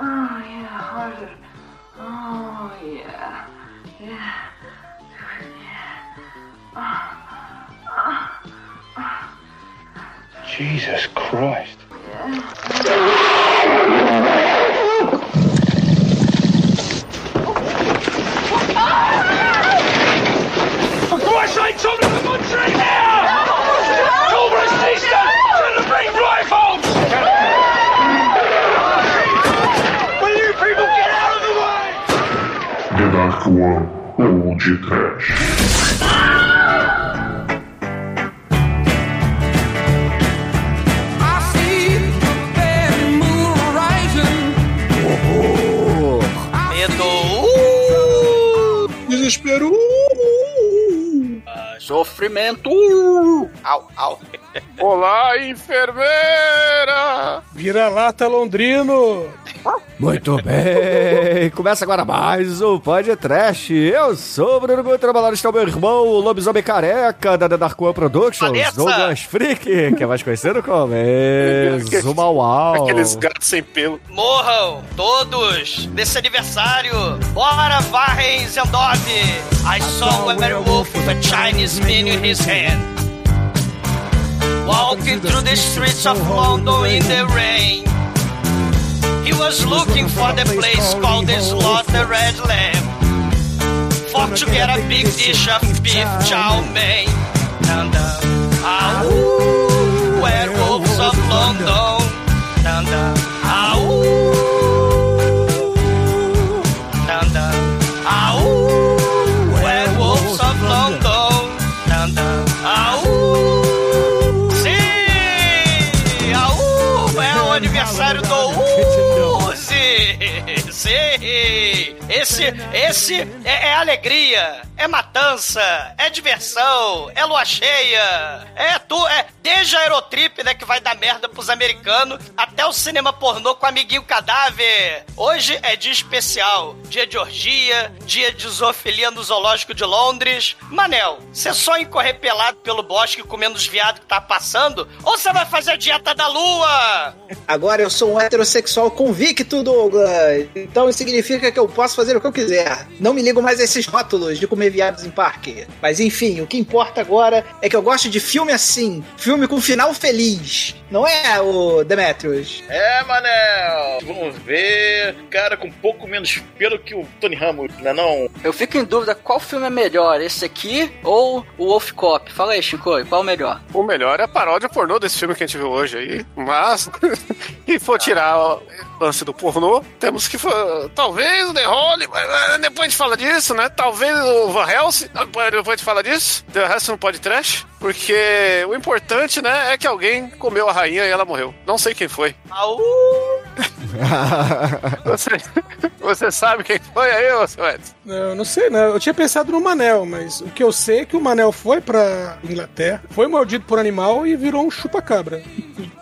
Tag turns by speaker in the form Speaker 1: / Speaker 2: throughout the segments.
Speaker 1: Oh, yeah, harder. Oh, yeah. Yeah.
Speaker 2: Jesus Christ.
Speaker 3: For
Speaker 4: Ou de Trash.
Speaker 5: Medo.
Speaker 6: Desespero.
Speaker 5: Ah, Sofrimento. Au, au.
Speaker 7: Olá, enfermeira!
Speaker 6: Vira-lata Londrino.
Speaker 8: Muito bem, começa agora mais um Pod Trash. Eu sou o Bruno Guto, trabalhando está o meu irmão, o lobisomem careca da The Dark One Productions,
Speaker 5: Vanessa!
Speaker 8: Douglas Freak, que é mais conhecido como Zumauau.
Speaker 7: Aqueles gatos sem pelo.
Speaker 5: Morram todos nesse aniversário. Bora, Varren Zendov. I saw a werewolf with a Chinese menu in his hand. Walking through the streets of London in the rain. He was looking for the place called the Slaughter Red Lamb. For to get a big dish of beef chow mein. And uh, ah, ooh, werewolves of London. Esse, esse é, é alegria, é matança, é diversão, é lua cheia, é tu, é desde a Aerotrip, né, que vai dar merda pros americanos, até o cinema pornô com amiguinho cadáver. Hoje é dia especial, dia de orgia, dia de zoofilia no zoológico de Londres. Manel, você só incorrer pelado pelo bosque comendo os viados que tá passando, ou você vai fazer a dieta da lua?
Speaker 9: Agora eu sou um heterossexual convicto, Douglas. Então isso significa que eu posso fazer o que eu quiser. Não me ligo mais a esses rótulos de comer viados em parque. Mas enfim, o que importa agora é que eu gosto de filme assim. Filme com final feliz. Não é, o Demetrius?
Speaker 10: É, Manel! Vamos ver. Cara com um pouco menos pelo que o Tony Ramos, não é não?
Speaker 11: Eu fico em dúvida qual filme é melhor, esse aqui ou o Wolf Cop? Fala aí, Chico, qual é o melhor?
Speaker 7: O melhor é a paródia pornô desse filme que a gente viu hoje aí. Mas, se for tirar o lance do pornô, temos que. Talvez o The Holly, mas mas depois a gente fala disso, né? Talvez o Van Helsing, depois a gente fala disso. The resto não pode trash. Porque o importante, né, é que alguém comeu a rainha e ela morreu. Não sei quem foi.
Speaker 5: Au!
Speaker 7: Você, você sabe quem foi aí, ô seu Edson?
Speaker 6: Não, não sei, não. Eu tinha pensado no Manel, mas o que eu sei é que o Manel foi pra Inglaterra, foi mordido por animal e virou um chupa-cabra.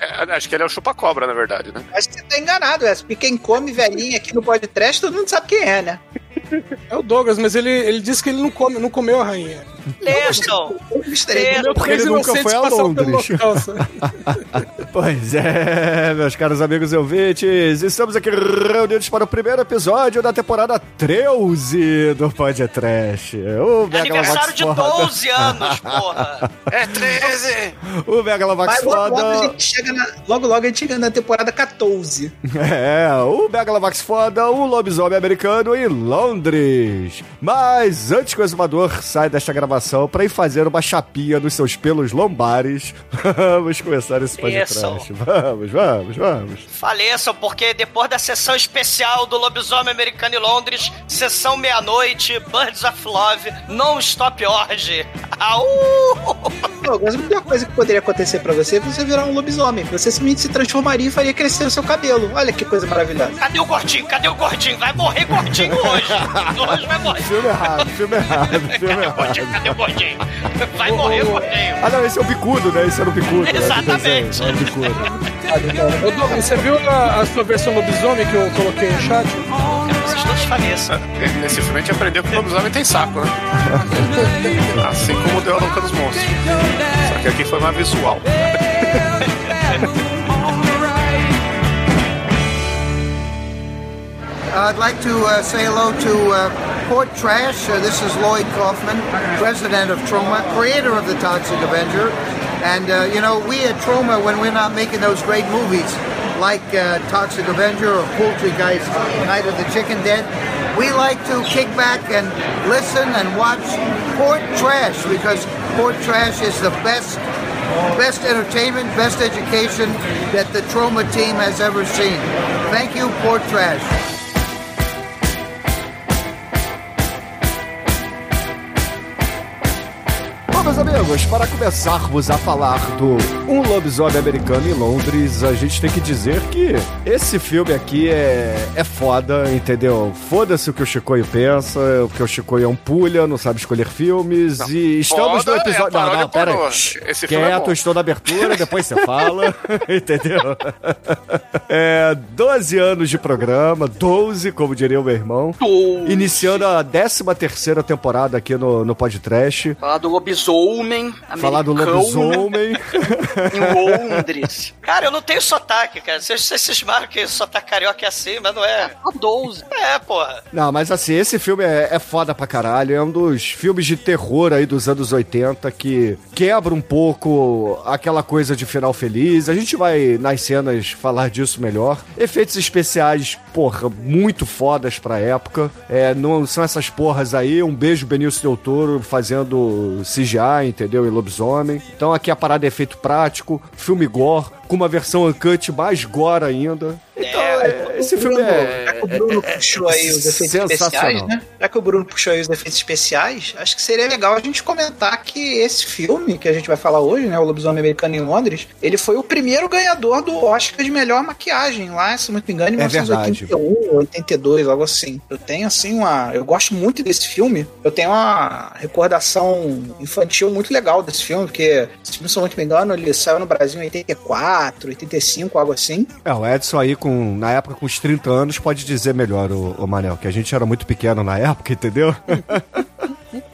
Speaker 7: É, acho que ele é o chupa-cobra, na verdade, né?
Speaker 9: Acho que você tá enganado, essa. Porque quem come velhinha aqui no podcast, todo mundo sabe quem é, né?
Speaker 6: É o Douglas, mas ele, ele disse que ele não, come, não comeu a rainha.
Speaker 8: Porque
Speaker 6: três
Speaker 8: ele nunca foi a Londres. Pois é, meus caros amigos e ouvintes, estamos aqui reunidos para o primeiro episódio da temporada 13 do Pod Trash. O
Speaker 5: É aniversário
Speaker 8: Megalovax
Speaker 5: de
Speaker 8: foda.
Speaker 5: 12 anos, porra!
Speaker 7: É 13!
Speaker 8: O Megalovax
Speaker 9: Mas logo, logo, a
Speaker 8: foda.
Speaker 9: gente chega na, logo, logo a gente chega na temporada 14.
Speaker 8: É, o Megalovax foda, o lobisomem americano em Londres. Mas antes que o exumador saia desta gravação para ir fazer uma chapinha nos seus pelos lombares, vamos começar esse Pod
Speaker 5: Isso.
Speaker 8: Trash. Vamos, vamos, vamos.
Speaker 5: Faleçam, porque depois da sessão especial do Lobisomem Americano em Londres, sessão meia-noite, Birds of Love, Non-Stop Orgy. Au!
Speaker 9: Douglas, a melhor coisa que poderia acontecer pra você é você virar um lobisomem. Você simplesmente se transformaria e faria crescer o seu cabelo. Olha que coisa maravilhosa.
Speaker 5: Cadê o gordinho? Cadê o gordinho? Vai morrer gordinho hoje! Hoje vai morrer.
Speaker 8: Filme errado, filme errado, filme
Speaker 5: Cadê o gordinho?
Speaker 8: errado.
Speaker 5: Cadê o gordinho? Vai morrer gordinho.
Speaker 8: Ah, não, esse é o bicudo, né? Esse era o bicudo. né, do
Speaker 5: Exatamente.
Speaker 8: desenho, É o bicudo.
Speaker 6: Ô, Douglas, você viu a, a sua versão lobisomem que eu coloquei no chat?
Speaker 5: Todos faleçam.
Speaker 7: Nesse filme a gente aprendeu que o lobisomem tem saco, né? Assim como deu a louca dos monstros. Só que aqui foi mais visual.
Speaker 12: I'd like to uh, say hello to uh, Port Trash. Uh, this is Lloyd Kaufman, president of Troma, creator of the Toxic Avenger. And, uh, you know, we at Troma, when we're not making those great movies like uh, Toxic Avenger or Poultrygeist, Night of the Chicken Dead, we like to kick back and listen and watch Port Trash because Port Trash is the best best entertainment, best education that the Trauma team has ever seen. Thank you, Port Trash.
Speaker 8: Meus amigos, para começarmos a falar do Um Lobisomem Americano em Londres, a gente tem que dizer que esse filme aqui é, é foda, entendeu? Foda-se o que o Chicoio pensa, o que o Chicoio é um pulha, não sabe escolher filmes, e estamos
Speaker 7: Foda
Speaker 8: no episódio...
Speaker 7: é
Speaker 8: não, não,
Speaker 7: paródia
Speaker 8: pera aí.
Speaker 7: Esse é
Speaker 8: Quieto,
Speaker 7: bom.
Speaker 8: estou na abertura, depois você fala, entendeu? É, 12 anos de programa, 12, como diria o meu irmão. Iniciando a 13 terceira temporada aqui no, no podcast.
Speaker 11: Falar do lobisomem
Speaker 8: Falar do
Speaker 11: americano
Speaker 8: lobisomem.
Speaker 11: em Londres.
Speaker 5: Cara, eu não tenho sotaque, cara. Vocês vocês cismaram que sotaque carioca é assim, mas não é.
Speaker 11: A 12.
Speaker 5: É, porra.
Speaker 8: Não, mas assim, esse filme é, é foda pra caralho. É um dos filmes de terror aí dos anos 80 que quebra um pouco aquela coisa de final feliz. A gente vai, nas cenas, falar disso melhor. Efeitos especiais, porra, muito fodas pra época. É, não são essas porras aí. Um beijo, Benício Del Toro, fazendo CGI, entendeu? E lobisomem. Então aqui a parada é efeito prático, filme gore, com uma versão uncut mais gore ainda. Então, é, esse filme é.
Speaker 9: Já que o Bruno puxou aí os efeitos especiais,
Speaker 8: sensacional.
Speaker 9: né? Já que o Bruno puxou aí os efeitos especiais, acho que seria legal a gente comentar que esse filme que a gente vai falar hoje, né? O Lobisomem Americano em Londres, ele foi o primeiro ganhador do Oscar de melhor maquiagem lá, se não me engano, em
Speaker 8: É verdade.
Speaker 9: 1981, 82, algo assim. Eu tenho, assim, uma. Eu gosto muito desse filme. Eu tenho uma recordação infantil muito legal desse filme, porque, se não me engano, ele saiu no Brasil em 84, 85, algo assim.
Speaker 8: É, o Edson aí, com, na época, com uns 30 anos, pode dizer melhor, o, o Manel, que a gente era muito pequeno na época, entendeu?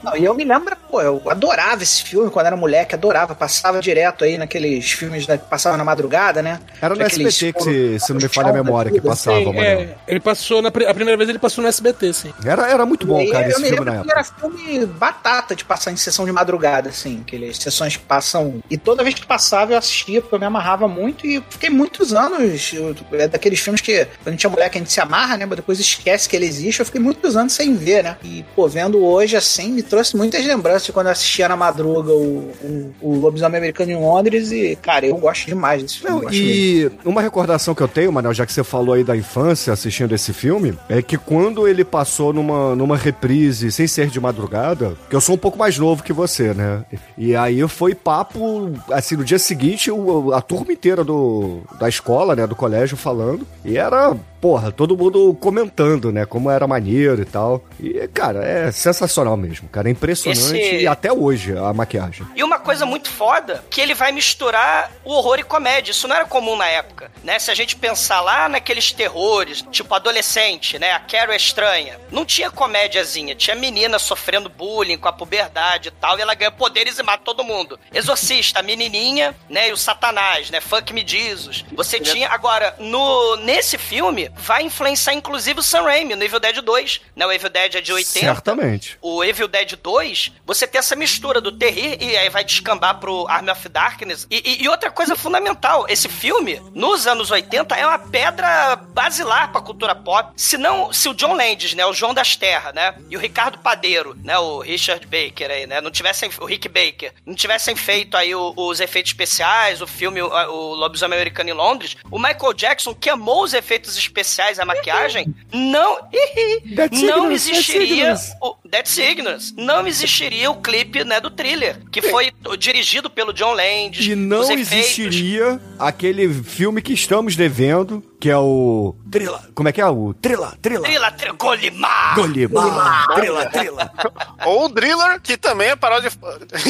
Speaker 9: Não, e eu me lembro, pô, eu adorava esse filme quando era moleque, adorava, passava direto aí naqueles filmes que passavam na madrugada, né?
Speaker 8: Era no SBT, que se, se não me falha a memória, que passava,
Speaker 6: Sim, é, ele passou na a primeira vez ele passou no SBT, sim.
Speaker 8: Era, era muito bom,
Speaker 9: E
Speaker 8: cara,
Speaker 9: eu
Speaker 8: esse
Speaker 9: me
Speaker 8: filme na
Speaker 9: que
Speaker 8: época.
Speaker 9: era filme batata de passar em sessão de madrugada, assim, aquelas sessões que passam. E toda vez que passava eu assistia, porque eu me amarrava muito e fiquei muitos anos. eu- é daqueles filmes que, quando a gente é moleque, a gente se amarra, né? Mas depois esquece que ele existe. Eu fiquei muitos anos sem ver, né? E, pô, vendo hoje, assim, me trouxe muitas lembranças quando eu assistia na madruga o, o, o Lobisomem Americano em Londres. E, cara, eu gosto demais desse filme.
Speaker 8: Não,
Speaker 9: gosto mesmo.
Speaker 8: e uma recordação que eu tenho, Manel, já que você falou aí da infância assistindo esse filme, é que quando ele passou numa, numa reprise sem ser de madrugada, que eu sou um pouco mais novo que você, né? E aí foi papo, assim, no dia seguinte, a turma inteira do, da escola, né, do colégio falando, e era, porra, todo mundo comentando, né, como era maneiro e tal. E, cara, é sensacional mesmo, cara, é impressionante,
Speaker 5: Esse-
Speaker 8: e até hoje a maquiagem.
Speaker 5: E uma coisa muito foda, que ele vai misturar o horror e comédia. Isso não era comum na época, né? Se a gente pensar lá naqueles terrores, tipo adolescente, né? A Carol é estranha. Não tinha comédiazinha, tinha menina sofrendo bullying com a puberdade e tal, e ela ganha poderes e mata todo mundo. Exorcista, a menininha, né? E o satanás, né? Funk me Jesus. Você tinha... Agora, no nesse filme, vai influenciar inclusive o Sam Raimi, no Evil Dead 2. Né? O Evil Dead é de 80
Speaker 8: Certamente.
Speaker 5: o Evil Dead 2, você tem essa mistura do terrir e aí vai descambar pro Army of Darkness. E, e- e outra coisa fundamental, esse filme, nos anos 80, é uma pedra basilar pra cultura pop. Se não, se o John Landis, né, o João das Terras, né, e o Ricardo Padeiro, né, o Richard Baker aí, né, não tivessem, o Rick Baker, não tivessem feito aí o- os efeitos especiais, o filme, o, o Lobisomem Americano em Londres, o Michael Jackson, que amou os efeitos especiais, a maquiagem, não, não existiria o That's Ignorance. Não existiria o clipe, né, do thriller, que foi dirigido pelo John Landis.
Speaker 8: E não existiria aquele filme que estamos devendo, que é o. Trila. Como é que é? O Trila, Trila.
Speaker 5: Trila, trila, Golimar!
Speaker 8: Golimar. Trila, Trila.
Speaker 7: Ou o Driller, que também é paródia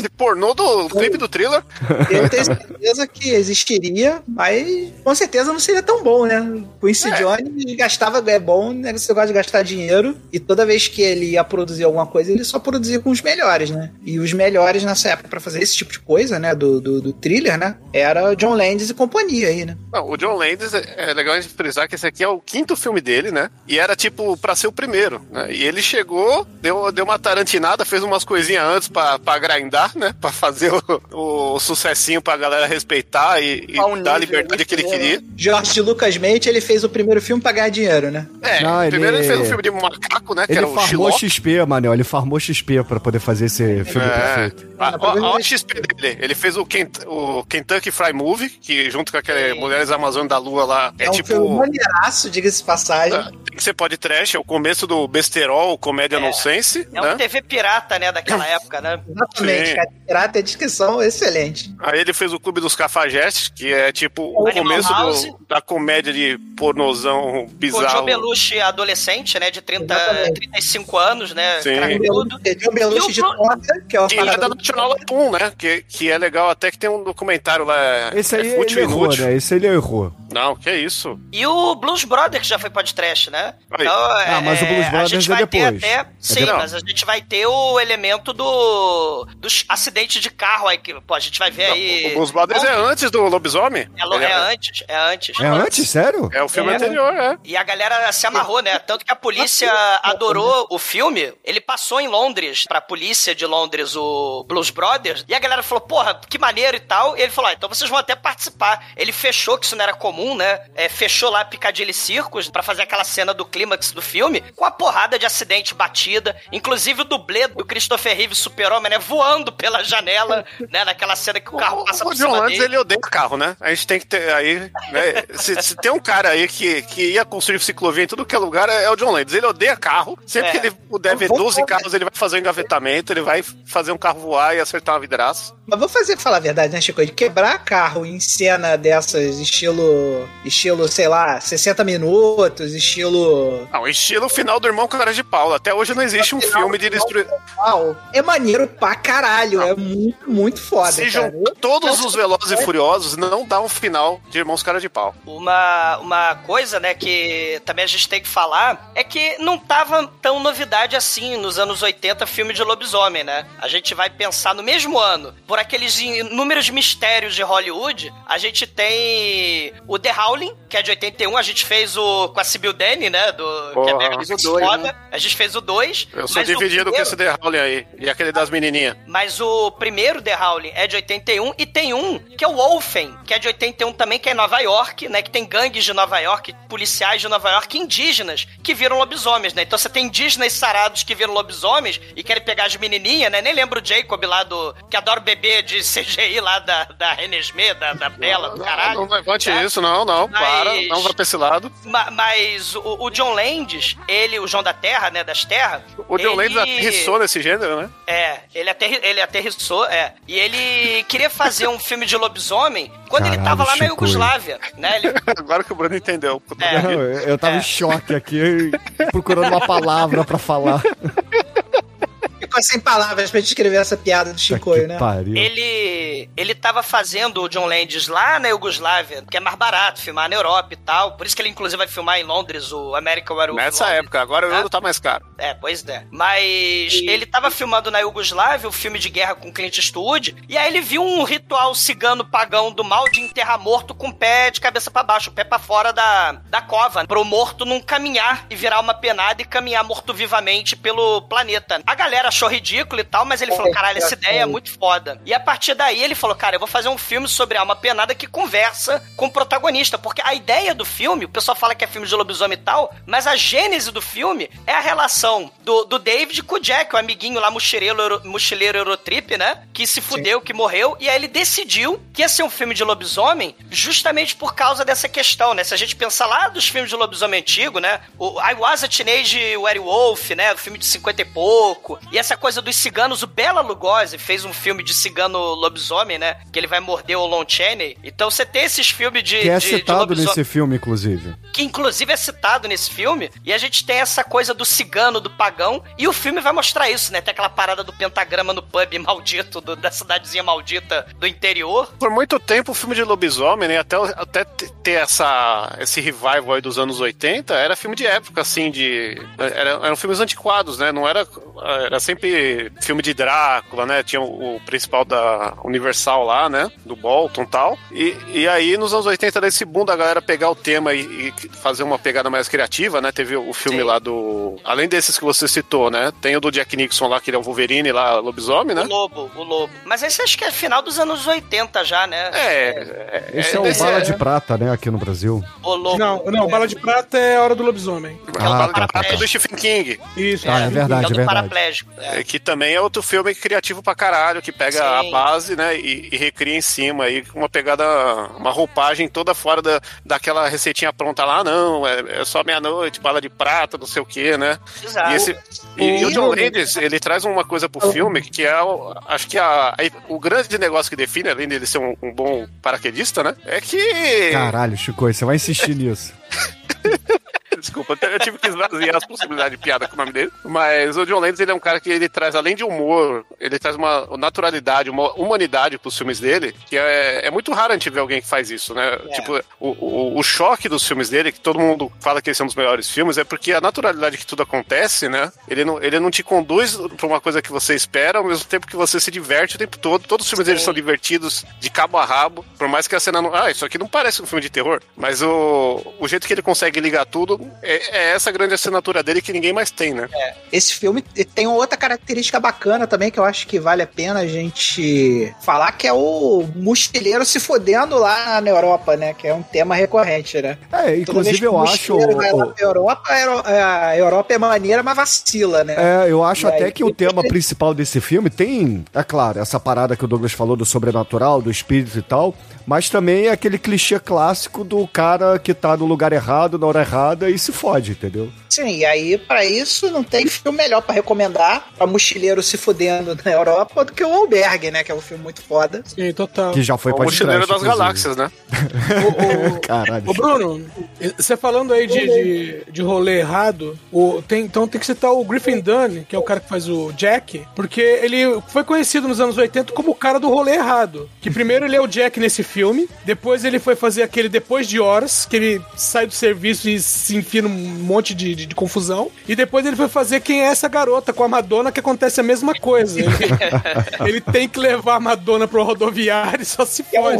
Speaker 7: de pornô do clipe do Thriller.
Speaker 9: Eu tenho certeza que existiria, mas com certeza não seria tão bom, né? Quincy
Speaker 7: É.
Speaker 9: Jones gastava, é bom, né? Você gosta de gastar dinheiro, e toda vez que ele ia produzir alguma coisa, ele só produzia com os melhores, né? E os melhores nessa época pra fazer esse tipo de coisa, né? Do, do, do thriller, né? Era John Landis e companhia aí, né?
Speaker 7: Não, o John Landis, é é legal a gente frisar que esse aqui é o quinto filme dele, né? E era tipo pra ser o primeiro, né? E ele chegou, deu, deu uma tarantinada, fez umas coisinhas antes pra, pra grindar, né? Pra fazer o, o sucessinho pra galera respeitar e, e
Speaker 11: Ao
Speaker 7: dar a liberdade que ele queria.
Speaker 9: George Lucas Mente, ele fez o primeiro filme pra ganhar dinheiro, né?
Speaker 7: É,
Speaker 8: Não, ele-
Speaker 7: primeiro ele fez um filme de macaco, né? Que
Speaker 8: Ele
Speaker 7: era o
Speaker 8: farmou
Speaker 7: Shiloh.
Speaker 8: XP, Manel. Ele farmou XP pra poder fazer esse filme
Speaker 7: É.
Speaker 8: perfeito.
Speaker 7: Ah, ó, ó o XP dele. Ele fez o, Kent- o Kentucky Fry Movie, que junto com aquele Mulheres Amazonas da Lua lá, é,
Speaker 9: É, um
Speaker 7: tipo.
Speaker 9: Filme maneiraço, diga-se de passagem.
Speaker 7: Tem que ser pode trash, é o começo do besterol, comédia nonsense,
Speaker 5: É
Speaker 7: né?
Speaker 5: uma TV pirata, né, daquela época, né?
Speaker 9: Exatamente,
Speaker 7: Sim.
Speaker 9: cara. Pirata é descrição excelente.
Speaker 7: Aí ele fez o Clube dos Cafajestes, que é tipo o
Speaker 5: Animal
Speaker 7: começo do- da comédia de pornozão
Speaker 5: O Joe
Speaker 7: bizarro.
Speaker 5: Belushi adolescente, né, de 30,
Speaker 9: Exatamente.
Speaker 5: 35 anos, né,
Speaker 7: Sim.
Speaker 9: John Belushi
Speaker 5: E
Speaker 9: de
Speaker 5: o-
Speaker 9: Torta, que é o
Speaker 7: Que é da National Lampoon, né? Que, que é legal até que tem um documentário lá.
Speaker 8: Esse aí
Speaker 7: é
Speaker 8: ele errou, né? Esse ele errou.
Speaker 7: Não, que isso.
Speaker 5: E o Blues Brothers, que já foi podcast, né?
Speaker 7: Aí.
Speaker 8: Ah, mas o Blues
Speaker 5: a
Speaker 8: Brothers
Speaker 5: gente
Speaker 8: é
Speaker 5: vai
Speaker 8: depois.
Speaker 5: Ter até,
Speaker 8: É
Speaker 5: sim,
Speaker 7: depois.
Speaker 5: mas a gente vai ter o elemento do dos acidentes de carro aí, que pô, a gente vai ver aí...
Speaker 7: O Blues Brothers é antes do Lobisomem.
Speaker 5: É,
Speaker 7: Ele
Speaker 5: é antes, é antes.
Speaker 8: É antes, sério?
Speaker 7: É o filme
Speaker 5: É.
Speaker 7: anterior, é.
Speaker 5: E a galera se amarrou, né? Tanto que a polícia adorou o filme. Ele passou em Londres, pra polícia de Londres, o Blues Brothers. E a galera falou, porra, que maneiro e tal. E ele falou, ah, então vocês vão até participar. Ele fechou, que isso não era comum, né? É, fechou lá Piccadilly Circus pra fazer aquela cena do clímax do filme, com a porrada de acidente batida. Inclusive o dublê do Christopher Reeve Super-Homem, né? Voando pela janela, né? Naquela cena que o carro passa
Speaker 7: O
Speaker 5: por
Speaker 7: John
Speaker 5: cima
Speaker 7: Landis,
Speaker 5: dele.
Speaker 7: ele odeia carro, né? A gente tem que ter aí, né? se, se tem um cara aí que, que ia construir ciclovia em tudo que é lugar, é, o John Landis. Ele odeia carro. Sempre
Speaker 5: É.
Speaker 7: que ele puder ver
Speaker 9: Vou-
Speaker 7: 12 carros, ele vai fazer um engavetamento, ele vai fazer um carro voar e acertar uma vidraça.
Speaker 9: Mas vou fazer, falar a verdade, né, Chico? De quebrar carro em cena dessas, estilo. Estilo, sei lá, 60 minutos, estilo.
Speaker 7: Não, estilo final do Irmão Cara de Paula. Até hoje não existe um filme de destruir.
Speaker 9: É maneiro pra caralho. É muito, muito foda.
Speaker 7: Se
Speaker 9: cara.
Speaker 7: todos os Velozes e Furiosos, não dá um final de Irmãos Cara de Pau.
Speaker 5: Uma, uma coisa, né, que também a gente tem que falar é que não tava tão novidade assim nos anos 80 filme de lobisomem, né? A gente vai pensar no mesmo ano, por aqueles inúmeros mistérios de Hollywood, a gente tem o The Howling, que é de 81, a gente fez o com a Sibyl Danny, né, do que é
Speaker 7: Porra.
Speaker 5: mega
Speaker 11: o dois,
Speaker 5: foda.
Speaker 11: né?
Speaker 5: A gente fez o 2.
Speaker 7: Eu sou dividido com esse The Howling aí. E aquele das menininhas.
Speaker 5: Mas o primeiro The Howling é de 81 e tem um que é o Wolfen, que é de 81 também, que é em Nova York, né? Que tem gangues de Nova York, policiais de Nova York, indígenas, que viram lobisomens, né? Então você tem indígenas sarados que viram lobisomens e querem pegar as menininhas, né? Nem lembro o Jacob lá do... que adora o bebê de CGI lá da, da Renesmee, da, da Bela, do caralho.
Speaker 7: Não, não levante
Speaker 5: né?
Speaker 7: isso, não, não.
Speaker 5: Mas-
Speaker 7: Para, não vai pra esse lado.
Speaker 5: Ma- Mas o, o John Landis, ele, o João da Terra, né? Das Terras...
Speaker 7: O John
Speaker 5: ele...
Speaker 7: Landis aterrissou nesse gênero, né?
Speaker 5: É, ele, aterri ele aterrissou, é. E ele queria fazer um filme de lobisomem quando ele
Speaker 8: Caralho,
Speaker 5: tava lá na. Iugoslávia, né? Ele,
Speaker 7: Agora que o Bruno entendeu.
Speaker 5: É.
Speaker 8: Não, eu, eu tava
Speaker 5: É.
Speaker 8: em choque aqui, procurando uma palavra pra falar.
Speaker 9: Ficou sem palavras pra descrever essa piada do Chicoio, né?
Speaker 8: Pariu.
Speaker 5: ele, ele tava fazendo o John Landis lá na Iugoslávia, que é mais barato filmar na Europa e tal. Por isso que ele, inclusive, vai filmar em Londres, o American Werewolf
Speaker 7: Nessa
Speaker 5: Londres.
Speaker 7: época, agora o
Speaker 5: Ah.
Speaker 7: euro tá mais caro.
Speaker 5: É, pois é. Mas ele tava filmando na Iugoslávia o filme de guerra com Clint Eastwood, e aí ele viu um ritual cigano pagão do mal de enterrar morto com o pé de cabeça pra baixo, o pé pra fora da, da cova, pro morto não caminhar e virar uma penada e caminhar morto-vivamente pelo planeta. A galera achou ridículo e tal, mas ele falou, caralho, essa ideia é muito foda. E a partir daí ele falou, cara, eu vou fazer um filme sobre alma penada que conversa com o protagonista, porque a ideia do filme, o pessoal fala que é filme de lobisomem e tal, mas a gênese do filme é a relação do, do David com o Jack, o amiguinho lá, mochileiro, mochileiro Eurotrip, né? Que se fudeu, que morreu, e aí ele decidiu que ia ser um filme de lobisomem justamente por causa dessa questão, né? Se a gente pensar lá dos filmes de lobisomem antigo, né? O I Was a Teenage Werewolf, né? O filme de 50 e pouco, e essa essa coisa dos ciganos. O Bela Lugosi fez um filme de cigano lobisomem, né? Que ele vai morder o Lon Chaney. Então você tem esses filmes de.
Speaker 8: Que é
Speaker 5: de, de
Speaker 8: citado
Speaker 5: lobisomem-
Speaker 8: nesse filme, inclusive.
Speaker 5: Que inclusive é citado nesse filme, e a gente tem essa coisa do cigano, do pagão, e o filme vai mostrar isso, né? Tem aquela parada do pentagrama no pub maldito, do- da cidadezinha maldita do interior.
Speaker 7: Por muito tempo, o filme de lobisomem, né, até, até ter essa, esse revival aí dos anos 80, era filme de época, assim, de... Era, eram filmes antiquados, né? Não era... Era sempre filme de Drácula, né? Tinha o, o principal da Universal lá, né? Do Bolton e tal. E, e aí, nos anos 80, desse boom da galera pegar o tema e, e fazer uma pegada mais criativa, né? Teve o filme
Speaker 5: Sim.
Speaker 7: lá do... Além desses que você citou, né? Tem o do Jack Nixon lá, que ele é o Wolverine lá, lobisomem, né?
Speaker 5: O lobo, o lobo. Mas esse acho que é final dos anos 80 já, né?
Speaker 7: É,
Speaker 8: Esse é, o Bala de Prata, né, aqui no Brasil.
Speaker 5: O lobo.
Speaker 6: Não, não, Bala de Prata é a hora do lobisomem.
Speaker 5: É o
Speaker 8: Ah,
Speaker 5: Bala
Speaker 8: tá, tá,
Speaker 5: Prata
Speaker 7: É do Stephen King.
Speaker 6: Isso.
Speaker 8: Ah, é verdade,
Speaker 5: é o do
Speaker 8: é verdade.
Speaker 5: paraplégico. É.
Speaker 7: É, que também é outro filme criativo pra caralho, que pega
Speaker 5: Sim.
Speaker 7: a base, né, e, e recria em cima aí com uma pegada, uma roupagem toda fora da, daquela receitinha pronta lá, não, é, é só meia-noite, bala de prata, não sei o que, né?
Speaker 5: Exato.
Speaker 7: E, esse, e, e o John Landis, ele traz uma coisa pro filme que é, acho que a, a- o grande negócio que define, além dele ser um, um bom paraquedista, né, é que...
Speaker 8: Caralho, Chico, você vai insistir nisso.
Speaker 7: Desculpa, eu tive que esvaziar as possibilidades de piada com o nome dele. Mas o John Landis, ele é um cara que ele traz, além de humor, ele traz uma naturalidade, uma humanidade pros filmes dele, que é, é muito raro a gente ver alguém que faz isso, né? Tipo, o, o, o choque dos filmes dele, que todo mundo fala que esse é um dos melhores filmes, é porque a naturalidade que tudo acontece, né? Ele não, ele não te conduz pra uma coisa que você espera, ao mesmo tempo que você se diverte o tempo todo. Todos os filmes dele são divertidos de cabo a rabo, por mais que a cena não. Ah, isso aqui não parece um filme de terror. Mas o, o jeito que ele consegue ligar tudo é, é essa grande assinatura dele que ninguém mais tem, né?
Speaker 9: Esse filme tem outra característica bacana também que eu acho que vale a pena a gente falar, que é o mochileiro se fodendo lá na Europa, né? Que é um tema recorrente, né?
Speaker 8: É, inclusive eu acho.
Speaker 9: vai lá pra Europa, a Euro- a Europa é maneira, mas vacila, né?
Speaker 8: É, eu acho
Speaker 9: E aí,
Speaker 8: até que o tema principal desse filme tem, é claro, essa parada que o Douglas falou do sobrenatural, do espírito e tal, mas também é aquele clichê clássico do cara que tá no lugar errado, na hora errada e se fode, entendeu?
Speaker 9: Sim, e aí, pra isso, não tem filme melhor pra recomendar pra mochileiro se fudendo na Europa do que o Albergue, né? Que é um filme muito foda.
Speaker 6: Sim, total.
Speaker 8: Que já foi
Speaker 7: o
Speaker 8: pra
Speaker 7: Mochileiro das Galáxias, né?
Speaker 8: Caralho.
Speaker 6: Ô, Bruno, você falando aí de, de, de rolê errado, o, tem, então tem que citar o Griffin Dunn, que é o cara que faz o Jack, porque ele foi conhecido nos anos 80 como o cara do rolê errado. Que primeiro ele é o Jack nesse filme, depois ele foi fazer aquele Depois de Horas, que ele sai do serviço e se enfia num monte de, de, de confusão, e depois ele foi fazer Quem é essa garota com a Madonna, que acontece a mesma coisa. Ele, ele tem que levar a Madonna pro rodoviário e só se fode.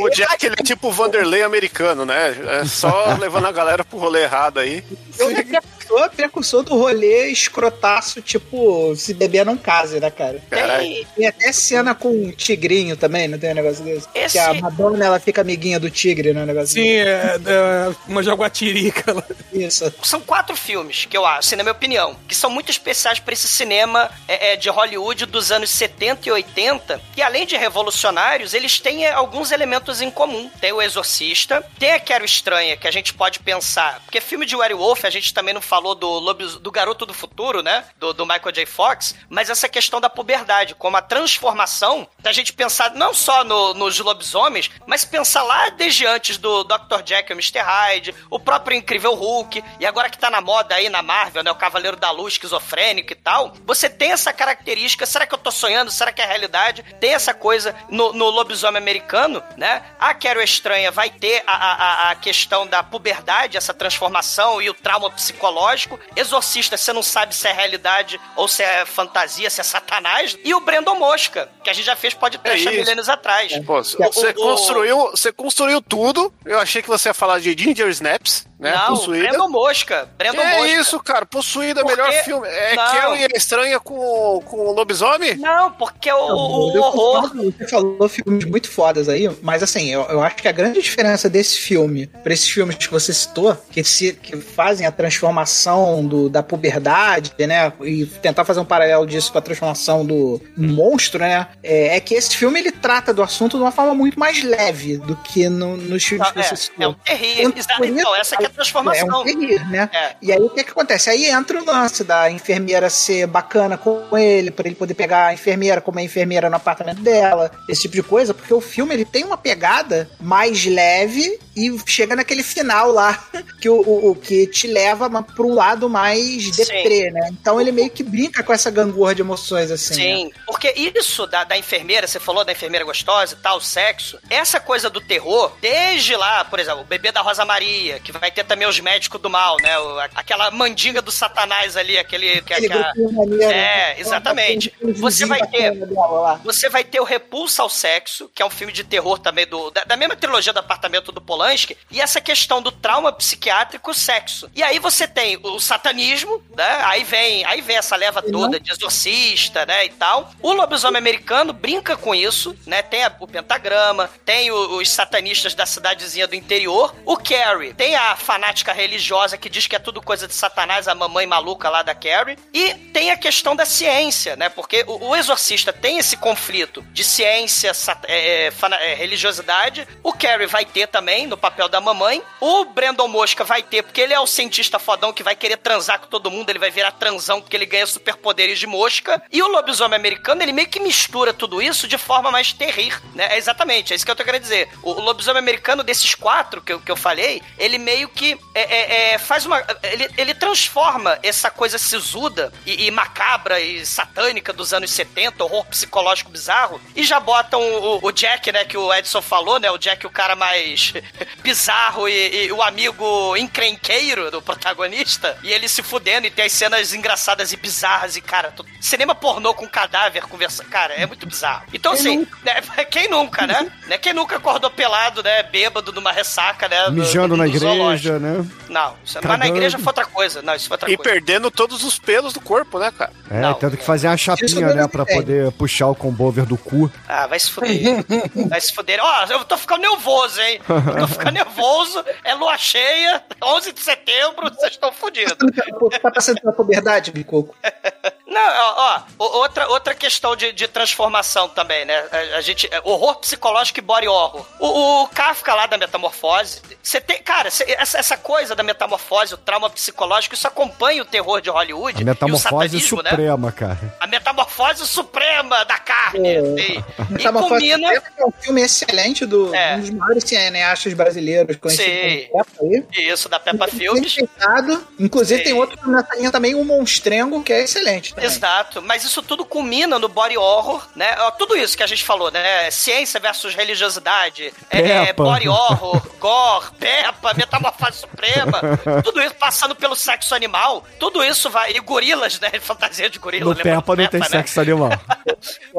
Speaker 7: O Jack, ele é tipo o Vanderlei americano, né? É só levando a galera pro rolê errado aí.
Speaker 9: Eu é precursor, precursor do rolê escrotaço, tipo, se beber não case, né, cara?
Speaker 7: Caralho.
Speaker 9: Tem até cena com um tigrinho também, não tem um negócio desse?
Speaker 5: Esse-
Speaker 9: Que a Madonna, ela fica amiguinha do tigre, né, um negócio
Speaker 6: Sim, é, é uma jaguatirica?
Speaker 9: Isso.
Speaker 5: São quatro filmes que eu acho, assim, na minha opinião, que são muito especiais pra esse cinema é, é, de Hollywood dos anos 70 e 80, que além de revolucionários, eles têm é, alguns elementos em comum. Tem o Exorcista, tem a Quero Estranha, que a gente pode pensar, porque filme de werewolf, a gente também não falou do, lobis, do Garoto do Futuro, né, do, do Michael J. Fox, mas essa questão da puberdade, como a transformação, da gente pensar não só no- nos lobisomens, mas pensar lá desde antes do Dr. Jack e o Mr. Hyde, o próprio Incrível Hulk, e agora que tá na moda aí na Marvel, né, o Cavaleiro da Luz esquizofrênico e tal, você tem essa característica, será que eu tô sonhando, será que é realidade? Tem essa coisa no, no lobisomem americano, né? A Quero Estranha vai ter a, a, a- questão da puberdade, essa transformação e o trauma psicológico. Exorcista, você não sabe se é realidade ou se é fantasia, se é satanás. E o Brandon Mosca, que a gente já fez há
Speaker 7: É
Speaker 5: milênios atrás.
Speaker 7: Pô, você
Speaker 5: O- o-
Speaker 7: construiu, você construiu tudo. Eu achei que você ia falar de Ginger Snaps, né?
Speaker 5: Não,
Speaker 7: Possuída.
Speaker 5: Brandon Mosca.
Speaker 7: Que é
Speaker 5: Mosca.
Speaker 7: isso, cara? Possuída,
Speaker 5: Porque-
Speaker 7: melhor filme. É
Speaker 5: Não.
Speaker 7: Carrie é estranha com, com o lobisomem?
Speaker 5: Não, porque o, o
Speaker 9: Eu
Speaker 5: horror.
Speaker 9: concordo, Você falou filmes muito fodas aí, mas assim, eu, eu acho que a grande diferença desse filme pra esses filmes que você citou, que, se, que fazem a transformação do, da puberdade, né? E tentar fazer um paralelo disso com a transformação do monstro, né? É, é que esse filme ele trata do assunto de uma forma muito mais leve do que no- nos filmes
Speaker 5: Não,
Speaker 9: que você
Speaker 5: é,
Speaker 9: citou.
Speaker 5: é um terrível.
Speaker 9: Por
Speaker 5: Exato,
Speaker 9: isso,
Speaker 5: Então, essa que é
Speaker 9: É
Speaker 5: transformação.
Speaker 9: um terrir, né?
Speaker 5: É.
Speaker 9: E aí o que que acontece? Aí entra o lance da enfermeira ser bacana com ele, pra ele poder pegar a enfermeira como a enfermeira no apartamento dela, esse tipo de coisa, porque o filme ele tem uma pegada mais leve e chega naquele final lá, que, o, o- o que te leva pra um lado mais deprê, né? Então ele meio que brinca com essa gangorra de emoções, assim. né?
Speaker 5: Sim, porque isso da, da enfermeira, você falou da enfermeira gostosa e tal, sexo, essa coisa do terror, desde lá, por exemplo, o bebê da Rosa Maria, que vai ter também os médicos do mal, né? aquela mandinga do satanás ali, aquele. Que,
Speaker 9: Aquele maneiro,
Speaker 5: é,
Speaker 9: né?
Speaker 5: exatamente. Você vai ter. Você vai ter o Repulsa ao Sexo, que é um filme de terror também do, da, da mesma trilogia do apartamento do Polanski, e essa questão do trauma psiquiátrico sexo. E aí você tem o satanismo, né? Aí vem, aí vem essa leva toda de exorcista, né, e tal. O lobisomem americano brinca com isso, né? Tem a- o pentagrama, tem o- os satanistas da cidadezinha do interior. O Carrie tem a fanática religiosa que diz que é tudo coisa de satanás, a mamãe maluca lá da Carrie. E tem a questão da ciência, né? Porque o, o exorcista tem esse conflito de ciência, sat- é, é, é, religiosidade. O Carrie vai ter também, no papel da mamãe. O Brandon Mosca vai ter, porque ele é o cientista fodão que vai querer transar com todo mundo, ele vai virar transão porque ele ganha superpoderes de mosca. E o lobisomem americano, ele meio que mistura tudo isso de forma mais terrir, né? É exatamente, é isso que eu tô querendo dizer. O, o lobisomem americano, desses quatro que eu, que eu falei, ele meio que é, é, é, faz uma. Ele, ele transforma essa coisa sisuda e, e macabra e satânica dos anos 70, horror psicológico bizarro, e já botam o, o Jack, né, que o Edson falou, né? O Jack, o cara mais bizarro e, e o amigo encrenqueiro do protagonista, e ele se fudendo e tem as cenas engraçadas e bizarras, e, cara, tu- cinema pornô com cadáver conversando, cara, é muito bizarro. Então, assim, né, quem nunca, né? né? Quem nunca acordou pelado, né? Bêbado numa ressaca, né? no-
Speaker 8: Mijando
Speaker 5: no-
Speaker 8: na
Speaker 5: no zoológico.
Speaker 8: Igreja, né?
Speaker 5: Não, isso, mas
Speaker 8: Cagando.
Speaker 5: na igreja foi outra coisa. Não, isso foi outra
Speaker 7: E
Speaker 5: coisa.
Speaker 7: perdendo todos os pelos do corpo, né, cara?
Speaker 8: É, tendo que fazer uma chapinha, né, pra poder puxar o combover do cu.
Speaker 5: Ah, vai se fuder. vai se fuder. Ó, eu tô ficando nervoso, hein? Eu tô ficando nervoso. É lua cheia, 11 de setembro, vocês estão fodidos.
Speaker 9: Tá passando pela puberdade, Bicoco?
Speaker 5: Não, ó, ó, outra, outra questão de, de transformação também, né? A, a gente, é, horror psicológico e body horror. O, o Kafka lá da metamorfose, você tem, cara, cê- essa, essa coisa da metamorfose, o trauma psicológico, isso acompanha o terror de Hollywood.
Speaker 8: A
Speaker 5: e o
Speaker 8: metamorfose
Speaker 5: né?
Speaker 8: suprema, cara.
Speaker 5: A metamorfose suprema da carne. E, e
Speaker 9: Metamorfose
Speaker 5: combina.
Speaker 9: É um filme excelente do
Speaker 5: É.
Speaker 9: um dos maiores cineastas brasileiros conhecido
Speaker 5: Sim.
Speaker 9: como Peppa aí.
Speaker 5: Isso, da Peppa Filmes.
Speaker 9: Inclusive
Speaker 5: Sim.
Speaker 9: tem outro nessa linha também, o Monstrengo, que é excelente.
Speaker 5: Exato, mas isso tudo culmina no body horror, né? Tudo isso que a gente falou, né? Ciência versus religiosidade, é, é, body horror, gore, Peppa, metamorfose suprema, tudo isso passando pelo sexo animal, tudo isso vai. E gorilas, né? Fantasia de gorila,
Speaker 8: No Peppa não tem
Speaker 5: né?
Speaker 8: sexo animal.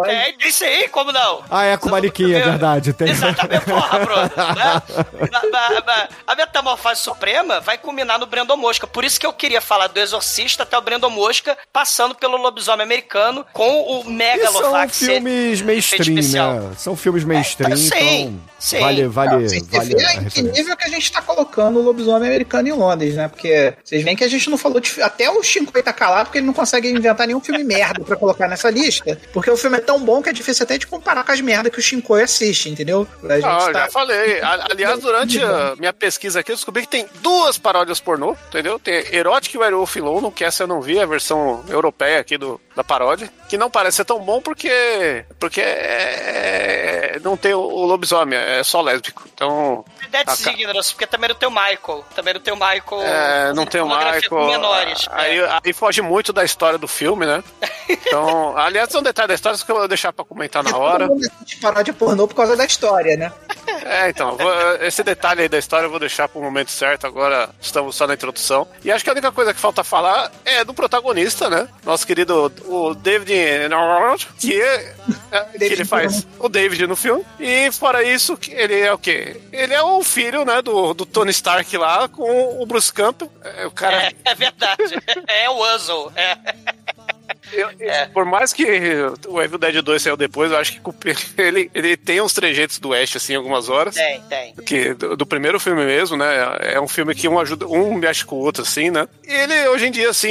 Speaker 5: É, tem sim, como não?
Speaker 8: Ah, é com mariquinha, é verdade. Tem.
Speaker 5: Exatamente, porra, Bruno. Né? Ma- ma- A metamorfose suprema vai culminar no Brandon Mosca. Por isso que eu queria falar do Exorcista até o Brandon Mosca, passando pelo lobisomem americano com o
Speaker 8: E são
Speaker 5: Megalovax.
Speaker 8: filmes mainstream, né? São filmes mainstream,
Speaker 5: É,
Speaker 8: então
Speaker 5: sim.
Speaker 8: Vale, vale,
Speaker 9: Não, vocês
Speaker 8: vale
Speaker 9: veem
Speaker 8: a
Speaker 9: em que nível que a gente tá colocando o lobisomem americano em Londres, né? Porque vocês veem que a gente não falou de. Até o Shinkoi tá calado porque ele não consegue inventar nenhum filme merda pra colocar nessa lista. Porque o filme é tão bom que é difícil até de comparar com as merdas que o Shinkoi assiste, entendeu? A gente
Speaker 7: Ah,
Speaker 9: tá-
Speaker 7: já falei. Aliás, durante a minha pesquisa aqui, eu descobri que tem duas paródias pornô, entendeu? Tem Erotic Werewolf London, que essa eu não vi, a versão europeia aqui do, da paródia, que não parece ser tão bom porque porque é- é- não tem o, o lobisomem, é só lésbico. Então,
Speaker 5: Dead
Speaker 7: ca-
Speaker 5: Signals, porque também não tem o Michael. Também não tem o Michael.
Speaker 7: é, não tem o Michael.
Speaker 5: com menores.
Speaker 7: Aí,
Speaker 5: é.
Speaker 7: aí foge muito da história do filme, né? Então, aliás, tem um detalhe da história que eu vou deixar pra comentar na hora.
Speaker 9: Todo mundo assiste paródia pornô por causa da história, né?
Speaker 7: É, então, vou- esse detalhe aí da história eu vou deixar pro momento certo, agora estamos só na introdução. E acho que a única coisa que falta falar é do protagonista, né? Nosso querido o David que, é, é, que ele faz o David no filme. E fora isso, ele é o quê? Ele é o filho, né, do, do Tony Stark lá com o Bruce Campbell. É, o cara...
Speaker 5: É, é verdade. É o Wuzzle. É.
Speaker 7: Eu- eu- Por mais que o Evil Dead 2 saiu depois, eu acho que ele, ele tem uns trejeitos do Ash, assim, algumas horas.
Speaker 5: Tem, tem.
Speaker 7: Que do, do primeiro filme mesmo, né? É um filme que um ajuda, um mexe com o outro, assim, né? E ele, hoje em dia, assim,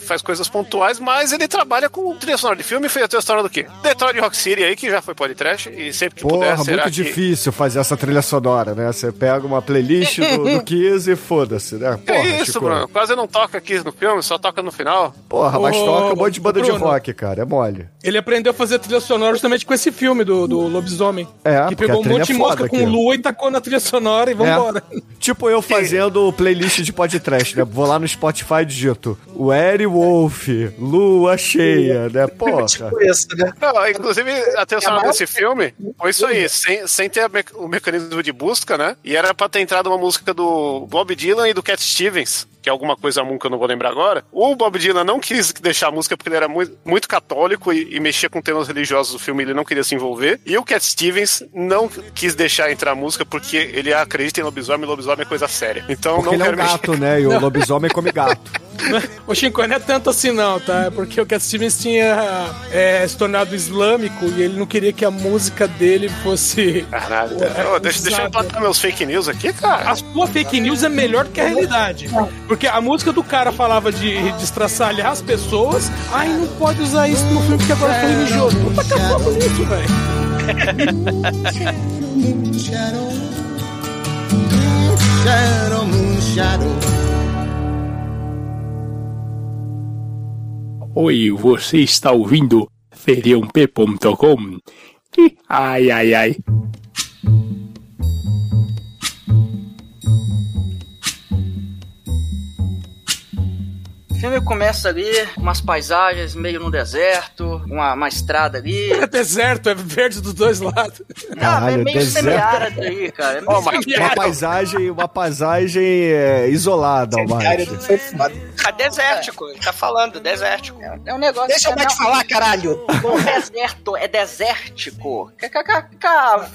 Speaker 7: faz coisas pontuais, mas ele trabalha com trilha sonora de filme e fez a trilha sonora do quê? Detroit Rock City aí, que já foi podcast, e sempre que
Speaker 8: Porra,
Speaker 7: puder, será
Speaker 8: muito
Speaker 7: que...
Speaker 8: difícil fazer essa trilha sonora, né? Você pega uma playlist do, do Kiss e foda-se, né? Porra,
Speaker 7: é isso,
Speaker 8: Chico.
Speaker 7: Bruno. Quase não toca aqui no filme, só toca no final.
Speaker 8: Porra, mas
Speaker 6: Ô,
Speaker 8: toca um monte de banda de
Speaker 6: Bruno.
Speaker 8: rock, cara. É mole.
Speaker 6: Ele aprendeu a fazer trilha sonora justamente com esse filme do, do lobisomem.
Speaker 8: É,
Speaker 6: que pegou um monte de
Speaker 8: é foda
Speaker 6: música com
Speaker 8: aqui.
Speaker 6: lua e tacou na trilha sonora e vambora.
Speaker 8: Tipo eu fazendo playlist de podcast, né? Vou lá no Spotify e digito Were Wolf, Lua Cheia, né? Porra.
Speaker 9: Tipo isso, né?
Speaker 7: Não, inclusive, a trilha sonora
Speaker 9: maior-
Speaker 7: desse filme foi isso aí, sem, sem ter me- o mecanismo de busca, né? E era pra ter entrado uma música do Bob Dylan e do Cat Stevens, que é alguma coisa comum que eu não vou lembrar agora. O Bob Dylan não quis deixar a música porque ele era muito, muito católico e, e mexia com temas religiosos do filme, ele não queria se envolver. E o Cat Stevens não quis deixar entrar a música porque ele acredita em lobisomem e lobisomem é coisa séria. Então
Speaker 8: Porque
Speaker 7: não
Speaker 8: ele é um
Speaker 7: quero mexer.
Speaker 8: gato, né? E o lobisomem come gato.
Speaker 6: O Shinko não é tanto assim não, tá? É porque o Cat Stevens tinha é, se tornado islâmico e ele não queria que a música dele fosse...
Speaker 7: Caralho,
Speaker 6: É,
Speaker 7: Ô, deixa, deixa eu implantar meus fake news aqui, cara.
Speaker 6: A sua fake news é melhor do que a realidade. Porque a música do cara falava de, de estraçalhar as pessoas. Ai, não pode usar isso no filme porque agora foi religioso. Puta que fogo nisso, velho.
Speaker 12: Shadow, moon shadow.
Speaker 13: Oi, você está ouvindo feriump.com? Ai, ai, ai.
Speaker 11: O filme começa ali, umas paisagens meio no deserto, uma, uma estrada ali.
Speaker 6: É deserto, é verde dos dois lados.
Speaker 11: Ah, é
Speaker 8: Caralho,
Speaker 11: meio
Speaker 8: deserto.
Speaker 11: semi-árido aí, cara. É meio
Speaker 8: Uma
Speaker 11: semi-árido.
Speaker 8: paisagem, uma paisagem é, isolada, Almighty.
Speaker 5: É desértico, ele tá falando, desértico.
Speaker 11: É um negócio.
Speaker 9: Deixa eu
Speaker 11: é,
Speaker 9: mais te falar, caralho.
Speaker 11: O deserto é desértico.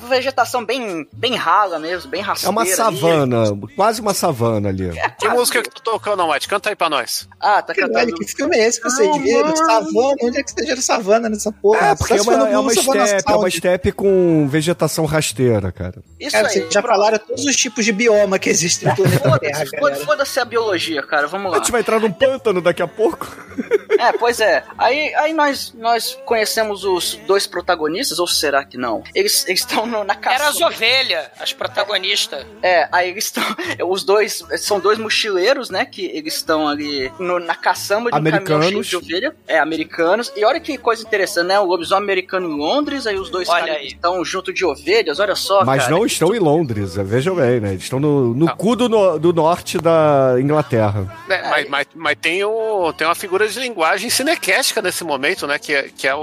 Speaker 11: Com vegetação bem, bem rala mesmo, bem
Speaker 8: É
Speaker 11: rasteira.
Speaker 8: uma
Speaker 11: ali.
Speaker 8: savana, quase uma savana ali.
Speaker 7: Que música que tu tocou, não, Mate? Canta aí pra nós.
Speaker 11: Ah, tá
Speaker 9: Caralho,
Speaker 11: cantando.
Speaker 9: que filme é esse que você viu? Savana? Onde é que você viu savana nessa porra?
Speaker 8: É, porque é uma,
Speaker 9: no
Speaker 8: é uma é uma steppe com vegetação rasteira, cara.
Speaker 11: Isso
Speaker 9: Cara,
Speaker 11: aí.
Speaker 9: vocês já falaram todos os tipos de bioma que existem no planeta Terra,
Speaker 11: Foda-se, foda- a biologia, cara. Vamos
Speaker 8: A
Speaker 11: lá.
Speaker 8: gente vai entrar num pântano daqui a pouco.
Speaker 11: É, pois é. Aí, aí nós, nós conhecemos os dois protagonistas, ou será que não? Eles eles estão na caça.
Speaker 5: Era as ovelhas, as protagonistas.
Speaker 11: É, aí eles estão. Os dois. São dois mochileiros, né? Que eles estão ali no- na caçamba de um caminhão
Speaker 8: Americanos.
Speaker 11: de ovelha. É, americanos. E olha que coisa interessante, né? O lobisomem americano em Londres, aí os dois
Speaker 5: Olha
Speaker 11: caras
Speaker 5: aí.
Speaker 11: estão junto de ovelhas, olha só.
Speaker 8: Mas
Speaker 11: cara.
Speaker 8: não estão em Londres, é, vejam bem, né? Eles estão no, no cu do, no- do norte da Inglaterra.
Speaker 7: É, mas, mas, mas tem, o, tem uma figura de linguagem cinecéstica nesse momento, né? Que é, que é o,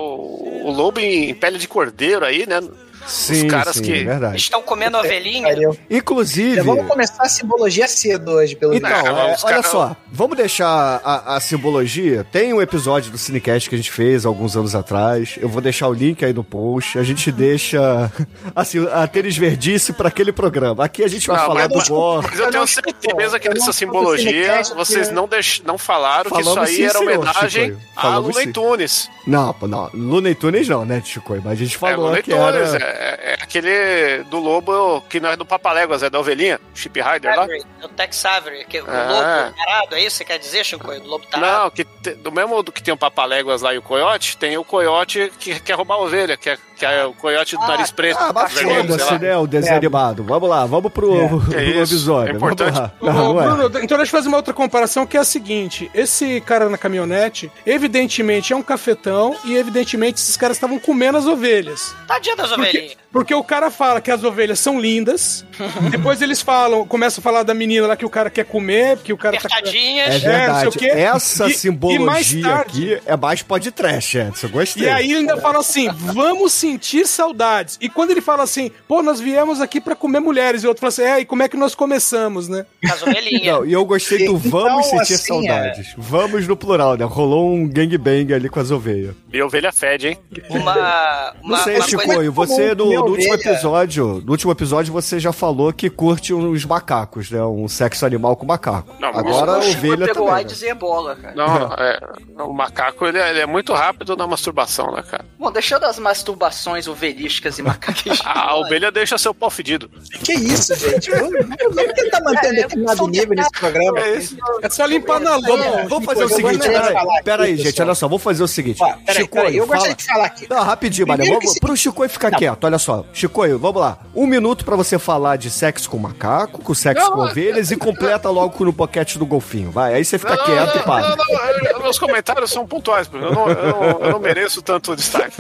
Speaker 7: o lobo em pele de cordeiro aí, né?
Speaker 8: Sim,
Speaker 7: caras
Speaker 8: sim,
Speaker 7: que-
Speaker 8: é verdade.
Speaker 5: Estão comendo ovelhinha.
Speaker 8: Inclusive...
Speaker 9: Já vamos começar a simbologia cedo hoje, pelo
Speaker 8: Então,
Speaker 9: menos.
Speaker 7: Não,
Speaker 8: é,
Speaker 7: os
Speaker 8: olha
Speaker 7: caras-
Speaker 8: só, vamos deixar a, a simbologia. Tem um episódio do Cinecast que a gente fez alguns anos atrás. Eu vou deixar o link aí no post. A gente deixa assim, a tênis verdice para aquele programa. Aqui a gente vai
Speaker 7: Não,
Speaker 8: falar
Speaker 7: mas-
Speaker 8: do gore.
Speaker 7: Mas eu tenho certeza que nessa simbologia vocês não, deix, não falaram que
Speaker 8: Falamos
Speaker 7: isso aí
Speaker 8: sim,
Speaker 7: era
Speaker 8: senhor,
Speaker 7: homenagem
Speaker 8: Chico.
Speaker 7: a
Speaker 8: sim.
Speaker 7: Tunes.
Speaker 8: Não, não. Looney Tunes não, né, Chico? Mas a gente
Speaker 7: É
Speaker 8: falou
Speaker 7: Looney
Speaker 8: que
Speaker 7: Tunes,
Speaker 8: era...
Speaker 7: é, é aquele do lobo que não é do Papaléguas, é da ovelhinha, Chip Rider lá.
Speaker 5: Avery, o Tex Avery, que é o
Speaker 7: Ah.
Speaker 5: lobo parado, é isso que você quer dizer, Chico? Do lobo tarado?
Speaker 7: Não, que te- do mesmo do que tem o Papaléguas lá e o Coiote, tem o Coiote que quer roubar a ovelha, que é, que é o Coiote do nariz preto.
Speaker 8: Ah, mas
Speaker 7: vermelho, sei
Speaker 8: foda-se,
Speaker 7: lá.
Speaker 8: né, o desenho
Speaker 9: É.
Speaker 8: animado. Vamos lá, vamos pro, pro
Speaker 7: É
Speaker 8: lobisomem.
Speaker 7: é importante.
Speaker 6: Ô,
Speaker 8: é.
Speaker 6: Bruno, então deixa eu fazer uma outra comparação que é a seguinte: esse cara na caminhonete, evidentemente é um cafetão e evidentemente esses caras estavam comendo as ovelhas.
Speaker 5: Tadinha das ovelhinhas.
Speaker 6: Porque o cara fala que as ovelhas são lindas, depois eles falam, começam a falar da menina lá que o cara quer comer, que o cara tá.
Speaker 5: Apertadinhas.
Speaker 8: É
Speaker 6: não sei
Speaker 8: verdade.
Speaker 6: o quê.
Speaker 8: Essa
Speaker 6: E- e
Speaker 8: simbologia
Speaker 6: mais tarde-
Speaker 8: aqui é mais pode trash, Edson. Gostei.
Speaker 6: E aí ele ainda fala assim: vamos sentir saudades. E quando ele fala assim, pô, nós viemos aqui pra comer mulheres, e o outro fala assim: é, e como é que nós começamos, né?
Speaker 5: As ovelhinhas.
Speaker 8: Não, e eu gostei do
Speaker 9: Então,
Speaker 8: vamos sentir
Speaker 9: assim,
Speaker 8: saudades. Vamos no plural, né? Rolou um gangbang ali com as ovelhas.
Speaker 7: E a ovelha fede, hein?
Speaker 5: Uma.
Speaker 8: Não
Speaker 5: uma,
Speaker 8: sei,
Speaker 5: uma
Speaker 8: Chico,
Speaker 5: coisa-
Speaker 8: você no, último episódio, no último episódio você já falou que curte uns macacos, né? Um sexo animal com macaco.
Speaker 7: Não,
Speaker 8: Agora a
Speaker 11: O Chico
Speaker 8: ovelha
Speaker 11: pegou
Speaker 8: também.
Speaker 11: AIDS e ebola, cara.
Speaker 7: Não, é, o macaco ele é, ele é muito rápido na masturbação, né, cara?
Speaker 11: Bom, deixando as masturbações ovelísticas e macaquísticas.
Speaker 7: A ovelha deixa seu pau fedido.
Speaker 9: Que isso, gente? Vamos, vamos tentar manter um determinado nível nesse programa.
Speaker 7: É isso.
Speaker 6: É só limpar na lama.
Speaker 8: vamos fazer o seguinte, peraí, peraí,
Speaker 9: pessoal.
Speaker 8: gente, olha só, vamos fazer o seguinte.
Speaker 9: Peraí, eu
Speaker 8: fala...
Speaker 9: gostaria de falar aqui.
Speaker 8: Não, rapidinho,
Speaker 9: Primeiro
Speaker 8: vamos
Speaker 9: que
Speaker 8: pro Chicoio ficar quieto, olha só. Chicoio, vamos lá. Um minuto pra você falar de sexo com macaco, com sexo
Speaker 7: Não,
Speaker 8: com ovelhas e completa logo no boquete do golfinho. Vai, aí você fica quieto e para.
Speaker 7: não, não, não, meus comentários são pontuais. Eu não, eu não, eu não mereço tanto destaque.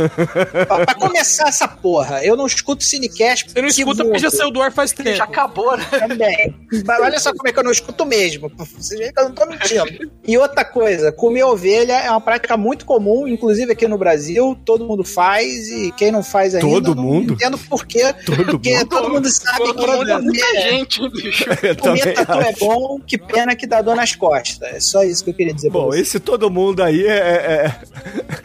Speaker 9: Ó, pra começar essa porra, eu não escuto Cinecast.
Speaker 6: Você não escuta porque já saiu do ar faz tempo.
Speaker 11: Já acabou, né?
Speaker 9: Também. Mas olha só como é que eu não escuto mesmo. Vocês veem que eu não tô mentindo. E outra coisa, comer ovelha é uma prática muito comum, inclusive aqui no Brasil, todo mundo faz, e quem não faz ainda.
Speaker 8: Todo
Speaker 9: não
Speaker 8: mundo?
Speaker 9: Entendo por quê.
Speaker 8: Todo
Speaker 9: porque
Speaker 8: mundo?
Speaker 9: todo mundo sabe que
Speaker 11: Todo mundo é muita gente, bicho.
Speaker 8: Eu
Speaker 9: comer tatu é
Speaker 8: acho.
Speaker 9: bom, que pena que dá dor nas costas. É só isso que eu queria dizer
Speaker 8: Bom, esse todo mundo aí é. é- é-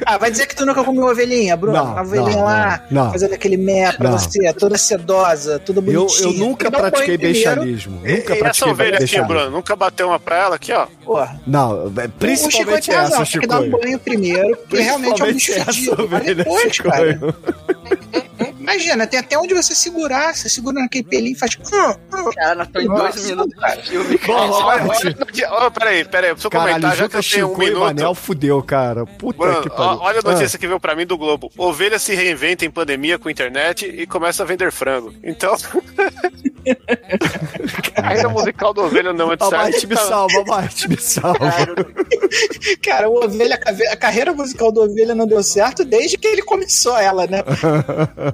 Speaker 9: Ah, vai dizer que tu nunca comeu ovelhinha, Bruno?
Speaker 8: Não,
Speaker 9: uma ovelhinha
Speaker 8: não,
Speaker 9: lá,
Speaker 8: não, não.
Speaker 9: fazendo aquele mé pra
Speaker 8: Não.
Speaker 9: você, toda sedosa, toda
Speaker 8: Eu,
Speaker 9: bonitinha.
Speaker 8: eu nunca
Speaker 9: Não
Speaker 8: pratiquei beixalismo. Nunca
Speaker 7: E essa
Speaker 8: pratiquei
Speaker 7: ovelha aqui. Bruno, nunca bateu uma pra ela aqui, ó.
Speaker 9: Porra.
Speaker 8: Não, é,
Speaker 9: o Chico
Speaker 8: principalmente
Speaker 9: tem razão,
Speaker 8: essa,
Speaker 9: tem que dar um banho primeiro, porque realmente é um bicho
Speaker 8: Principalmente essa ovelha,
Speaker 9: depois,
Speaker 8: Chico.
Speaker 9: cara, imagina, tem até onde você segurar, você segura naquele pelinho e faz... hum, hum.
Speaker 11: Cara, nós estamos em dois minutos
Speaker 9: cara.
Speaker 11: filme,
Speaker 7: Olha, peraí, peraí, preciso
Speaker 8: Caralho,
Speaker 7: comentar, já que eu tenho um minuto.
Speaker 8: Manel fudeu, cara. Puta
Speaker 7: Bruno,
Speaker 8: que pariu.
Speaker 7: olha a
Speaker 8: Ah.
Speaker 7: notícia que veio pra mim do Globo. Ovelha se reinventa em pandemia com internet e começa a vender frango. Então. Ainda musical do Ovelha não é de certo.
Speaker 8: Marte me salva, a Marte me salva.
Speaker 9: Cara, o Ovelha, a carreira musical do Ovelha não deu certo desde que ele começou ela, né?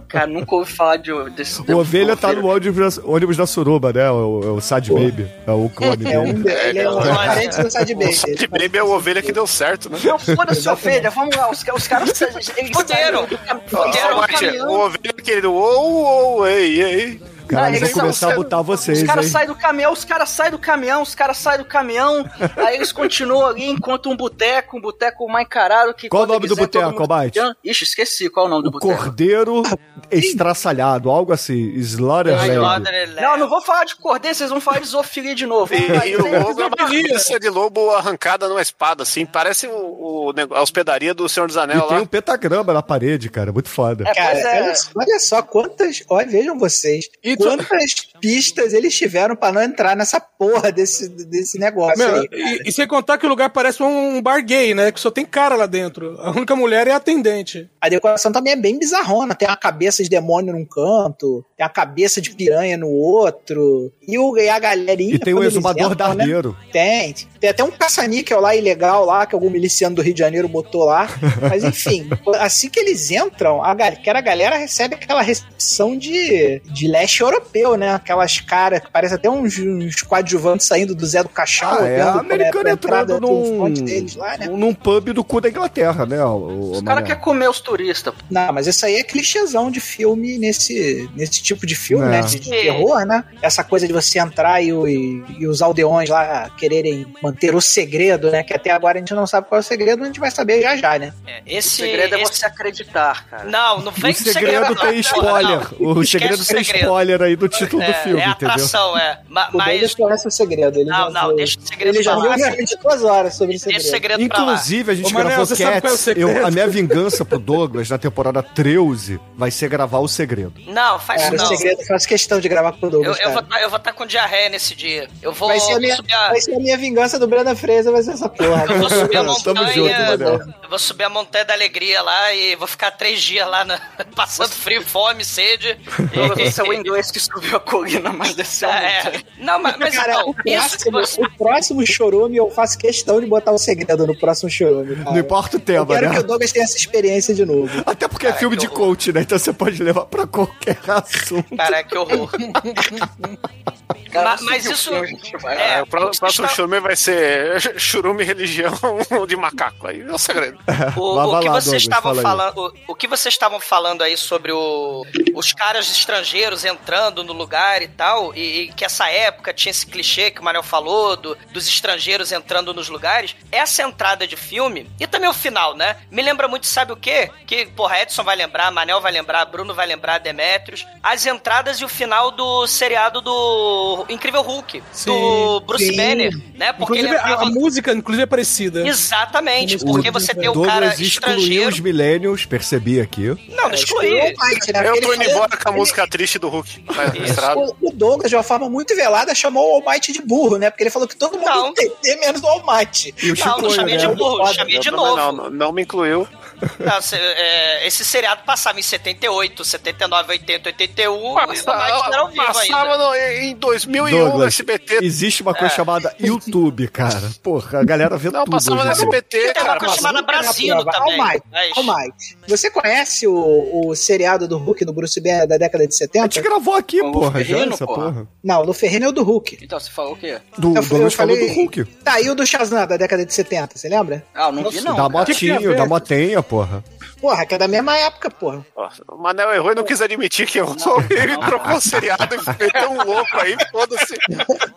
Speaker 11: Cara, nunca ouvi falar de, desse.
Speaker 8: O Ovelha tá no ônibus, ônibus da Suruba, né? O, o Sad Baby. É o clone
Speaker 9: É um,
Speaker 8: dele.
Speaker 9: ele é um
Speaker 7: Olha.
Speaker 9: parente do Sad
Speaker 7: O
Speaker 9: Baby.
Speaker 7: Sad Baby é o Ovelha que deu certo, né?
Speaker 11: Não, foda-se, ovelha, vamos lá, os, os caras. Eles
Speaker 5: Fuderam.
Speaker 11: Fuderam
Speaker 7: Marte,
Speaker 11: caminhão.
Speaker 7: o Ovelha querido, ou, ou, ei, ei.
Speaker 8: Caralho, vou começar
Speaker 11: são-
Speaker 8: a botar vocês,
Speaker 11: Os caras saem do caminhão, os caras saem do caminhão, os caras saem do caminhão, aí eles continuam ali, enquanto um boteco, um boteco mais caralho que.
Speaker 8: Qual o
Speaker 11: quando
Speaker 8: nome do
Speaker 11: quiser,
Speaker 8: boteco, Almighty?
Speaker 11: Ixi, esqueci qual é o nome do
Speaker 8: O
Speaker 11: boteco.
Speaker 8: cordeiro estraçalhado, algo assim. Slaughterland.
Speaker 11: Não, não vou falar de cordeiro, vocês vão falar de zoofilia de novo.
Speaker 7: E, e o
Speaker 11: tem-
Speaker 7: lobo é uma cabeça de lobo arrancada numa espada, assim. Parece o, o a hospedaria do Senhor dos
Speaker 8: E
Speaker 7: Anéis
Speaker 8: tem
Speaker 7: lá.
Speaker 8: um pentagrama na parede, cara. Muito foda.
Speaker 11: É,
Speaker 9: Cara,
Speaker 11: é.
Speaker 9: olha, só- quantas. Olha, vejam vocês.
Speaker 6: E
Speaker 9: quantas pistas eles tiveram pra não entrar nessa porra desse, desse negócio
Speaker 6: Meu,
Speaker 9: aí.
Speaker 6: e, e sem contar que o lugar parece um bar gay, né? Que só tem cara lá dentro. A única mulher é a atendente.
Speaker 9: A decoração também é bem bizarrona. Tem uma cabeça de demônio num canto, tem a cabeça de piranha no outro. E, o, e a galerinha.
Speaker 8: E tem o exumador
Speaker 9: entram, né? Tem. Tem até um caça-níquel lá ilegal lá, que algum miliciano do Rio de Janeiro botou lá. Mas enfim, assim que eles entram, a, gal- que a galera recebe aquela recepção de, de leste europeu, né? Aquelas caras que parecem até uns, uns coadjuvantes saindo do Zé do Caixão.
Speaker 8: Ah, é americana
Speaker 9: entrada
Speaker 8: entrando
Speaker 9: do
Speaker 8: num,
Speaker 9: fonte deles lá, né?
Speaker 8: num pub do cu da Inglaterra, né? O,
Speaker 11: Os caras querem comer os turistas. pô.
Speaker 9: Não, mas isso aí é clichêzão de filme nesse, nesse tipo de filme,
Speaker 8: É.
Speaker 9: né? De terror, né? Essa coisa de você entrar e, o- e- e os aldeões lá quererem manter o segredo, né? Que até agora a gente não sabe qual é o segredo, mas a gente vai saber já já, né?
Speaker 5: É,
Speaker 11: O
Speaker 5: esse,
Speaker 11: segredo é
Speaker 5: esse-
Speaker 11: você acreditar, cara.
Speaker 5: Não, não vem
Speaker 8: O segredo
Speaker 5: não,
Speaker 8: tem spoiler.
Speaker 5: não.
Speaker 8: O
Speaker 5: Esquece
Speaker 8: segredo
Speaker 5: o
Speaker 8: tem
Speaker 5: segredo.
Speaker 8: Spoiler aí do título do
Speaker 5: É,
Speaker 8: filme,
Speaker 5: é
Speaker 8: entendeu?
Speaker 5: atração, é. Ma-
Speaker 9: O Douglas
Speaker 5: Mas.
Speaker 9: conhece o segredo. Ele
Speaker 5: Não,
Speaker 9: já
Speaker 5: não,
Speaker 9: viu-
Speaker 5: deixa o segredo
Speaker 9: Ele já viu realmente duas horas sobre o segredo.
Speaker 8: Inclusive, a gente
Speaker 6: Ô, Manel,
Speaker 8: gravou
Speaker 6: você sabe qual é o
Speaker 8: Cats.
Speaker 6: segredo?
Speaker 8: Eu, a minha vingança pro Douglas na temporada 13 vai ser gravar o segredo.
Speaker 5: Não, faz
Speaker 9: Cara,
Speaker 5: isso
Speaker 9: o
Speaker 5: não.
Speaker 9: segredo faço questão de gravar com o
Speaker 5: Eu,
Speaker 9: Douglas.
Speaker 5: eu, vou tá- estar com diarreia nesse dia. Eu vou
Speaker 9: Vai ser, a minha,
Speaker 5: subir a,
Speaker 9: vai ser a minha vingança do Brenda Fraser, vai ser essa porra.
Speaker 5: eu vou subir a
Speaker 8: Tamo
Speaker 5: montanha.
Speaker 8: junto, Manel.
Speaker 5: eu vou subir a montanha da alegria lá e vou ficar três dias lá na- passando frio, fome, sede.
Speaker 11: Douglas, Você é o inglês que subiu a colina, mas desceu a
Speaker 5: É, não, mas, mas
Speaker 9: Cara,
Speaker 5: então,
Speaker 9: o próximo,
Speaker 5: você.
Speaker 9: o próximo chorume eu faço questão de botar o segredo no próximo chorume. cara.
Speaker 8: Não importa o
Speaker 9: Eu
Speaker 8: tema,
Speaker 9: quero
Speaker 8: né?
Speaker 9: que o Douglas tenha essa experiência de novo.
Speaker 8: Até porque é filme de coach, né? Então você pode levar pra qualquer assunto.
Speaker 5: Cara, que horror. Ma- mas isso.
Speaker 7: É,
Speaker 5: É,
Speaker 7: o próximo
Speaker 5: estão-
Speaker 7: churume vai ser churume religião de macaco. Aí é o segredo.
Speaker 5: O,
Speaker 8: Mas
Speaker 5: o que
Speaker 8: lá,
Speaker 5: vocês
Speaker 8: Douglas,
Speaker 5: estavam falando, o, o que vocês estavam falando aí sobre o- os caras estrangeiros entrando no lugar e tal, e, e que essa época tinha esse clichê que o Manel falou do- dos estrangeiros entrando nos lugares, essa entrada de filme e também o final, né? Me lembra muito, sabe o quê? Que, porra, Edson vai lembrar, Manel vai lembrar, Bruno vai lembrar, Demetrios, as entradas e o final do seriado do Incrível Hulk, do Bruce
Speaker 6: sim.
Speaker 5: Banner, né? Porque
Speaker 6: Inclusive,
Speaker 5: entrava...
Speaker 6: a música, inclusive, é parecida.
Speaker 5: Exatamente, porque você tem o
Speaker 8: Douglas
Speaker 5: cara
Speaker 8: excluiu
Speaker 5: estrangeiro.
Speaker 8: os millennials, percebi aqui.
Speaker 5: Não, não excluí.
Speaker 7: Eu tô indo embora com a música triste do Hulk.
Speaker 9: O, o Douglas, de uma forma muito velada, chamou o All Might de burro, né? Porque ele falou que todo mundo entender menos do Might.
Speaker 8: E o
Speaker 5: Não, não chamei de burro, chamei de
Speaker 7: Não,
Speaker 5: novo.
Speaker 7: Não, não, não me incluiu.
Speaker 5: Não, é, esse seriado passava em 78, 79, 80, 81 e o Mike era ao vivo
Speaker 7: Passava
Speaker 5: ainda.
Speaker 7: no- em 2001 no
Speaker 8: Douglas,
Speaker 7: SBT.
Speaker 8: existe uma coisa
Speaker 5: É.
Speaker 8: chamada YouTube, cara. Porra, a galera vê
Speaker 7: Não,
Speaker 8: tudo.
Speaker 7: passava no
Speaker 8: hoje em dia.
Speaker 7: SBT,
Speaker 5: Tem uma
Speaker 7: cara.
Speaker 5: coisa chamada Brasino
Speaker 9: All
Speaker 5: também.
Speaker 9: Might,
Speaker 5: Mas-
Speaker 9: All Might. Você conhece o, o seriado do Hulk do Bruce Banner da década de
Speaker 8: A
Speaker 9: 70?
Speaker 8: gente gravou aqui,
Speaker 11: o
Speaker 8: porra, já essa
Speaker 11: porra.
Speaker 8: porra.
Speaker 9: Não, no Ferreira é o do Hulk.
Speaker 11: Então, você falou o quê?
Speaker 8: Do,
Speaker 9: Eu-
Speaker 8: Douglas
Speaker 9: eu
Speaker 8: falou
Speaker 9: falei-
Speaker 8: do Hulk.
Speaker 9: Tá, e o do Shazam da década de 70, você lembra?
Speaker 11: Ah, eu não vi não.
Speaker 8: da
Speaker 11: cara.
Speaker 6: a
Speaker 8: motinho, da motenha, porra.
Speaker 9: Porra, que é da mesma época, porra.
Speaker 7: Nossa, O Manel errou e não quis admitir que eu sou ele trocou o seriado e meteu um louco aí, foda-se.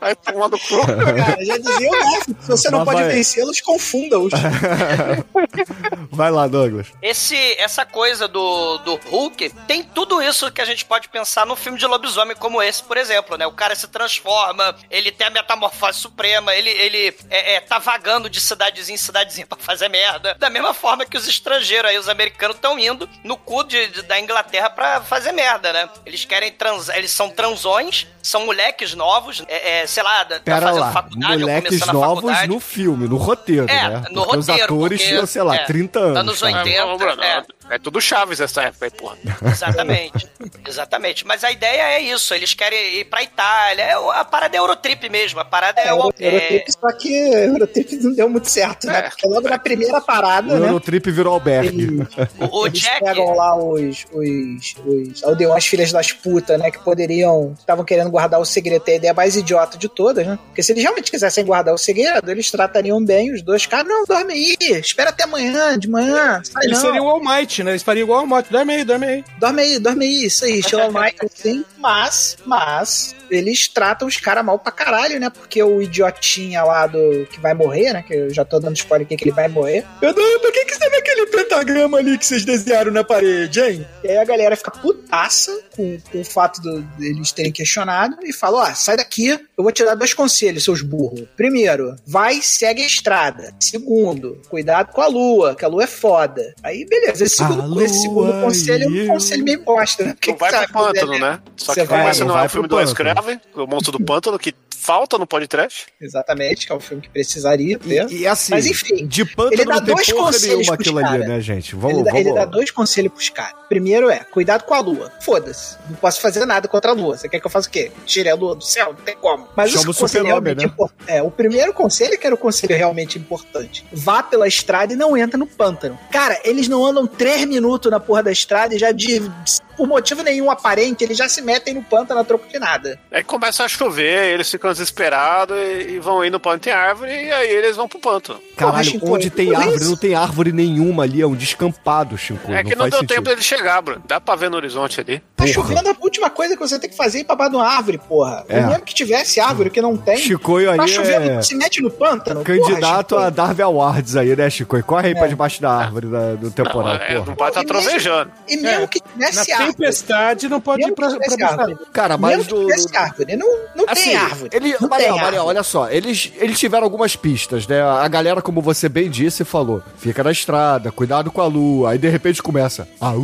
Speaker 7: Vai tomar no cu.
Speaker 9: Cara, já dizia o se você não
Speaker 8: Mas
Speaker 9: pode
Speaker 8: vai.
Speaker 9: vencê-los, confunda-os.
Speaker 8: Vai lá, Douglas.
Speaker 5: Esse, essa coisa do, do Hulk tem tudo isso que a gente pode pensar num filme de lobisomem como esse, por exemplo, né? O cara se transforma, ele tem a metamorfose suprema, ele, ele é, é, tá vagando de cidadezinha em cidadezinha pra fazer merda. Da mesma forma que os estrangeiros aí, os americanos, estão indo no cu de, de- da Inglaterra pra fazer merda, né? Eles querem transar, eles são transões, são moleques novos, é, é, sei lá, tá
Speaker 8: Pera
Speaker 5: fazendo
Speaker 8: lá,
Speaker 5: faculdade, ou
Speaker 8: moleques novos
Speaker 5: faculdade.
Speaker 8: no filme, no roteiro,
Speaker 5: É,
Speaker 8: né?
Speaker 5: no
Speaker 8: Porque os
Speaker 5: roteiro,
Speaker 8: atores
Speaker 5: porque-
Speaker 8: tinham, sei lá,
Speaker 5: é,
Speaker 8: 30 anos.
Speaker 5: anos
Speaker 8: cara.
Speaker 5: 80.
Speaker 7: Ô, Bruno,
Speaker 5: é.
Speaker 7: É tudo Chaves essa época aí, porra.
Speaker 5: Exatamente. Exatamente. Mas a ideia é isso. Eles querem ir pra Itália. É o- a parada é Eurotrip mesmo. A parada é, o.
Speaker 9: Euro-
Speaker 5: é-
Speaker 9: Eurotrip, só que Eurotrip não deu muito certo, né? Porque logo na primeira
Speaker 8: O
Speaker 9: parada, né?
Speaker 8: Eurotrip virou albergue.
Speaker 5: o, o
Speaker 9: Eles
Speaker 5: Jack.
Speaker 9: pegam lá os, os, os aldeões filhas das putas, né? Que poderiam. Estavam querendo guardar o segredo. Tem a ideia mais idiota de todas, né? Porque se eles realmente quisessem guardar o segredo, eles tratariam bem os dois caras. Não, dorme aí. Espera até amanhã, de manhã. Sai
Speaker 6: Eles
Speaker 9: não.
Speaker 6: seriam o All Might, né? Eles fariam igual o Might. Dorme aí, dorme aí.
Speaker 9: Dorme aí, dorme aí, isso aí, estilo Michael, sim. Mas, mas, eles tratam os caras mal pra caralho, né? Porque o idiotinha lá do que vai morrer, né? Que eu já tô dando spoiler aqui que ele vai morrer. Eu não, pra que que você vê aquele pentagrama ali que vocês desenharam na parede, hein? E aí a galera fica putaça com, com o fato do- deles terem questionado e fala: ó, sai daqui, eu vou te dar dois conselhos, seus burros. Primeiro, vai, segue a estrada. Segundo, cuidado com a lua, que a lua é foda. Aí, beleza, esse segundo, esse segundo conselho é um conselho meio bosta, né? Porque
Speaker 7: Não vai
Speaker 9: que
Speaker 7: pro pântano, né? Só que
Speaker 9: Você
Speaker 7: como
Speaker 9: vai-
Speaker 7: esse
Speaker 8: não
Speaker 7: não é o filme do
Speaker 8: pântano.
Speaker 7: Craven, o Monstro do Pântano, que falta no podcast.
Speaker 9: Exatamente, que é o filme que precisaria ter.
Speaker 8: E, e assim,
Speaker 9: Mas enfim,
Speaker 8: de pântano
Speaker 9: ele dá dois conselhos pros
Speaker 8: aquilo ali,
Speaker 9: cara.
Speaker 8: né, gente? Vamos,
Speaker 9: ele, dá,
Speaker 8: vamos.
Speaker 9: ele dá dois conselhos pros caras. Primeiro é, cuidado com a lua. Foda-se. Não posso fazer nada contra a lua. Você quer que eu faça o quê? Tire a lua do céu? Não tem como. Mas
Speaker 8: Chama
Speaker 9: o conselho realmente
Speaker 8: né?
Speaker 9: impor- É, o primeiro conselho que era o conselho realmente importante. Vá pela estrada e não entra no pântano. Cara, eles não andam três minutos na porra da estrada e já de, por motivo nenhum aparente, eles já se metem no pântano a troco de nada.
Speaker 7: Aí começa a chover, eles ficam desesperados e, e vão indo pra onde tem árvore e aí eles vão pro pântano.
Speaker 8: Caralho,
Speaker 9: Chico,
Speaker 8: onde tem árvore,
Speaker 9: isso?
Speaker 8: não tem árvore nenhuma ali, é um descampado, Chico.
Speaker 7: é
Speaker 8: não
Speaker 7: que não
Speaker 8: faz
Speaker 7: deu
Speaker 8: sentido.
Speaker 7: tempo dele chegar, Bruno. Dá pra ver no horizonte ali.
Speaker 9: Tá chovendo a última coisa que você tem que fazer é ir pra baixo de uma árvore, porra.
Speaker 8: É.
Speaker 9: Mesmo que tivesse árvore que não tem.
Speaker 8: Chicoio aí
Speaker 9: tá chovendo,
Speaker 8: é
Speaker 9: se mete no pântano.
Speaker 8: candidato
Speaker 9: porra,
Speaker 8: a Darby Awards aí, né, Chico? Corre aí
Speaker 9: É.
Speaker 8: pra debaixo da árvore da- do temporal,
Speaker 7: Não, é,
Speaker 8: porra.
Speaker 7: não pode estar
Speaker 9: E mesmo-
Speaker 7: trovejando.
Speaker 9: E mesmo
Speaker 6: É.
Speaker 9: que tivesse árvore.
Speaker 6: Tempestade não pode ir
Speaker 9: Mesmo
Speaker 6: pra, pra.
Speaker 8: Cara, mas
Speaker 9: mesmo que
Speaker 8: do-
Speaker 9: tivesse
Speaker 8: do-
Speaker 9: árvore. Não, não
Speaker 8: Assim,
Speaker 9: tem árvore.
Speaker 8: Ele,
Speaker 9: não
Speaker 8: Mariel,
Speaker 9: tem
Speaker 8: Mariel,
Speaker 9: árvore.
Speaker 8: olha só, eles, eles tiveram algumas pistas, né? A galera, como você bem disse, falou: fica na estrada, cuidado com a lua. Aí de repente começa: au,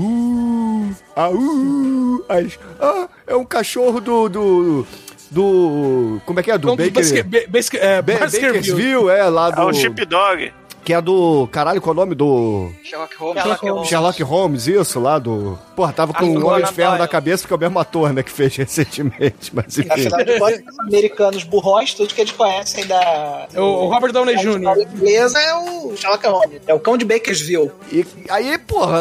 Speaker 8: au. Aí, ah, é um cachorro do. do. do como é que é? Do Baker.
Speaker 6: Basque- Ba- Basque- é,
Speaker 8: Ba-
Speaker 6: Baskerville.
Speaker 8: É, lá do.
Speaker 7: É o Chip Dog.
Speaker 8: Que é do. Caralho, qual é o nome do.
Speaker 11: Sherlock Holmes.
Speaker 6: Sherlock Holmes.
Speaker 8: Sherlock Holmes, isso, lá do. Porra, tava com
Speaker 11: Arthur
Speaker 8: o Homem de Ferro na cabeça, porque é o mesmo ator, né, que fez recentemente. Mas enfim.
Speaker 9: Afinal de contas, os americanos burrões, tudo que eles conhecem da.
Speaker 6: O, o Robert Downey Jr.
Speaker 9: inglesa é o Sherlock Holmes. É o cão de Bakersville.
Speaker 8: E aí, porra,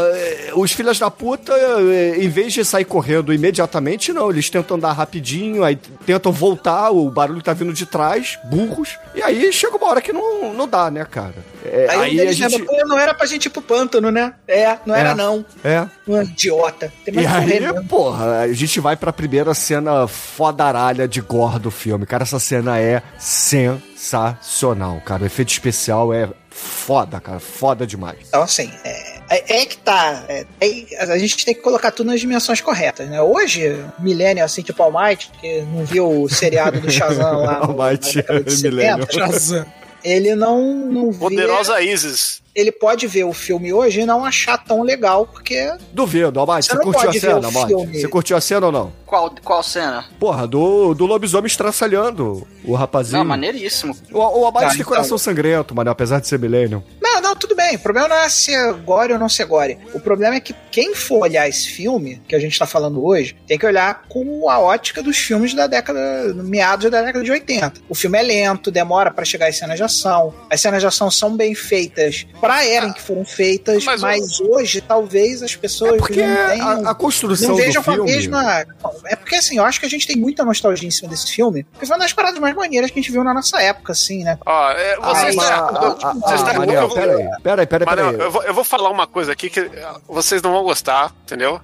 Speaker 8: os filhos da puta, é, em vez de sair correndo imediatamente, não. Eles tentam andar rapidinho, aí tentam voltar, o barulho tá vindo de trás, burros. E aí chega uma hora que não, não dá, né, cara? É,
Speaker 9: Aí, um
Speaker 8: aí a gente.
Speaker 9: pô, não era pra gente ir pro pântano, né? É, não era
Speaker 8: É.
Speaker 9: não.
Speaker 8: É.
Speaker 9: Um idiota. Tem
Speaker 8: E aí,
Speaker 9: mesmo.
Speaker 8: porra, a gente vai pra primeira cena fodaralha de gore do filme. Cara, essa cena é sensacional, cara. O efeito especial é foda, cara. Foda demais.
Speaker 9: Então, assim, é, é, é que tá. é, é- a gente tem que colocar tudo nas dimensões corretas, né? Hoje, milênio, assim, tipo Almighty, que não viu o seriado do Shazam lá.
Speaker 8: Almighty, milênio.
Speaker 9: 70,
Speaker 6: Shazam.
Speaker 9: Ele não, não vê.
Speaker 7: Poderosa Isis.
Speaker 9: Ele pode ver o filme hoje e não achar tão legal, porque.
Speaker 8: Duvido, Almighty.
Speaker 9: Você
Speaker 8: Você curtiu a cena. Você curtiu a cena ou não?
Speaker 11: Qual, qual cena?
Speaker 8: Porra, do, do lobisomem estraçalhando o rapazinho.
Speaker 11: Não, maneiríssimo.
Speaker 8: O, o Almighty
Speaker 9: Tá,
Speaker 8: tem
Speaker 9: então.
Speaker 8: coração sangrento, mano, apesar de ser milênio.
Speaker 9: Não, não, tudo bem. O problema não é ser gore ou não ser gore. O problema é que quem for olhar esse filme, que a gente tá falando hoje, tem que olhar com a ótica dos filmes da década, meados da década de 80. O filme é lento, demora pra chegar às cenas de ação. As cenas de ação são bem feitas pra era em que foram feitas,
Speaker 7: Mas
Speaker 9: mas, hoje talvez as pessoas
Speaker 8: É porque
Speaker 9: não tenham,
Speaker 8: a, a construção
Speaker 9: não
Speaker 8: do
Speaker 9: vejam com a
Speaker 8: filme...
Speaker 9: mesma. É porque assim, eu acho que a gente tem muita nostalgia em cima desse filme, porque foi uma das paradas mais maneiras que a gente viu na nossa época, assim, né?
Speaker 7: Ó, é,
Speaker 8: Ah,
Speaker 7: vocês
Speaker 8: mas-
Speaker 7: tá-
Speaker 8: ah, ah,
Speaker 7: vocês
Speaker 8: ah,
Speaker 7: tá- vou-
Speaker 8: peraí, peraí, peraí, peraí.
Speaker 7: eu vou, eu vou falar uma coisa aqui que ah, vocês não vão gostar, entendeu?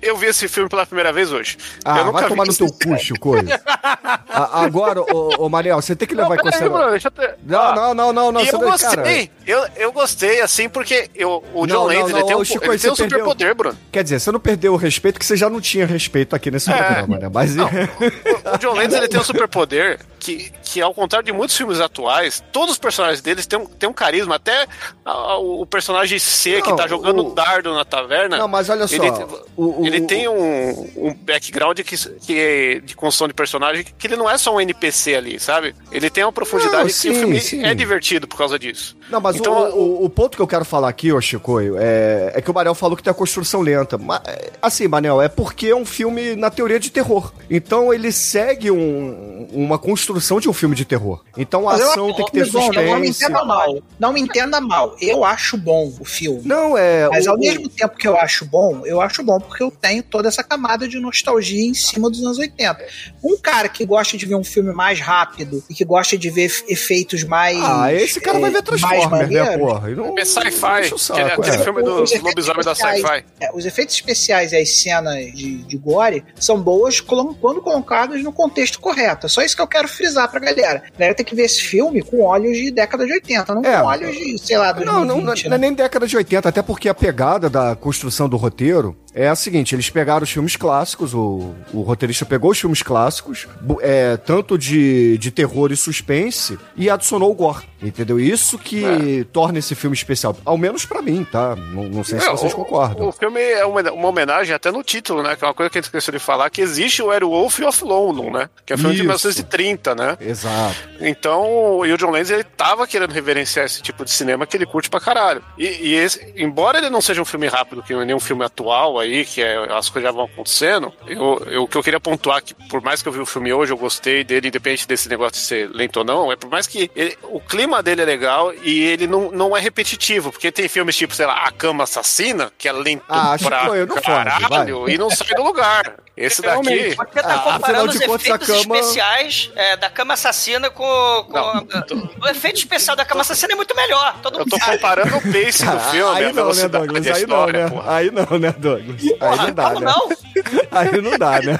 Speaker 7: Eu vi esse filme pela primeira vez hoje.
Speaker 8: Ah,
Speaker 7: eu nunca
Speaker 8: vai tomar
Speaker 7: vi
Speaker 8: no teu cu, Chicoio. A- Agora, ô, ô Manel, você tem que levar
Speaker 7: Não,
Speaker 8: em consideração...
Speaker 7: Bruno, deixa eu ter-
Speaker 8: Não, não, não, não, não. você
Speaker 7: eu
Speaker 8: não-
Speaker 7: gostei,
Speaker 8: cara,
Speaker 7: eu, eu gostei, assim, porque eu, o John
Speaker 8: Não, não,
Speaker 7: Landis,
Speaker 8: não,
Speaker 7: ele tem um,
Speaker 8: Chico,
Speaker 7: ele tem um
Speaker 8: perdeu.
Speaker 7: superpoder, Bruno.
Speaker 8: Quer dizer, você não perdeu o respeito, que você já não tinha respeito aqui nesse
Speaker 7: É.
Speaker 8: programa, né? Mas...
Speaker 7: O John Landis, ele tem um superpoder que, que, ao contrário de muitos filmes atuais, todos os personagens deles têm um, têm um carisma. Até a- o, personagem C, que
Speaker 8: Não,
Speaker 7: tá jogando
Speaker 8: o-
Speaker 7: dardo na taverna.
Speaker 8: Não, mas olha só,
Speaker 7: Ele,
Speaker 8: o-
Speaker 7: ele
Speaker 8: o-
Speaker 7: tem um, um background que, que é de construção de personagem que ele não é só um NPC ali, sabe? Ele tem uma profundidade
Speaker 8: Não,
Speaker 7: que
Speaker 8: sim,
Speaker 7: o filme
Speaker 8: sim.
Speaker 7: é divertido por causa disso.
Speaker 8: Não, mas
Speaker 7: Então,
Speaker 8: o, ponto que eu quero falar aqui, ô Chicoio, é, é que o Manel falou que tem a construção lenta. Mas, assim, Manel, é porque é um filme na teoria de terror. Então ele segue um- uma construção de um filme de terror. Então a
Speaker 9: Mas eu-
Speaker 8: ação tem que ter
Speaker 9: Bom, Não me
Speaker 8: suspense.
Speaker 9: entenda mal. Não me entenda mal. Eu acho bom o filme.
Speaker 8: Não, é.
Speaker 9: Mas
Speaker 8: o-
Speaker 9: ao mesmo tempo que eu acho bom, eu acho bom porque eu tenho toda essa camada de nostalgia em cima dos anos 80. Um cara que gosta de ver um filme mais rápido e que gosta de ver efeitos mais.
Speaker 8: Ah, esse cara vai ver
Speaker 9: mais
Speaker 8: Transformers, né, porra? E não-
Speaker 7: É sci-fi, aquele, aquele
Speaker 8: é.
Speaker 7: filme
Speaker 9: Os
Speaker 7: dos lobisomens da sci-fi.
Speaker 9: é, os efeitos especiais e as cenas de, de gore são boas quando colocadas no contexto correto. É só isso que eu quero frisar pra galera. A galera tem que ver esse filme com olhos de década de 80, não
Speaker 8: É.
Speaker 9: com olhos de, sei lá,
Speaker 8: Não, não, não,
Speaker 9: 2020,
Speaker 8: não é
Speaker 9: né?
Speaker 8: nem década de 80, até porque a pegada da construção do roteiro é a seguinte: eles pegaram os filmes clássicos, o, o roteirista pegou os filmes clássicos, é, tanto de, de terror e suspense, e adicionou o gore. Entendeu? Isso que torna esse filme especial. Ao menos pra mim, tá? Não, não sei se
Speaker 7: É,
Speaker 8: vocês
Speaker 7: o-
Speaker 8: concordam.
Speaker 7: O filme é uma, uma homenagem até no título, né? Que é uma coisa que a gente esqueceu de falar, que existe o Werewolf of London, né? Que é um filme de
Speaker 8: Isso.
Speaker 7: 1930, né?
Speaker 8: Exato.
Speaker 7: Então, e o John Landis, ele tava querendo reverenciar esse tipo de cinema que ele curte pra caralho. E, e esse, embora ele não seja um filme rápido, que nem um filme atual aí, que é, as coisas já vão acontecendo, eu, eu- o que eu queria pontuar, que por mais que eu vi o filme hoje, eu gostei dele, independente desse negócio de ser lento ou não, é por mais que ele- o clima dele é legal e ele não, não é repetitivo, porque tem filmes tipo, sei lá, A Cama Assassina, que é lento
Speaker 8: Ah,
Speaker 7: pra
Speaker 8: foi, não
Speaker 7: caralho,
Speaker 8: vai.
Speaker 7: e não sai do lugar. Esse daqui...
Speaker 6: Realmente.
Speaker 5: Porque tá
Speaker 8: Ah, afinal
Speaker 5: comparando
Speaker 8: de
Speaker 5: os
Speaker 8: contas, a
Speaker 5: efeitos
Speaker 8: cama-
Speaker 5: especiais é, da cama assassina com. com o efeito especial da cama assassina é muito melhor. Todo
Speaker 7: Eu tô
Speaker 5: sabe.
Speaker 7: comparando o pace do filme,
Speaker 8: aí
Speaker 7: a
Speaker 8: não, né, Douglas?
Speaker 7: a
Speaker 8: Aí não, né? Aí não, né, Douglas? Aí não dá, né?
Speaker 5: não?
Speaker 8: Aí não dá, né?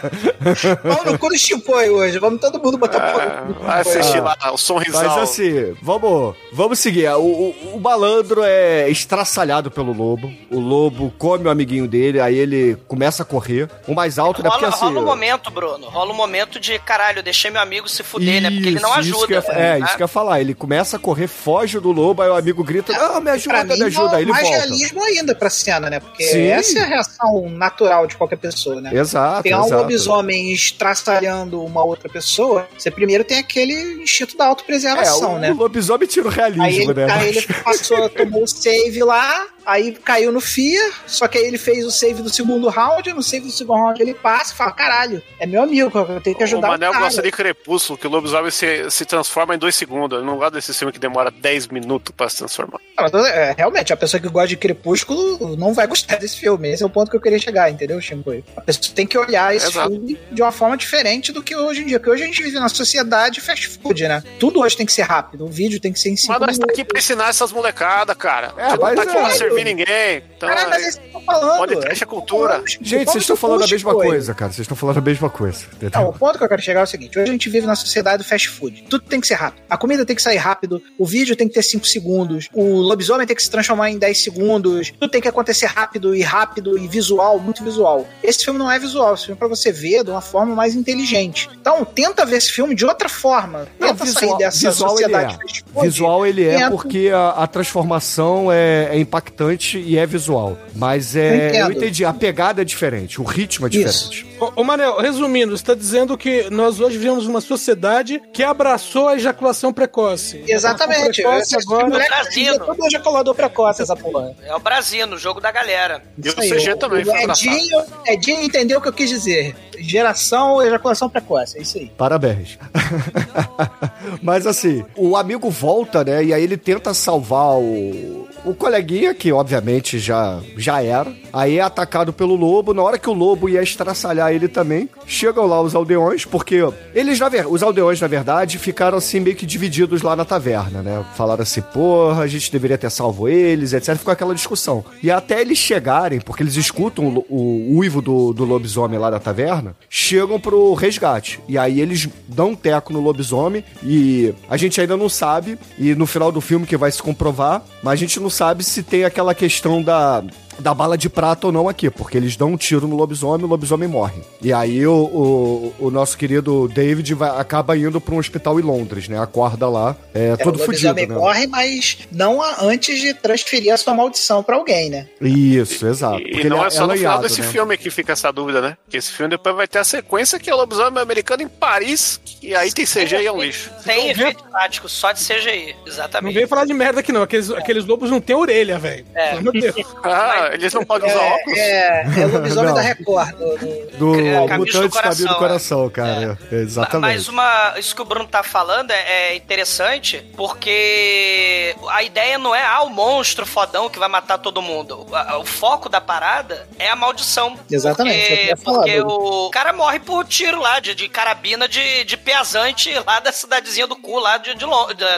Speaker 9: Pau no cu Chipoi hoje. Vamos todo mundo botar cu do
Speaker 7: Vai assistir
Speaker 8: Ah.
Speaker 7: lá o sorrisal.
Speaker 8: Mas assim, vamos, vamos seguir. O, o, o malandro é estraçalhado pelo lobo. O lobo come o amiguinho dele, aí ele começa a correr. O mais alto, né? Porque
Speaker 5: Rola,
Speaker 8: assim.
Speaker 5: rola um momento, Bruno. Rola um momento de caralho, deixei meu amigo se fuder, né? Porque ele não
Speaker 8: Isso, isso
Speaker 5: ajuda.
Speaker 8: é,
Speaker 5: né?
Speaker 8: isso que eu ia falar. Ele começa a correr, foge do lobo, aí o amigo grita: Ah, me
Speaker 9: Pra
Speaker 8: ajuda,
Speaker 9: mim,
Speaker 8: me ajuda. Aí ele
Speaker 9: mais
Speaker 8: volta.
Speaker 9: realismo ainda pra cena, né? Porque
Speaker 8: Sim.
Speaker 9: essa é a reação natural de qualquer pessoa né?
Speaker 8: Exato,
Speaker 9: Tem um
Speaker 8: exato.
Speaker 9: lobisomem estraçalhando uma outra pessoa, você primeiro tem aquele instinto da autopreservação,
Speaker 8: É, o,
Speaker 9: né?
Speaker 8: o lobisomem tira o realismo,
Speaker 9: Aí ele,
Speaker 8: né?
Speaker 9: aí ele passou, tomou o save lá, aí caiu no Fear, só que aí ele fez o save do segundo round, no save do segundo round ele passa e fala, caralho, é meu amigo, eu tenho que
Speaker 7: O
Speaker 9: ajudar o,
Speaker 7: Manel
Speaker 9: cara.
Speaker 7: gosta de Crepúsculo, que o lobisomem se, se transforma em dois segundos. Eu não gosto desse filme que demora 10 minutos pra se transformar.
Speaker 9: Não, mas, é, realmente, a pessoa que gosta de Crepúsculo não vai gostar desse filme. Esse é o ponto que eu queria chegar, entendeu, Shinkoi? A pessoa tem que olhar esse
Speaker 7: Exato.
Speaker 9: filme de uma forma diferente do que hoje em dia. Porque hoje a gente vive na sociedade fast food, né? Tudo hoje tem que ser rápido. O vídeo tem que ser em cinco
Speaker 7: Mas nós tá aqui pra ensinar essas molecadas, cara.
Speaker 8: É,
Speaker 7: não tá aqui
Speaker 8: é.
Speaker 7: pra servir ninguém. Então,
Speaker 9: Caralho, mas é isso que eu tô falando.
Speaker 7: podcast é cultura.
Speaker 8: Gente, vocês estão falando a mesma coisa, cara. Vocês estão falando a mesma coisa.
Speaker 9: Não, o ponto que eu quero chegar é o seguinte: hoje a gente vive na sociedade do fast food. Tudo tem que ser rápido. A comida tem que sair rápido, o vídeo tem que ter 5 segundos, o lobisomem tem que se transformar em 10 segundos, tudo tem que acontecer rápido e rápido e visual, muito visual. Esse filme não é visual, esse filme é pra você ver de uma forma mais inteligente. Então, tenta ver esse filme de outra forma.
Speaker 8: Não,
Speaker 9: Tenta sair
Speaker 8: visual,
Speaker 9: dessa
Speaker 8: visual ele
Speaker 9: sociedade
Speaker 8: é.
Speaker 9: fast food.
Speaker 8: Visual ele é porque a, a transformação é, é impactante e é visual. Mas é.
Speaker 9: Entendo.
Speaker 8: Eu entendi, a pegada é diferente, o ritmo é
Speaker 9: Isso.
Speaker 8: Diferente.
Speaker 6: Ô, ô Manel, resumindo, você tá dizendo que nós hoje vivemos uma sociedade que abraçou a ejaculação precoce.
Speaker 9: Exatamente.
Speaker 6: Precoce agora.
Speaker 9: moleque
Speaker 5: Brasino.
Speaker 9: é todo ejaculador precoce, essa porra.
Speaker 5: É o Brasino, o jogo da galera.
Speaker 7: E o CG também
Speaker 9: o. Edinho, Edinho entendeu o que eu quis dizer. Geração, ejaculação precoce, é isso aí.
Speaker 8: Parabéns. Mas assim, o amigo volta, né? E aí ele tenta salvar o, o coleguinha, que obviamente já, já era. Aí é atacado pelo lobo. Na hora que o lobo ia estraçalhar ele também, chegam lá os aldeões, porque eles, na ver... os aldeões, na verdade, ficaram assim meio que divididos lá na taverna, né? Falaram assim, porra, a gente deveria ter salvo eles, etc. Ficou aquela discussão. E até eles chegarem, porque eles escutam o, o uivo do, do lobisomem lá da taverna, chegam pro resgate. E aí eles dão um teco no lobisomem e a gente ainda não sabe, e no final do filme que vai se comprovar, mas a gente não sabe se tem aquela questão da. Da bala de prata ou não aqui, porque eles dão um tiro no lobisomem e o lobisomem morre. E aí o, o, o nosso querido David vai, acaba indo para um hospital em Londres, né? Acorda lá, é, todo
Speaker 9: o
Speaker 8: fudido,
Speaker 9: lobisomem
Speaker 8: né?
Speaker 9: morre, mas não antes de transferir a sua maldição pra alguém, né?
Speaker 8: Isso, exato.
Speaker 7: E
Speaker 8: Porque
Speaker 7: não
Speaker 8: ele
Speaker 7: é só no final desse
Speaker 8: né?
Speaker 7: filme que fica essa dúvida, né? Que esse filme depois vai ter a sequência que é o lobisomem americano em Paris, e aí tem CG e é um lixo.
Speaker 5: Tem efeito prático, só de CGI.
Speaker 6: Não
Speaker 5: Exatamente.
Speaker 6: vem falar de merda aqui, não. Aqueles, aqueles lobos não têm orelha, velho.
Speaker 5: É.
Speaker 6: De Deus.
Speaker 7: Ah, eles não podem usar óculos?
Speaker 9: É, é o lobisomem
Speaker 8: Não.
Speaker 9: da Record. do- do-
Speaker 8: Do
Speaker 5: É, Caminhos do
Speaker 8: Caminho do
Speaker 5: Coração,
Speaker 8: Coração, cara. É, Exatamente.
Speaker 5: Mas uma, isso que o Bruno tá falando é, é interessante porque a ideia não é ah, o monstro fodão que vai matar todo mundo. O, foco da parada é a maldição.
Speaker 9: Exatamente, eu
Speaker 5: Porque, porque o cara morre por tiro lá, de, de carabina de, de peazante lá da cidadezinha do cu, lá de, de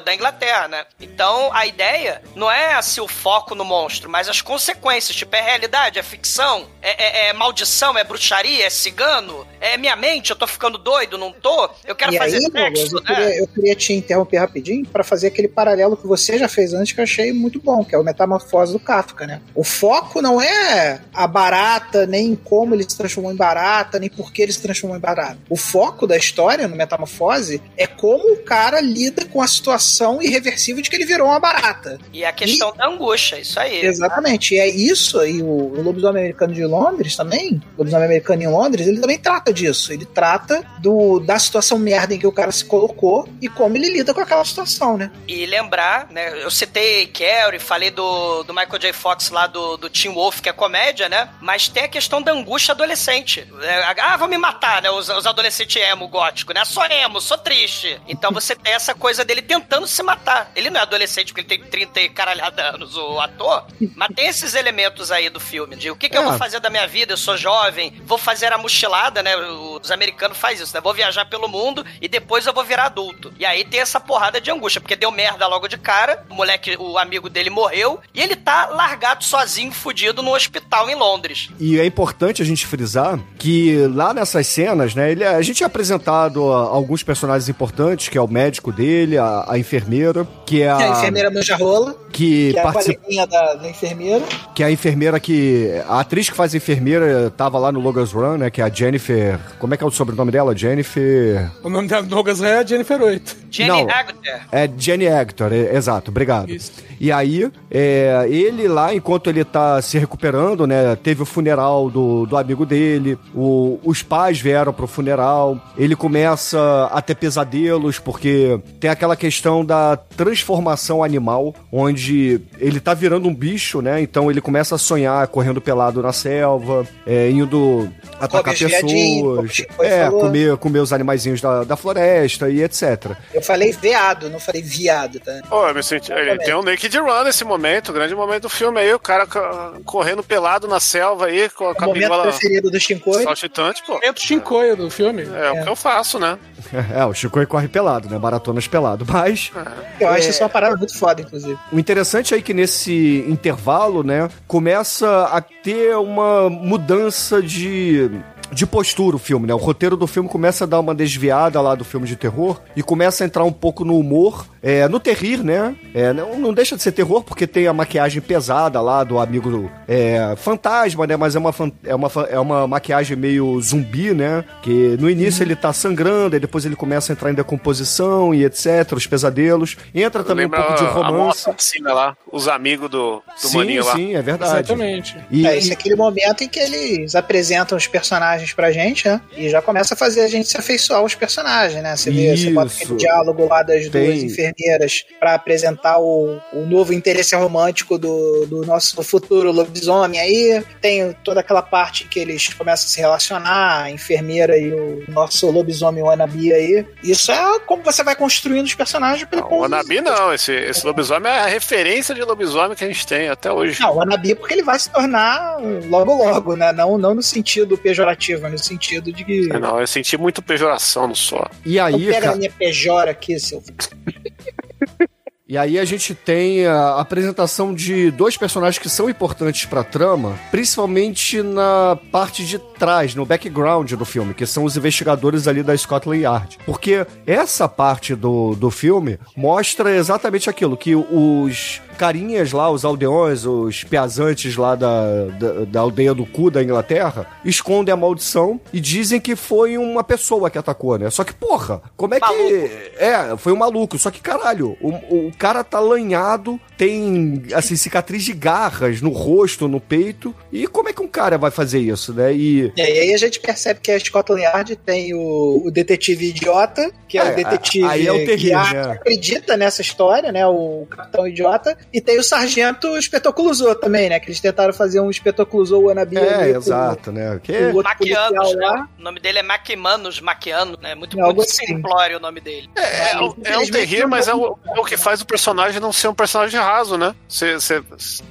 Speaker 5: da Inglaterra, né? Então a ideia não é assim o foco no monstro, mas as consequências. Tipo, é realidade, é ficção, é, é- é maldição, é bruxaria, é cigano, é minha mente, eu tô ficando doido, não tô? Eu quero
Speaker 9: e
Speaker 5: fazer
Speaker 9: aí,
Speaker 5: sexo,
Speaker 9: eu,
Speaker 5: né?
Speaker 9: queria, eu queria te interromper rapidinho pra fazer aquele paralelo que você já fez antes que eu achei muito bom, que é o Metamorfose do Kafka, né? O foco não é a barata, nem como ele se transformou em barata, nem por que ele se transformou em barata. O foco da história no Metamorfose é como o cara lida com a situação irreversível de que ele virou uma barata.
Speaker 5: E a questão da angústia, isso aí.
Speaker 9: Exatamente, e é isso, e o, o lobisomem americano de Londres também, o lobisomem americano em Londres, ele também trata disso. Ele trata do, da situação merda em que o cara se colocou e como ele lida com aquela situação, né?
Speaker 5: E lembrar, né? Eu citei Carrie, falei do, do Michael J. Fox lá do, do Teen Wolf, que é comédia, né? Mas tem a questão da angústia adolescente. É, ah, vão me matar, né? Os, os adolescentes emo gótico, né? Sou emo, sou triste. Então você tem essa coisa dele tentando se matar. Ele não é adolescente porque ele tem 30 e caralhada anos, o ator, mas tem esses elementos aí do filme, de o que, que eu
Speaker 8: É.
Speaker 5: vou fazer da minha vida? Eu sou jovem, vou fazer a mochilada, né? Os americanos fazem isso, né? Vou viajar pelo mundo e depois eu vou virar adulto. E aí tem essa porrada de angústia, porque deu merda logo de cara, o moleque, o amigo dele morreu, e ele tá largado sozinho, fudido, no hospital em Londres.
Speaker 8: E é importante a gente frisar que lá nessas cenas, né, ele, a gente é apresentado a alguns personagens importantes, que é o médico dele, a, a enfermeira, que é a,
Speaker 9: a enfermeira manja rola,
Speaker 8: que
Speaker 9: que é a
Speaker 8: participa,
Speaker 9: da, da enfermeira.
Speaker 8: que é a enfermeira que a atriz que faz a enfermeira tava lá no Logan's Run, né, que é a Jennifer, como é que é o sobrenome dela? Jennifer
Speaker 6: O nome da Douglas é Jennifer 8.
Speaker 5: Jenny
Speaker 8: Não. É Jenny Hector, é- exato, obrigado. E aí, é, ele lá, enquanto ele tá se recuperando, né? Teve o funeral do, do amigo dele, o- os pais vieram pro funeral, ele começa a ter pesadelos, porque tem aquela questão da transformação animal, onde ele tá virando um bicho, né? Então ele começa a sonhar correndo pelado na selva, é, indo atacar
Speaker 9: o
Speaker 8: pessoas, é, comer, comer os animaizinhos da, da floresta e etc.
Speaker 9: Eu falei veado, não falei viado, tá?
Speaker 7: Pô, eu me senti. Ele tem um Naked Run nesse momento, grande momento do filme aí, o cara ca- correndo pelado na selva aí, com a
Speaker 9: O momento preferido do Shinkoi.
Speaker 7: saltitante, pô.
Speaker 6: Momento Shinkoio do filme.
Speaker 7: É, o que eu faço, né?
Speaker 8: É, o Chico corre pelado, né? Maratonas pelado. Mas
Speaker 9: Eu acho
Speaker 8: É.
Speaker 9: isso uma parada muito foda, inclusive.
Speaker 8: o interessante aí é que nesse intervalo, né, começa a ter uma mudança de. De postura o filme, né? O roteiro do filme começa a dar uma desviada lá do filme de terror e começa a entrar um pouco no humor, é, no terrir, né? É, não, não deixa de ser terror porque tem a maquiagem pesada lá do amigo é, fantasma, né? Mas é uma, é, uma, é uma maquiagem meio zumbi, né? Que no início ele tá sangrando, e depois ele começa a entrar em decomposição e etc, os pesadelos. Entra também um pouco de
Speaker 7: a
Speaker 8: romance.
Speaker 7: assassina lá, os amigos do, do
Speaker 8: Sim,
Speaker 7: maninho lá.
Speaker 8: sim, é verdade.
Speaker 6: Exatamente.
Speaker 8: E,
Speaker 9: é, esse é aquele momento em que eles apresentam os personagens pra gente, né? E já começa a fazer a gente se afeiçoar aos personagens, né? Você vê, você bota aquele diálogo lá das duas
Speaker 8: Tem.
Speaker 9: enfermeiras pra apresentar o, o novo interesse romântico do, do nosso futuro lobisomem aí. Tem toda aquela parte em que eles começam a se relacionar, a enfermeira e o nosso lobisomem wannabe aí. Isso é como você vai construindo os personagens pelo
Speaker 7: Não, o Anabi não, esse, esse lobisomem é a referência de lobisomem que a gente tem até hoje.
Speaker 9: Não, o Anabi porque ele vai se tornar logo logo, né? Não, não no sentido pejorativo, mas no sentido de que.
Speaker 7: É, Não, eu senti muito pejoração no só.
Speaker 8: e
Speaker 9: Não
Speaker 8: aí,
Speaker 9: pega
Speaker 8: cara,
Speaker 9: a minha pejora aqui, seu.
Speaker 8: E aí a gente tem a apresentação de dois personagens que são importantes pra trama, principalmente na parte de trás, no background do filme, que são os investigadores ali da Scotland Yard. Porque essa parte do, do filme mostra exatamente aquilo, que os carinhas lá, os aldeões, os peazantes lá da, da, da aldeia do cu da Inglaterra, escondem a maldição e dizem que foi uma pessoa que atacou, né? Só que, porra, como é que... É, foi um maluco. Só que, caralho, o, o cara tá lanhado, tem, assim, cicatriz de garras no rosto, no peito. E como é que um cara vai fazer isso, né? E...
Speaker 9: E aí a gente percebe que a Scotland Yard tem o, o detetive idiota, que é,
Speaker 8: É,
Speaker 9: o detetive
Speaker 8: aí é o
Speaker 9: que
Speaker 8: terrível, né?
Speaker 9: acredita nessa história, né? O capitão idiota. E tem o sargento Espetoclusou também, né? Que eles tentaram fazer um Espetoclusou wannabe ali
Speaker 8: É,
Speaker 9: com-
Speaker 8: exato, né? Que...
Speaker 9: o outro
Speaker 5: Maquianos, né? O nome dele é Maquimanos, Maquiano, né? Muito,
Speaker 9: É
Speaker 5: muito
Speaker 9: assim.
Speaker 5: simplório o nome dele.
Speaker 7: É, é, um- é um terrível, mas é o, é o que faz o personagem não ser um personagem raso, né? Você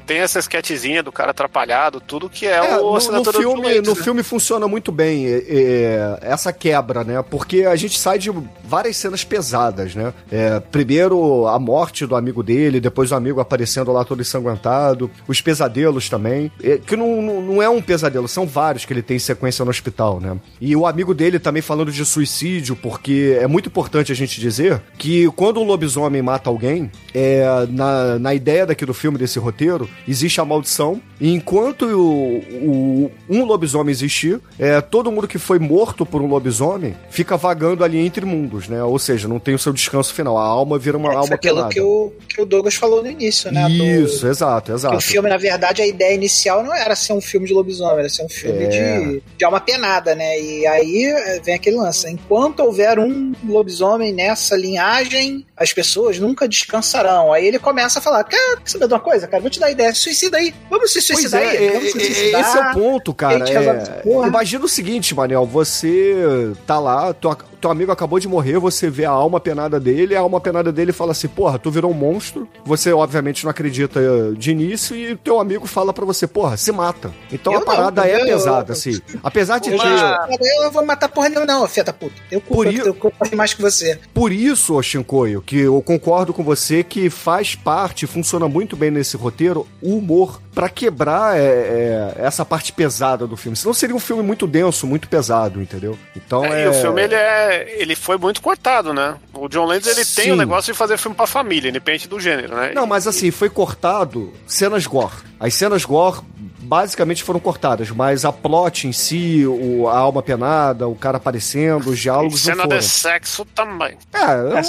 Speaker 7: tem essa esquetezinha do cara atrapalhado, tudo que é,
Speaker 8: É,
Speaker 7: o
Speaker 8: no, no
Speaker 7: assinatura do
Speaker 8: filme, no
Speaker 7: né?
Speaker 8: filme funciona muito bem é, é, essa quebra, né? Porque a gente sai de várias cenas pesadas, né? É, primeiro a morte do amigo dele, depois o amigo aparecendo lá todo ensanguentado, os pesadelos também, é, que não, não, não é um pesadelo, são vários que ele tem em sequência no hospital, né? E o amigo dele também falando de suicídio, porque é muito importante a gente dizer que quando um lobisomem mata alguém, é, na, na ideia daqui do filme, desse roteiro, existe a maldição, e enquanto o, o- um lobisomem existir, é, todo mundo que foi morto por um lobisomem fica vagando ali entre mundos, né? Ou seja, não tem o seu descanso final, a alma vira uma
Speaker 9: Isso é
Speaker 8: alma
Speaker 9: aquilo
Speaker 8: pelada.
Speaker 9: que o, que o Douglas falou no início, né? Do-
Speaker 8: Isso, exato,
Speaker 9: que
Speaker 8: exato.
Speaker 9: o filme, na verdade, a ideia inicial não era ser um filme de lobisomem, era ser um filme
Speaker 8: É.
Speaker 9: de, de alma penada, né? E aí eh, vem aquele lance. Enquanto houver um lobisomem nessa linhagem, as pessoas nunca descansarão. Aí ele começa a falar: Cara, quer saber de uma coisa, cara? Vou te dar ideia. Suicida aí. Vamos se suicidar
Speaker 8: é,
Speaker 9: aí.
Speaker 8: é,
Speaker 9: Vamos se
Speaker 8: é,
Speaker 9: suicidar.
Speaker 8: esse é o ponto, cara. É, imagina o seguinte, Manel, você tá lá, teu, teu amigo acabou de morrer, você vê a alma penada dele, a alma penada dele fala assim, porra, tu virou um monstro, você obviamente não acredita eh, de início, e teu amigo fala pra você, porra, se mata. Então
Speaker 9: Eu
Speaker 8: a parada
Speaker 9: não,
Speaker 8: é
Speaker 9: eu-
Speaker 8: pesada, assim. Apesar de
Speaker 9: Eu,
Speaker 8: ter...
Speaker 9: eu vou matar porra nenhuma, não, da puta. Eu culpo,
Speaker 8: i-
Speaker 9: eu culpo mais que você.
Speaker 8: Por isso, ô Shinkoio, que eu concordo com você que faz parte, funciona muito bem nesse roteiro, o humor, pra quebrar é, é, essa parte pesada do filme. Senão seria um filme muito denso, muito pesado, entendeu? Então é...
Speaker 7: É, E o filme ele é, ele foi muito cortado, né? O John Landis ele tem
Speaker 8: Sim.
Speaker 7: o negócio de fazer filme pra família, independente do gênero, né?
Speaker 8: Não, mas assim, foi cortado cenas gore. As cenas gore basicamente foram cortadas, mas a plot em si, o, a alma penada, o cara aparecendo, os diálogos não
Speaker 7: Cena
Speaker 8: foram.
Speaker 7: de sexo também.
Speaker 8: É,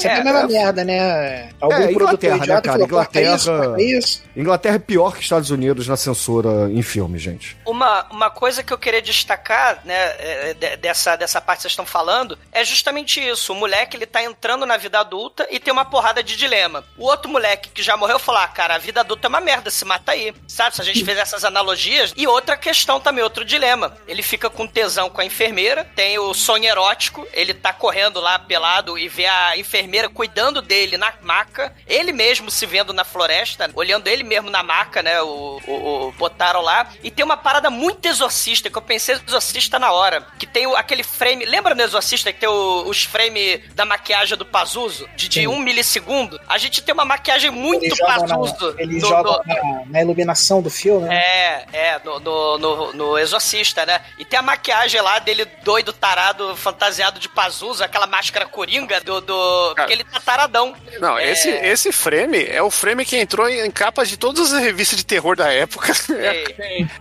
Speaker 9: É a mesma merda, né? Algum
Speaker 8: É, Inglaterra, né, cara?
Speaker 9: corta
Speaker 8: Inglaterra-
Speaker 9: isso, corta isso.
Speaker 8: Inglaterra é pior que Estados Unidos na censura em filme, gente.
Speaker 5: Uma, uma coisa que eu queria destacar, né, é, de- dessa, dessa parte que vocês estão falando, é justamente isso. O moleque, ele tá entrando na vida adulta e tem uma porrada de dilema. O outro moleque que já morreu falou, ah, cara, a vida adulta é uma merda, se mata aí. Sabe, se a gente fez essas analogias. E outra questão também, outro dilema. Ele fica com tesão com a enfermeira, tem o sonho erótico, ele tá correndo lá pelado e vê a enfermeira cuidando dele na maca, ele mesmo se vendo na floresta, olhando ele mesmo na maca, né, o, o- o- botaram lá. E tem uma parada muito exorcista, que eu pensei exorcista na hora, que tem o- aquele frame, lembra no exorcista que tem o- os frames da maquiagem do Pazuzu, de, de
Speaker 9: Sim.
Speaker 5: um milissegundo? A gente tem uma maquiagem muito
Speaker 9: Ele
Speaker 5: Pazuzu.
Speaker 9: na, ele joga na, na iluminação do filme, né?
Speaker 5: é, é, no, no, no, no Exorcista, né? E tem a maquiagem lá dele doido, tarado, fantasiado de Pazuzu, aquela máscara coringa do. do porque ele tá taradão.
Speaker 7: Não,
Speaker 5: É,
Speaker 7: esse, esse frame é o frame que entrou em capas de todas as revistas de terror da época.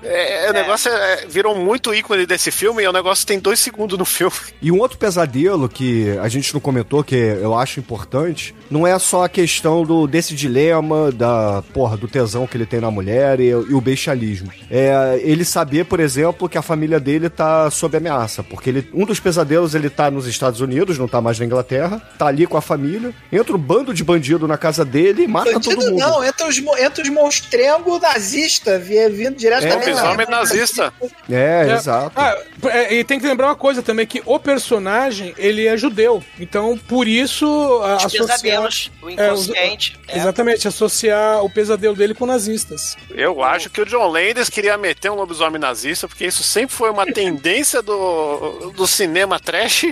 Speaker 7: É, é, o negócio é- virou muito ícone desse filme e o negócio tem dois segundos no filme.
Speaker 8: E um outro pesadelo que a gente não comentou, que eu acho importante, não é só a questão do, desse dilema da, porra, do tesão que ele tem na mulher e, e o bestialismo. É ele saber, por exemplo, que a família dele tá sob ameaça, porque ele, um dos pesadelos ele tá nos Estados Unidos, não tá mais na Inglaterra, tá ali com a família, entra um bando de bandido na casa dele e mata
Speaker 9: Bandido
Speaker 8: todo mundo.
Speaker 9: não, entra os, entra os monstrengos nazistas vi- vindo direto
Speaker 8: É,
Speaker 9: da
Speaker 7: Lobisomem nazista.
Speaker 8: É,
Speaker 6: É.
Speaker 8: exato.
Speaker 6: Ah, é, e tem que lembrar uma coisa também, que o personagem, ele é judeu. Então, por isso, a,
Speaker 5: Os
Speaker 6: associar...
Speaker 5: pesadelos, o
Speaker 6: É, os-
Speaker 5: inconsciente. é.
Speaker 6: Exatamente, associar o pesadelo dele com nazistas.
Speaker 7: Eu acho que o John Landis queria meter um lobisomem nazista, porque isso sempre foi uma tendência do, do cinema trash.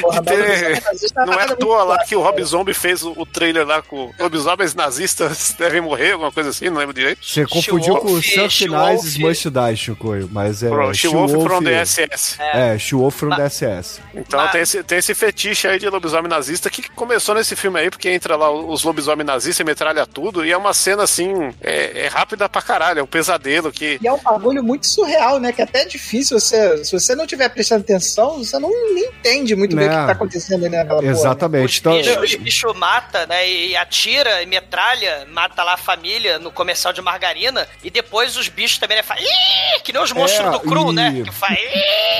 Speaker 9: Porra,
Speaker 7: ter-
Speaker 9: o é
Speaker 7: não é à toa lá que o Rob Zombie fez o, o trailer lá com lobisomens nazistas devem morrer, alguma coisa assim, não lembro direito.
Speaker 8: Você confundiu com o Surf Nice Must Die, Chicoio, mas é...
Speaker 7: Pro- She-Wolf
Speaker 8: She-Wolf-
Speaker 7: from the SS.
Speaker 8: É, She-Wolf from the SS.
Speaker 7: Então tem, esse, tem esse fetiche aí de lobisomem nazista que começou nesse filme aí, porque entra lá os lobisomem nazistas e metralha tudo, e é uma cena assim, é, é rápida pra caralho, é um pesadelo que.
Speaker 9: E é um bagulho muito surreal, né? Que até é difícil você. Se você não estiver prestando atenção, você não entende muito bem o
Speaker 8: Né.
Speaker 9: que tá acontecendo ali naquela porra.
Speaker 8: Exatamente. Então,
Speaker 5: Bicho, os bichos mata, né? E atira e metralha, mata lá a família no comercial de margarina. E depois os bichos também né, fazem. Que nem os monstros
Speaker 8: É,
Speaker 5: do cru,
Speaker 8: e-
Speaker 5: né? Que faz.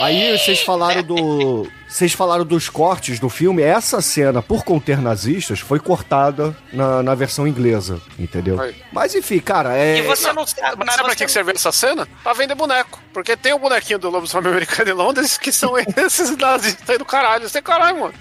Speaker 8: Aí vocês falaram do. Vocês falaram dos cortes do filme. Essa cena, por conter nazistas, foi cortada na, na versão inglesa, entendeu?
Speaker 7: Aí.
Speaker 8: Mas enfim, cara, é.
Speaker 5: E você não sabe.
Speaker 7: Mas sabe pra que que serve essa cena? Pra vender boneco. Porque tem o bonequinho do lobisomem americano em Londres que são esses nazistas aí do caralho. Você, caralho, mano.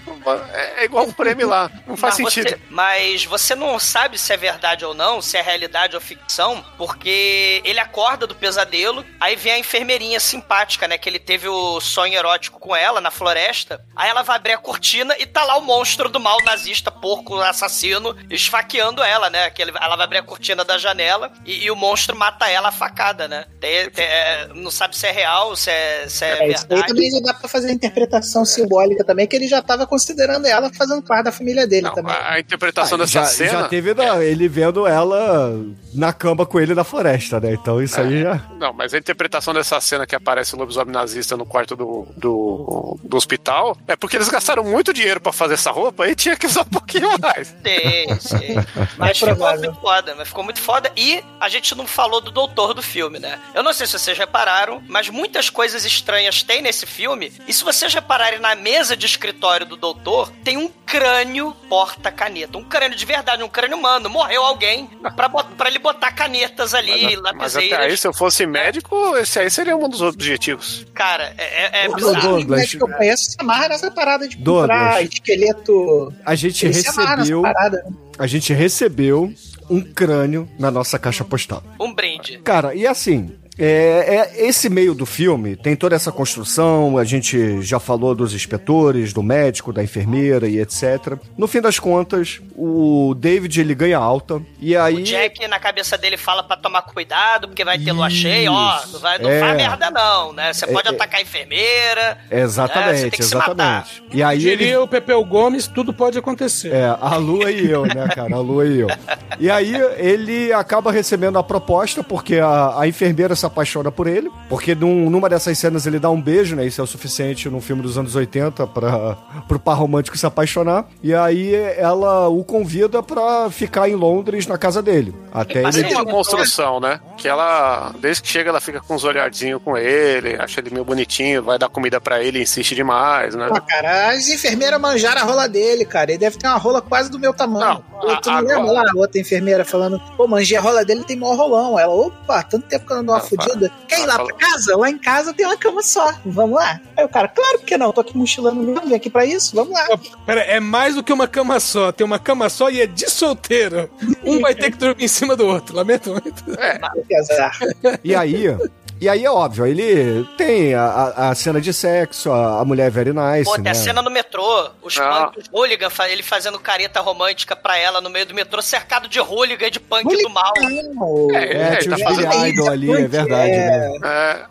Speaker 7: É, é igual um prêmio lá. Não faz
Speaker 5: mas
Speaker 7: sentido.
Speaker 5: Você, mas você não sabe se é verdade ou não, se é realidade ou ficção, porque ele acorda do pesadelo, aí vem a enfermeirinha simpática, né? Que ele teve o sonho erótico com ela na floresta. Aí ela vai abrir a cortina e tá lá o monstro do mal nazista, porco assassino, esfaqueando ela, né? Que ele- ela vai abrir a cortina da janela e, e o monstro mata ela a facada, né? Tem- tem- é, não sabe se é real, se é, se é,
Speaker 9: É, isso aí
Speaker 5: verdade.
Speaker 9: também já dá pra fazer a interpretação simbólica também, que ele já tava considerando ela fazendo parte da família dele também.
Speaker 7: A interpretação
Speaker 8: Ah,
Speaker 7: dessa
Speaker 8: já,
Speaker 7: cena.
Speaker 8: já teve da- ele vendo ela na cama com ele na floresta, né? Então isso aí já.
Speaker 7: Não, mas a interpretação dessa cena que aparece o lobisomem nazista no quarto do, do, do hospital é porque eles gastaram muito dinheiro pra fazer essa roupa e tinha que usar um pouquinho mais.
Speaker 5: Tem, sim. Mas
Speaker 9: É
Speaker 5: ficou muito foda, mas ficou muito foda. E a gente não falou do doutor do filme, né? Eu não sei se vocês repararam, mas muitas coisas estranhas tem nesse filme. E se vocês repararem na mesa de escritório do doutor, tem um crânio porta-caneta. Um crânio de verdade, um crânio humano. Morreu alguém pra, pra ele botar canetas ali,
Speaker 7: Mas até
Speaker 5: lapiseiras.
Speaker 7: aí, se eu fosse médico, esse aí seria um dos objetivos.
Speaker 5: Cara, é, é, é
Speaker 9: O
Speaker 5: bizarro.
Speaker 9: Douglas,
Speaker 8: Douglas,
Speaker 9: que eu conheço se amarra nessa parada de
Speaker 8: Douglas.
Speaker 9: comprar esqueleto.
Speaker 8: A gente
Speaker 9: Ele nessa
Speaker 8: recebeu.
Speaker 9: né?
Speaker 8: A gente recebeu um crânio na nossa caixa postal.
Speaker 5: Um brinde.
Speaker 8: Cara, e assim, é, é- esse meio do filme tem toda essa construção, a gente já falou dos inspetores, do médico, da enfermeira e etc. No fim das contas, o David ele ganha alta e aí
Speaker 5: O Jack na cabeça dele fala pra tomar cuidado, porque vai ter lua cheia, ó. Não, vai, não
Speaker 8: É.
Speaker 5: faz merda, não, né? Você pode
Speaker 8: É, é.
Speaker 5: atacar a enfermeira. né? Você
Speaker 8: Exatamente,
Speaker 5: tem que se matar.
Speaker 8: exatamente. E aí ele
Speaker 6: Diria o Pepeu Gomes, tudo pode acontecer.
Speaker 8: É, a Lua e eu, né, cara? A Lua e eu. E aí ele acaba recebendo a proposta, porque a, a enfermeira se se apaixona por ele, porque num- numa dessas cenas ele dá um beijo, né? Isso é o suficiente num filme dos anos 80 para pro par romântico se apaixonar. E aí ela o convida pra ficar em Londres na casa dele. Até
Speaker 7: Mas
Speaker 8: ele
Speaker 7: tem uma construção, né? Que ela, desde que chega, ela fica com uns olhadinhos com ele, acha ele meio bonitinho, vai dar comida pra ele, insiste demais, né?
Speaker 9: Pô, cara, as enfermeiras manjaram a rola dele, cara. Ele deve ter uma rola quase do meu tamanho.
Speaker 7: Não,
Speaker 9: tu não
Speaker 7: a-
Speaker 9: lembra
Speaker 7: agora-
Speaker 9: lá a outra enfermeira falando, pô, manjei a rola dele tem maior rolão. Ela, opa, tanto tempo que eu não dou uma
Speaker 7: Ah,
Speaker 9: fudida. Quer ir
Speaker 7: ah,
Speaker 9: lá pra casa? Lá em casa tem uma cama só. Vamos lá. Aí o cara, claro que não, tô aqui mochilando mesmo, vim aqui pra isso, vamos lá.
Speaker 6: Pera, é mais do que uma cama só. Tem uma cama só e é de solteiro. Um vai ter que dormir em cima do outro. Lamento muito.
Speaker 9: Que azar.
Speaker 8: E aí, e aí é óbvio, ele tem a, a- a cena de sexo, a, a mulher é very nice,
Speaker 5: Pô, tem
Speaker 8: né?
Speaker 5: a cena no metrô, os
Speaker 7: Ah.
Speaker 5: punk, os hooligan, ele fazendo careta romântica pra ela no meio do metrô, cercado de hooligan de punk do mal.
Speaker 9: Não,
Speaker 7: É,
Speaker 8: É,
Speaker 7: ele
Speaker 8: tinha
Speaker 7: tá fazendo
Speaker 8: Idol ali, é verdade, né?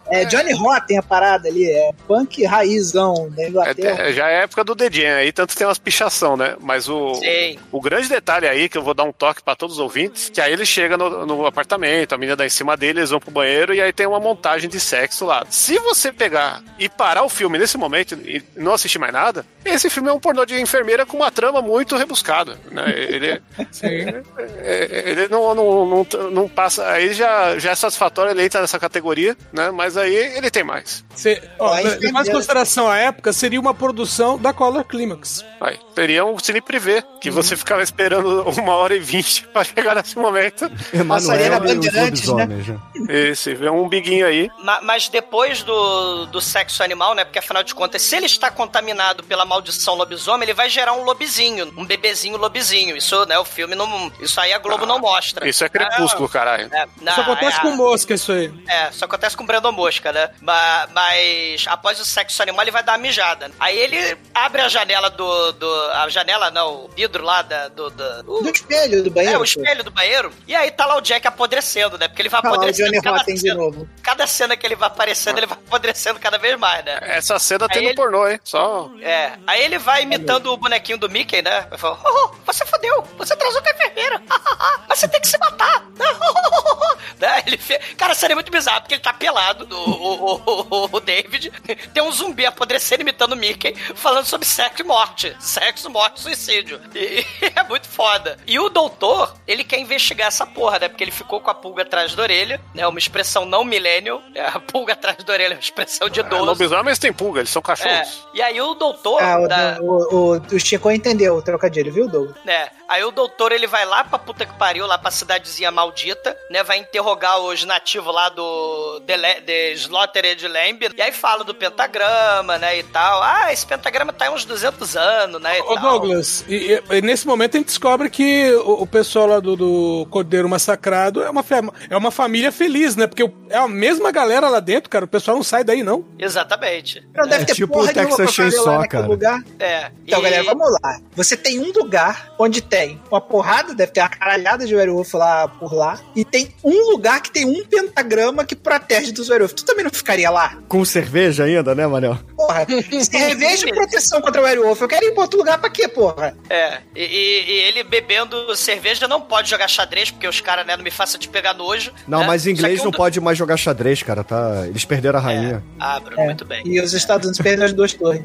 Speaker 7: É,
Speaker 9: É Johnny Rotten a parada ali, é punk raizão da Inglaterra.
Speaker 7: é, já é época do The Jam aí, tanto tem umas pichação, né? Mas o,
Speaker 5: Sim.
Speaker 7: o grande detalhe aí, que eu vou dar um toque pra todos os ouvintes, que aí ele chega no, no apartamento, a menina dá em cima dele, eles vão pro banheiro e aí tem uma montagem de sexo lá. Se você pegar e parar o filme nesse momento e não assistir mais nada, esse filme é um pornô de enfermeira com uma trama muito rebuscada, né? Ele, é, ele não, não, não, não passa, aí já, já é satisfatório, ele entra nessa categoria, né? Mas aí ele tem mais.
Speaker 6: Cê, ó,
Speaker 9: enfermeira.
Speaker 6: consideração a época, seria uma produção da Color Climax.
Speaker 7: Aí, seria um cine privê, que você ficava esperando uma hora e vinte pra chegar nesse momento.
Speaker 9: Passaria na
Speaker 8: Emanuel e os
Speaker 9: Bandeirantes, né?
Speaker 8: né?
Speaker 7: Esse, vê um biguinho aí.
Speaker 5: Ma- Mas depois do, do sexo animal, né? Porque afinal de contas, se ele está contaminado pela maldição lobisomem, ele vai gerar um lobizinho, um bebezinho lobizinho. Isso, né? O filme não. Isso aí a Globo não mostra.
Speaker 7: Isso é crepúsculo, caralho.
Speaker 5: É, não,
Speaker 6: Isso acontece
Speaker 5: é-
Speaker 6: com mosca, isso aí.
Speaker 5: É, só acontece com o Brandon Mosca, né? Ma- Mas, após o sexo animal, ele vai dar uma mijada. Aí ele abre a janela do. do a janela, não, o vidro lá da, do. do-
Speaker 9: Do espelho do banheiro.
Speaker 5: é, o espelho do banheiro. E aí tá lá o Jack apodrecendo, né? Porque ele vai
Speaker 9: Olha lá o
Speaker 5: apodrecendo.
Speaker 9: Johnny
Speaker 5: cada,
Speaker 9: Rotten de novo.
Speaker 5: cada cena que ele vai aparecendo, ele vai apodrecendo cada vez mais, né?
Speaker 7: Essa cena tem
Speaker 5: Aí
Speaker 7: no
Speaker 5: ele-
Speaker 7: pornô, hein? Só.
Speaker 5: É. Aí ele vai imitando o bonequinho do Mickey, né? Ele fala, oh, oh, você fodeu, você transou com a enfermeira. Mas você tem que se matar. né? Ele fe... Cara, seria muito bizarro, porque ele tá pelado, o, o, o, o David. Tem um zumbi apodrecendo imitando o Mickey, falando sobre sexo e morte. Sexo, morte, suicídio. E é muito foda. E o doutor, ele quer investigar essa porra, né? Porque ele ficou com a pulga atrás da orelha, né? Uma expressão não millennial. É, a pulga atrás da orelha é uma expressão de
Speaker 7: É,
Speaker 5: idoso.
Speaker 7: lobisomens têm pulga, eles são
Speaker 5: É.
Speaker 7: cachorros.
Speaker 5: E aí o doutor.
Speaker 9: Ah, o,
Speaker 5: da-
Speaker 9: o, o, o Chico entendeu o trocadilho, viu, Douglas?
Speaker 5: né? Aí o doutor ele vai lá pra puta que pariu, lá pra cidadezinha maldita, né? Vai interrogar os nativos lá do de, Le- de Slaughtered Lamb. E aí fala do pentagrama, né? E tal. Ah, esse pentagrama tá aí uns 200 anos, né? E
Speaker 6: Ô
Speaker 5: tal.
Speaker 6: Douglas, e, e- e nesse momento a gente descobre que o, o pessoal lá do, do Cordeiro Massacrado é uma, é uma família feliz, né? Porque o- é a mesma galera lá dentro, cara. O pessoal não sai daí, não.
Speaker 5: Exatamente.
Speaker 9: Não deve
Speaker 8: É
Speaker 9: ter
Speaker 8: tipo
Speaker 9: porra
Speaker 8: o Texas Chainsaw,
Speaker 9: naquele
Speaker 8: cara.
Speaker 9: lugar.
Speaker 5: É.
Speaker 9: Então,
Speaker 5: e-
Speaker 9: galera, vamos lá. Você tem um lugar onde tem uma porrada, deve ter uma caralhada de werewolf lá por lá, e tem um lugar que tem um pentagrama que protege dos werewolf. Tu também não ficaria lá?
Speaker 8: Com cerveja ainda, né, Manel?
Speaker 9: Porra, cerveja e proteção contra o werewolf. Eu quero ir pra outro lugar pra quê, porra?
Speaker 5: É, e, e- e ele bebendo cerveja não pode jogar xadrez, porque os caras, né, não me façam te pegar nojo.
Speaker 8: Não,
Speaker 5: né?
Speaker 8: mas inglês
Speaker 5: que um
Speaker 8: não
Speaker 5: do-
Speaker 8: pode mais jogar xadrez, cara, tá? Eles perderam a rainha.
Speaker 5: Ah, Bruno, muito bem.
Speaker 9: E os Estados Unidos perderam as duas torres.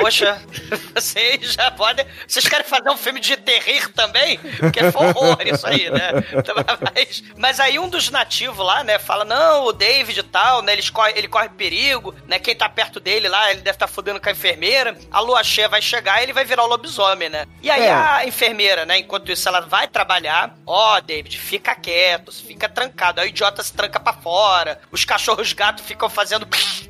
Speaker 5: Poxa, vocês já podem. Vocês querem fazer um filme de terrir também? Porque é horror isso aí, né? Mas, mas aí um dos nativos lá, né, fala: não, o David e tal, né? Ele corre, ele corre perigo, né? Quem tá perto dele lá, ele deve estar tá fudendo com a enfermeira. A lua cheia vai chegar e ele vai virar o lobisomem, né? E aí
Speaker 8: É.
Speaker 5: a enfermeira, né, enquanto isso, ela vai trabalhar. Ó, David, fica quieto, fica trancado. Aí o idiota se tranca pra fora. Os cachorros gatos ficam fazendo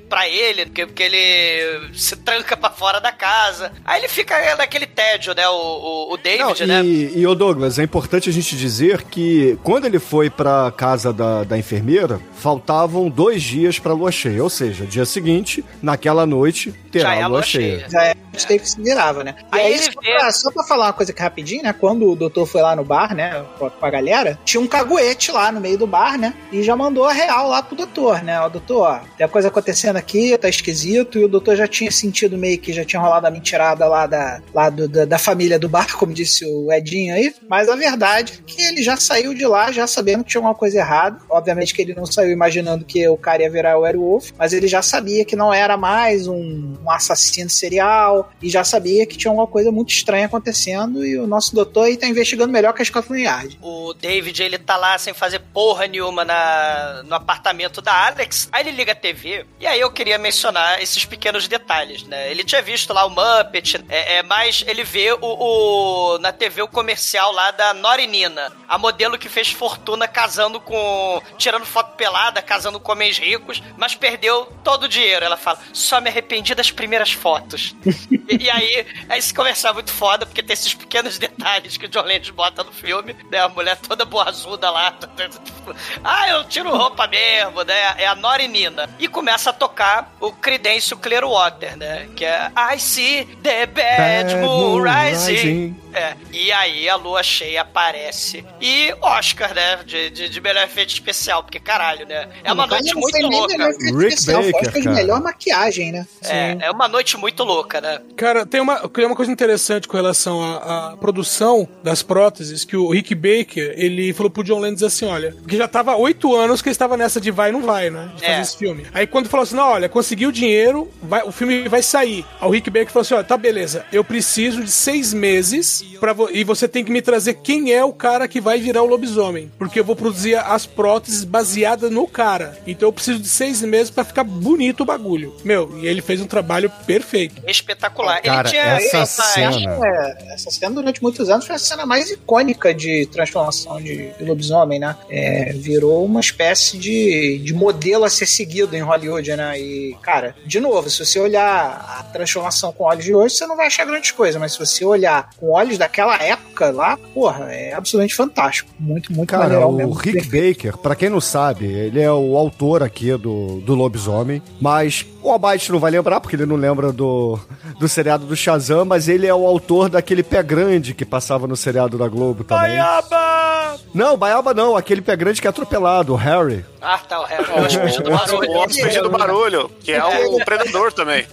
Speaker 5: pra ele, porque, porque ele se tranca pra fora da casa. Aí ele fica naquele tédio, né? O, o, o David,
Speaker 8: Não,
Speaker 5: né?
Speaker 8: e, e, ô Douglas, é importante a gente dizer que quando ele foi pra casa da, da enfermeira, faltavam dois dias pra lua cheia, ou seja, dia seguinte, naquela noite, terá
Speaker 11: Já é
Speaker 8: a lua cheia.
Speaker 11: cheia.
Speaker 9: Já é, a gente teve que se virava, né? E
Speaker 11: Aí
Speaker 9: aí, só,
Speaker 11: vê-
Speaker 9: pra, só pra falar uma coisa aqui rapidinho, né? Quando o doutor foi lá no bar, né? Com a, com a galera, tinha um caguete lá no meio do bar, né? E já mandou a real lá pro doutor, né? Ó, doutor, ó, tem a coisa acontecendo aqui, tá esquisito. E o doutor já tinha sentido meio que já tinha rolado a mentirada lá da, lá do- da, da família do bar, como disse o Edinho aí. Mas a verdade é que ele já saiu de lá, já sabendo que tinha alguma coisa errada. Obviamente que ele não saiu imaginando que o cara ia virar o Werewolf, mas ele já sabia que não era mais um, um assassino serial e já sabia que tinha alguma coisa muito estranha acontecendo e o nosso doutor aí tá investigando melhor que a Scotland Yard.
Speaker 5: O David, ele tá lá sem fazer porra nenhuma na, no apartamento da Alex. Aí ele liga a TV. E aí eu queria mencionar esses pequenos detalhes, né? Ele tinha visto lá o Muppet, é, é mas ele vê o, o- na TV o comercial lá da Norinina, a modelo que fez fortuna casando com. tirando foto pelada, casando com homens ricos, mas perdeu todo o dinheiro. Ela fala: só me arrependi das primeiras fotos. e, e aí, esse comercial é muito foda, porque tem esses pequenos detalhes que o John Landis bota no filme, né? A mulher toda boazuda lá. tipo, ah, eu tiro roupa mesmo, né? É a Norinina. E começa a tocar o Creedence Clearwater, né? Que é I see the bad,
Speaker 8: Bad
Speaker 5: moon rising.
Speaker 8: rising.
Speaker 5: É, e aí a lua cheia aparece. E Oscar, né? De, de, de melhor efeito especial, porque caralho, né? É uma noite muito louca.
Speaker 8: Rick
Speaker 9: especial,
Speaker 8: Baker,
Speaker 9: que de
Speaker 8: cara.
Speaker 9: melhor maquiagem, né?
Speaker 5: É, é uma noite muito louca, né?
Speaker 6: Cara, tem uma, tem uma coisa interessante com relação à, à produção das próteses, que o Rick Baker, ele falou pro John Landis assim, olha, que já tava oito anos que ele estava nessa de vai e não vai, né? De fazer
Speaker 5: É.
Speaker 6: esse filme. Aí quando falou assim, não, olha, conseguiu o dinheiro, vai, o filme vai sair. Aí o Rick Baker falou assim, olha, tá beleza, eu preciso de seis meses pra vo e você tem que me trazer quem é o cara que vai virar o lobisomem. Porque eu vou produzir as próteses baseadas no cara. Então eu preciso de seis meses pra ficar bonito o bagulho. Meu, e ele fez um trabalho perfeito.
Speaker 5: Espetacular.
Speaker 8: Cara,
Speaker 5: Ele tinha
Speaker 8: essa
Speaker 5: essa-
Speaker 8: cena-
Speaker 9: É, essa cena durante muitos anos foi a cena mais icônica de transformação de, de lobisomem, né? É, virou uma espécie de, de modelo a ser seguido em Hollywood, né? E, cara, de novo, se você olhar a transformação com olhos de hoje, você não vai achar grandes coisas, mas se você olhar com olhos daquela época lá, porra, é absolutamente fantástico. Muito, muito
Speaker 8: Cara, o
Speaker 9: mesmo.
Speaker 8: Rick Baker, pra quem não sabe, ele é o autor aqui do, do Lobisomem, mas o Abate não vai lembrar, porque ele não lembra do, do seriado do Shazam, mas ele é o autor daquele pé grande que passava no seriado da Globo também.
Speaker 5: Baiaba!
Speaker 8: Não, Baiaba não, aquele pé grande que é atropelado, o Harry.
Speaker 5: Ah, tá, o Harry. O hóspede do
Speaker 7: O
Speaker 5: barulho.
Speaker 7: hóspede do barulho, que é o predador também.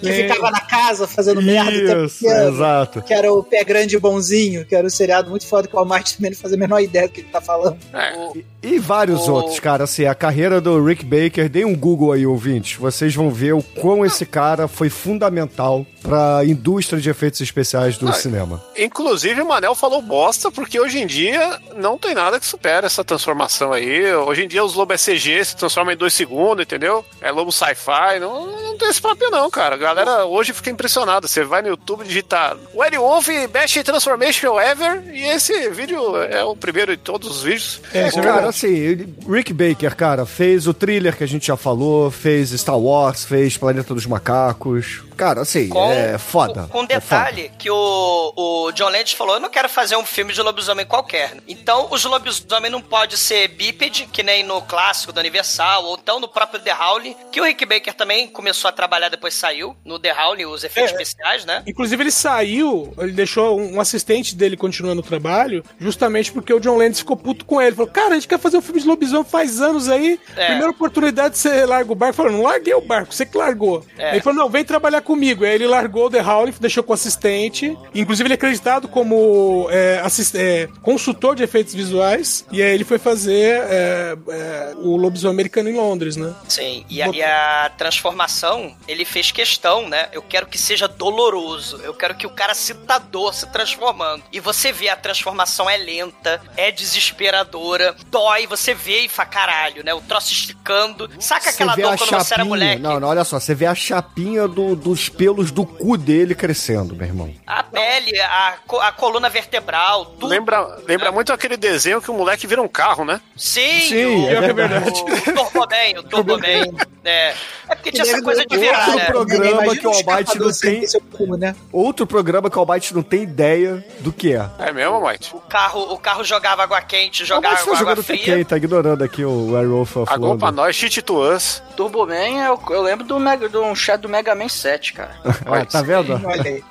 Speaker 9: Que ficava na casa fazendo merda o tempo
Speaker 8: Isso,
Speaker 9: inteiro.
Speaker 8: exato.
Speaker 9: Que era o pé grande e bonzinho, que era o seriado muito foda que o Almighty também não fazia a menor ideia do que ele tá falando.
Speaker 8: E vários
Speaker 5: O-
Speaker 8: outros, cara, assim, a carreira do Rick Baker, dê um Google aí, ouvintes, vocês vão ver o quão esse cara foi fundamental pra indústria de efeitos especiais do
Speaker 7: Ah,
Speaker 8: cinema.
Speaker 7: Inclusive, o Manel falou bosta, porque hoje em dia não tem nada que supere essa transformação aí. Hoje em dia os lobos é CG, se transforma em dois segundos, entendeu? É lobo sci-fi, não, não tem esse papel não, cara. A galera hoje fica impressionada. Você vai no YouTube digitar Werewolf Best Transformation Ever e esse vídeo é o primeiro de todos os vídeos.
Speaker 8: É, cara, assim, Rick Baker, cara, fez o thriller que a gente já falou, fez Star Wars, fez Planeta dos Macacos. Cara, assim,
Speaker 5: Com-
Speaker 8: é foda.
Speaker 5: Com um
Speaker 8: é foda.
Speaker 5: detalhe que o, o John Landis falou, eu não quero fazer um filme de lobisomem qualquer. Então, os lobisomem não pode ser bípede, que nem no clássico do Universal, ou então no próprio The Howling, que o Rick Baker também começou a trabalhar, depois saiu no The Howling, os efeitos
Speaker 6: É.
Speaker 5: especiais, né?
Speaker 6: Inclusive, ele saiu, ele deixou um assistente dele continuando o trabalho, justamente porque o John Landis ficou puto com ele. Falou, cara, a gente quer fazer um filme de lobisomem faz anos aí.
Speaker 5: É.
Speaker 6: Primeira oportunidade você larga o barco. Falou, não larguei o barco, você que largou.
Speaker 5: É.
Speaker 6: Ele falou, não, vem trabalhar comigo. Aí ele largou o The Howling, deixou com o assistente. Inclusive, ele é acreditado como é, assist- é, consultor de efeitos visuais. E aí ele foi fazer é, é, o lobisomem americano em Londres, né?
Speaker 5: Sim, e a, e a transformação, ele fez questão, né? Eu quero que seja doloroso. Eu quero que o cara sinta dor se transformando. E você vê a transformação é lenta, é desesperadora, dói, você vê e fala, caralho, né? O troço esticando. Saca aquela dor quando você era moleque?
Speaker 8: Não, não, olha só, você vê a chapinha do- dos pelos do cu dele crescendo, meu irmão.
Speaker 5: A pele, a, co- a coluna vertebral, tudo.
Speaker 7: Lembra, lembra muito aquele desenho que o moleque vira um carro, né?
Speaker 5: Sim,
Speaker 8: Sim,
Speaker 5: o,
Speaker 8: é
Speaker 6: verdade.
Speaker 5: o Turboman, o Turboman. É, é porque tinha essa coisa de virar,
Speaker 8: Outro
Speaker 5: né?
Speaker 8: programa que o
Speaker 9: escapador
Speaker 8: não tem.
Speaker 9: cu, né?
Speaker 8: Outro programa que o Almighty não tem ideia do que é.
Speaker 7: É mesmo, Mike?
Speaker 5: O carro, o carro jogava água quente, jogava
Speaker 8: tá
Speaker 5: água
Speaker 8: jogando
Speaker 5: fria.
Speaker 8: Tekken, tá ignorando aqui o Airwolf of
Speaker 7: Agou pra nós, shit to us.
Speaker 11: Turbo Man, eu, eu lembro do, Mega, do um chat do Mega Man 7, cara.
Speaker 8: Ah, tá vendo?
Speaker 9: Olha.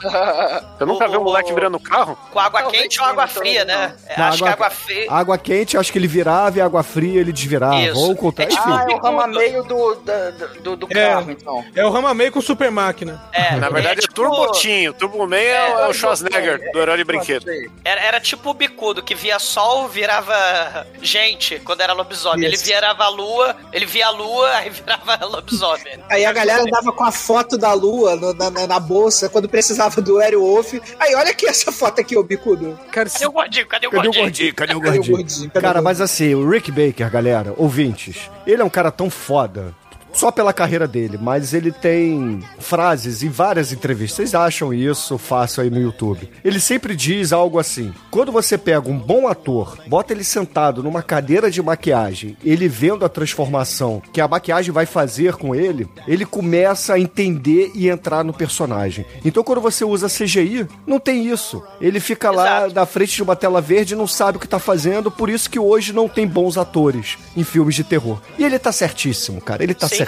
Speaker 7: Eu nunca vi um moleque virando carro?
Speaker 5: Com água
Speaker 11: Talvez
Speaker 5: quente ou água fria, né?
Speaker 8: Não,
Speaker 5: Acho que água fria.
Speaker 8: água quente, acho que ele virava e água fria ele desvirava.
Speaker 5: Isso.
Speaker 8: Ou o contrário,
Speaker 5: É tipo-.
Speaker 11: Ah, é o rama meio do, da- do, do
Speaker 6: É.
Speaker 11: carro, então.
Speaker 6: É o Rama meio com super máquina.
Speaker 5: É,
Speaker 7: Na verdade é,
Speaker 5: tipo-
Speaker 7: Turbotinho. Turbo Man é, o- é o Schwarzenegger do herói de brinquedo.
Speaker 5: Era, era tipo o bicudo, que via sol, virava gente quando era lobisomem. Ele
Speaker 9: Isso.
Speaker 5: virava a lua, ele via a lua, aí virava lobisomem.
Speaker 9: Aí a galera andava com a foto da lua no- na, na- bolsa quando precisava do Aerowolf. Aí, olha aqui essa foto aqui, ô bicudo.
Speaker 6: Cara,
Speaker 5: Cadê o gordinho? Cadê o
Speaker 8: Cadê o
Speaker 5: gordinho?
Speaker 8: Cadê o
Speaker 9: Cadê o
Speaker 8: gordinho?
Speaker 9: Cadê o
Speaker 8: Cara,
Speaker 9: gordinho?
Speaker 8: mas assim, o Rick Baker, galera, ouvintes, ele é um cara tão foda. Só pela carreira dele, mas ele tem frases em várias entrevistas. Vocês acham isso fácil aí no YouTube? Ele sempre diz algo assim: quando você pega um bom ator, bota ele sentado numa cadeira de maquiagem, ele vendo a transformação que a maquiagem vai fazer com ele, ele começa a entender e entrar no personagem. Então, quando você usa CGI, não tem isso. Ele fica lá
Speaker 5: Exato.
Speaker 8: na frente de uma tela verde e não sabe o que tá fazendo, por isso que hoje não tem bons atores em filmes de terror. E ele tá certíssimo, cara. Ele tá
Speaker 5: Sim,
Speaker 8: certíssimo.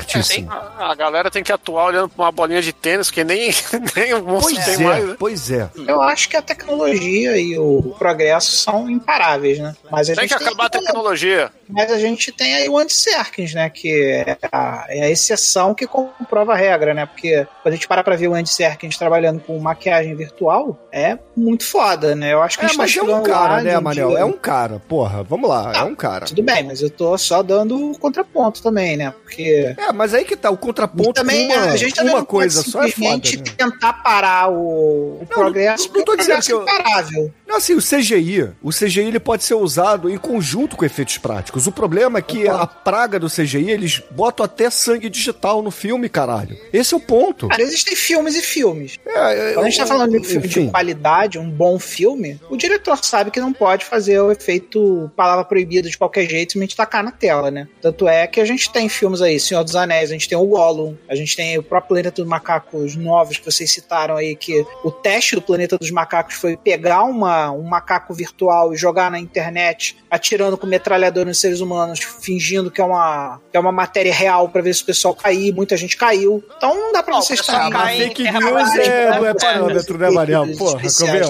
Speaker 7: A galera tem que atuar olhando pra uma bolinha de tênis que nem, nem o monstro
Speaker 8: Pois
Speaker 7: tem mais.
Speaker 8: é,
Speaker 7: né?
Speaker 8: pois é.
Speaker 9: Eu acho que a tecnologia e o progresso são imparáveis, né? Mas a
Speaker 7: Tem
Speaker 9: gente
Speaker 7: que acabar a tecnologia.
Speaker 9: Mas a gente tem aí o Andy Serkins, né? Que é a, é a exceção que comprova a regra, né? Porque quando a gente para pra ver o Andy Serkins trabalhando com maquiagem virtual, é muito foda, né? Eu acho que a
Speaker 8: É,
Speaker 9: gente tá
Speaker 8: mas é um cara, né, Manel? É um cara, porra. Vamos lá, é
Speaker 9: Ah,
Speaker 8: um cara.
Speaker 9: Tudo bem, mas eu tô só dando o contraponto também, né? Porque
Speaker 8: É, mas aí que tá, o contraponto
Speaker 9: também
Speaker 8: uma,
Speaker 9: a gente também
Speaker 8: uma
Speaker 9: não
Speaker 8: coisa só é foda, né?
Speaker 9: tentar parar o, o progresso,
Speaker 8: não tô dizendo que eu-
Speaker 9: é imparável.
Speaker 8: Não, assim, o CGI, o CGI ele pode ser usado em conjunto com efeitos práticos. O problema é que a praga do CGI, eles botam até sangue digital no filme, caralho. Esse é o ponto.
Speaker 9: Cara, existem filmes e filmes.
Speaker 8: É,
Speaker 9: Quando a gente tá falando de um filme
Speaker 8: enfim.
Speaker 9: de qualidade, um bom filme, o diretor sabe que não pode fazer o efeito palavra proibida de qualquer jeito se a gente tacar na tela, né? Tanto é que a gente tem filmes aí, Senhor dos Anéis, a gente tem o Gollum, a gente tem o próprio Planeta dos Macacos novos que vocês citaram aí, que o teste do Planeta dos Macacos foi pegar uma, um macaco virtual e jogar na internet, atirando com metralhador nos seres humanos, fingindo que é uma, que é uma matéria real pra ver se o pessoal cair. Muita gente caiu. Então não dá pra
Speaker 5: cai em
Speaker 8: Fake news é, não é parâmetro, né, Manel? Porra.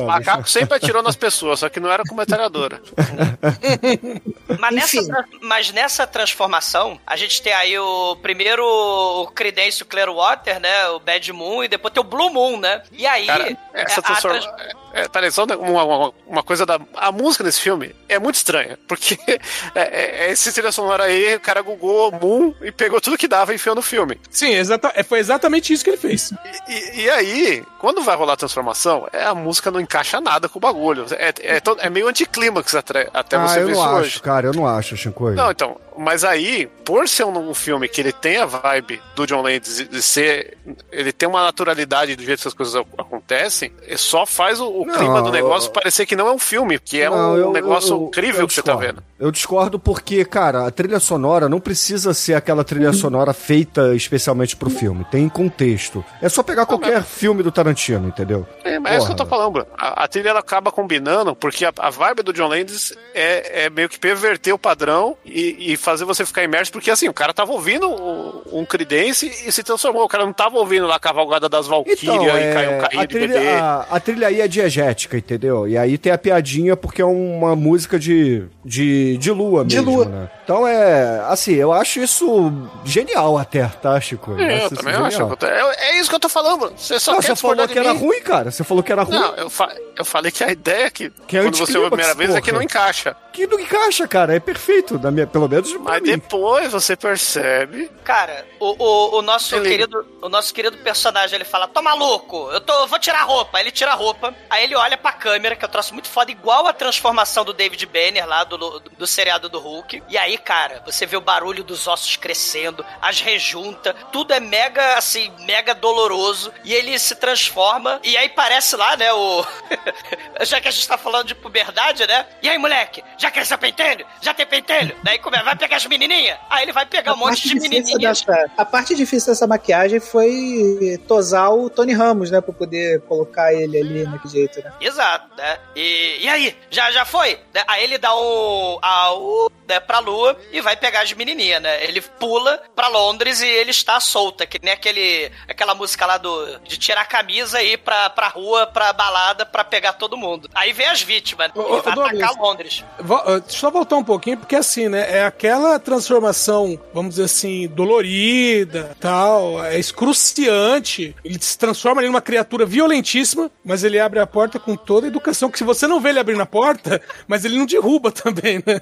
Speaker 7: O macaco sempre atirou nas pessoas, só que não era com metralhadora.
Speaker 5: Mas nessa, mas nessa transformação, a gente tem aí o primeiro o Credence Clearwater, né? O Bad Moon, e depois tem o Blue Moon, né? E aí.
Speaker 7: Cara, essa
Speaker 5: a- a
Speaker 7: transforma...
Speaker 5: trans-
Speaker 7: É, tá? Só uma, uma, uma coisa da. A música nesse filme é muito estranha. Porque é, é, esse trilha sonora aí, o cara googou Moon e pegou tudo que dava e enfiou no filme.
Speaker 6: Sim, exata, é, foi exatamente isso que ele fez.
Speaker 7: E, e aí, quando vai rolar a transformação, é, a música não encaixa nada com o bagulho. É, é, to- é meio anticlímax até, até
Speaker 8: Ah,
Speaker 7: você
Speaker 8: eu
Speaker 7: ver
Speaker 8: não
Speaker 7: isso
Speaker 8: acho,
Speaker 7: hoje.
Speaker 8: cara, eu não acho, Shinkoi.
Speaker 7: Não, então, mas aí, por ser um, um filme que ele tem a vibe do John Landis de, ser. Ele tem uma naturalidade do jeito que as coisas ac- acontecem, só faz o, o
Speaker 8: Não,
Speaker 7: clima do negócio
Speaker 8: eu-
Speaker 7: parecer que não é um filme, que é
Speaker 8: Não,
Speaker 7: um
Speaker 8: eu-
Speaker 7: negócio
Speaker 8: eu-
Speaker 7: incrível
Speaker 8: eu
Speaker 7: que você tá vendo.
Speaker 8: Eu discordo porque, cara, a trilha sonora não precisa ser aquela trilha sonora feita especialmente pro filme. Tem contexto. É só pegar qualquer filme do Tarantino, entendeu?
Speaker 7: É, mas é isso que eu tô
Speaker 8: Porra.
Speaker 7: falando, Bruno. A, a trilha ela acaba combinando, porque a, a vibe do John Landis é, é meio que perverter o padrão e, e fazer você ficar imerso, porque assim, o cara tava ouvindo um, um Creedence e se transformou. O cara não tava ouvindo lá a cavalgada das Valkyrias
Speaker 8: Então,
Speaker 7: e caiu um
Speaker 8: é,
Speaker 7: carrinho
Speaker 8: a,
Speaker 7: de bebê.
Speaker 8: trilha, a, a trilha aí é diegética, entendeu? E aí tem a piadinha porque é uma música de, de, de lua
Speaker 9: De
Speaker 8: mesmo,
Speaker 9: lua.
Speaker 8: né? Então é, assim, eu acho isso genial até, tá, Chico?
Speaker 7: É, eu
Speaker 8: isso
Speaker 7: também
Speaker 8: genial.
Speaker 7: acho. eu É, é isso que eu tô falando. Você só
Speaker 8: Não,
Speaker 7: quer
Speaker 8: você falou
Speaker 7: de
Speaker 8: que era
Speaker 7: mim.
Speaker 8: ruim, cara. Você falou que era ruim.
Speaker 7: Não, eu, fa- eu falei que a ideia é que,
Speaker 8: Que é
Speaker 7: quando você ouve a primeira vez é que
Speaker 8: porra.
Speaker 7: não encaixa.
Speaker 8: Que não encaixa, cara. É perfeito, na minha, pelo menos pra
Speaker 7: Mas
Speaker 8: mim.
Speaker 7: depois você percebe.
Speaker 5: Cara, o, o, o nosso
Speaker 7: Ele-
Speaker 5: querido o nosso querido personagem, ele fala, tô maluco, eu tô, vou tirar a roupa. Aí ele tira a roupa, aí ele olha pra câmera, que eu trouxe muito foda, igual a transformação do David Banner lá, do, do, do seriado do Hulk. E aí, cara, você vê o barulho dos ossos crescendo, as rejuntas, tudo é mega, assim, mega doloroso. E ele se transforma, e aí parece lá, né, o... já que a gente tá falando de puberdade, né? E aí, moleque, já cresceu pentelho? Já tem pentelho? Daí come- vai pegar as menininhas? Aí ele vai pegar um monte de menininha.
Speaker 9: dessa- a parte difícil dessa maquiagem foi tosar o Tony Ramos, né? Pra poder colocar ele ali naquele jeito, né?
Speaker 5: Exato, né? E, e aí, já, já foi? Aí ele dá o. A, o né, pra lua e vai pegar as menininhas, né? Ele pula pra Londres e ele está solta, que nem aquele, aquela música lá do de tirar a camisa e ir pra, pra rua, pra balada, pra pegar todo mundo. Aí vem as vítimas,
Speaker 6: Ô,
Speaker 5: e
Speaker 6: ô,
Speaker 5: vai
Speaker 6: Douglas.
Speaker 5: atacar Londres.
Speaker 6: Eu só voltar um pouquinho, porque assim, né? É aquela transformação, vamos dizer assim, dolorida, tal, é excruciante. Ele se transforma ali numa criatura violentíssima, mas ele abre a porta com toda a educação, que se você não vê ele abrindo a porta, mas ele não derruba também, né?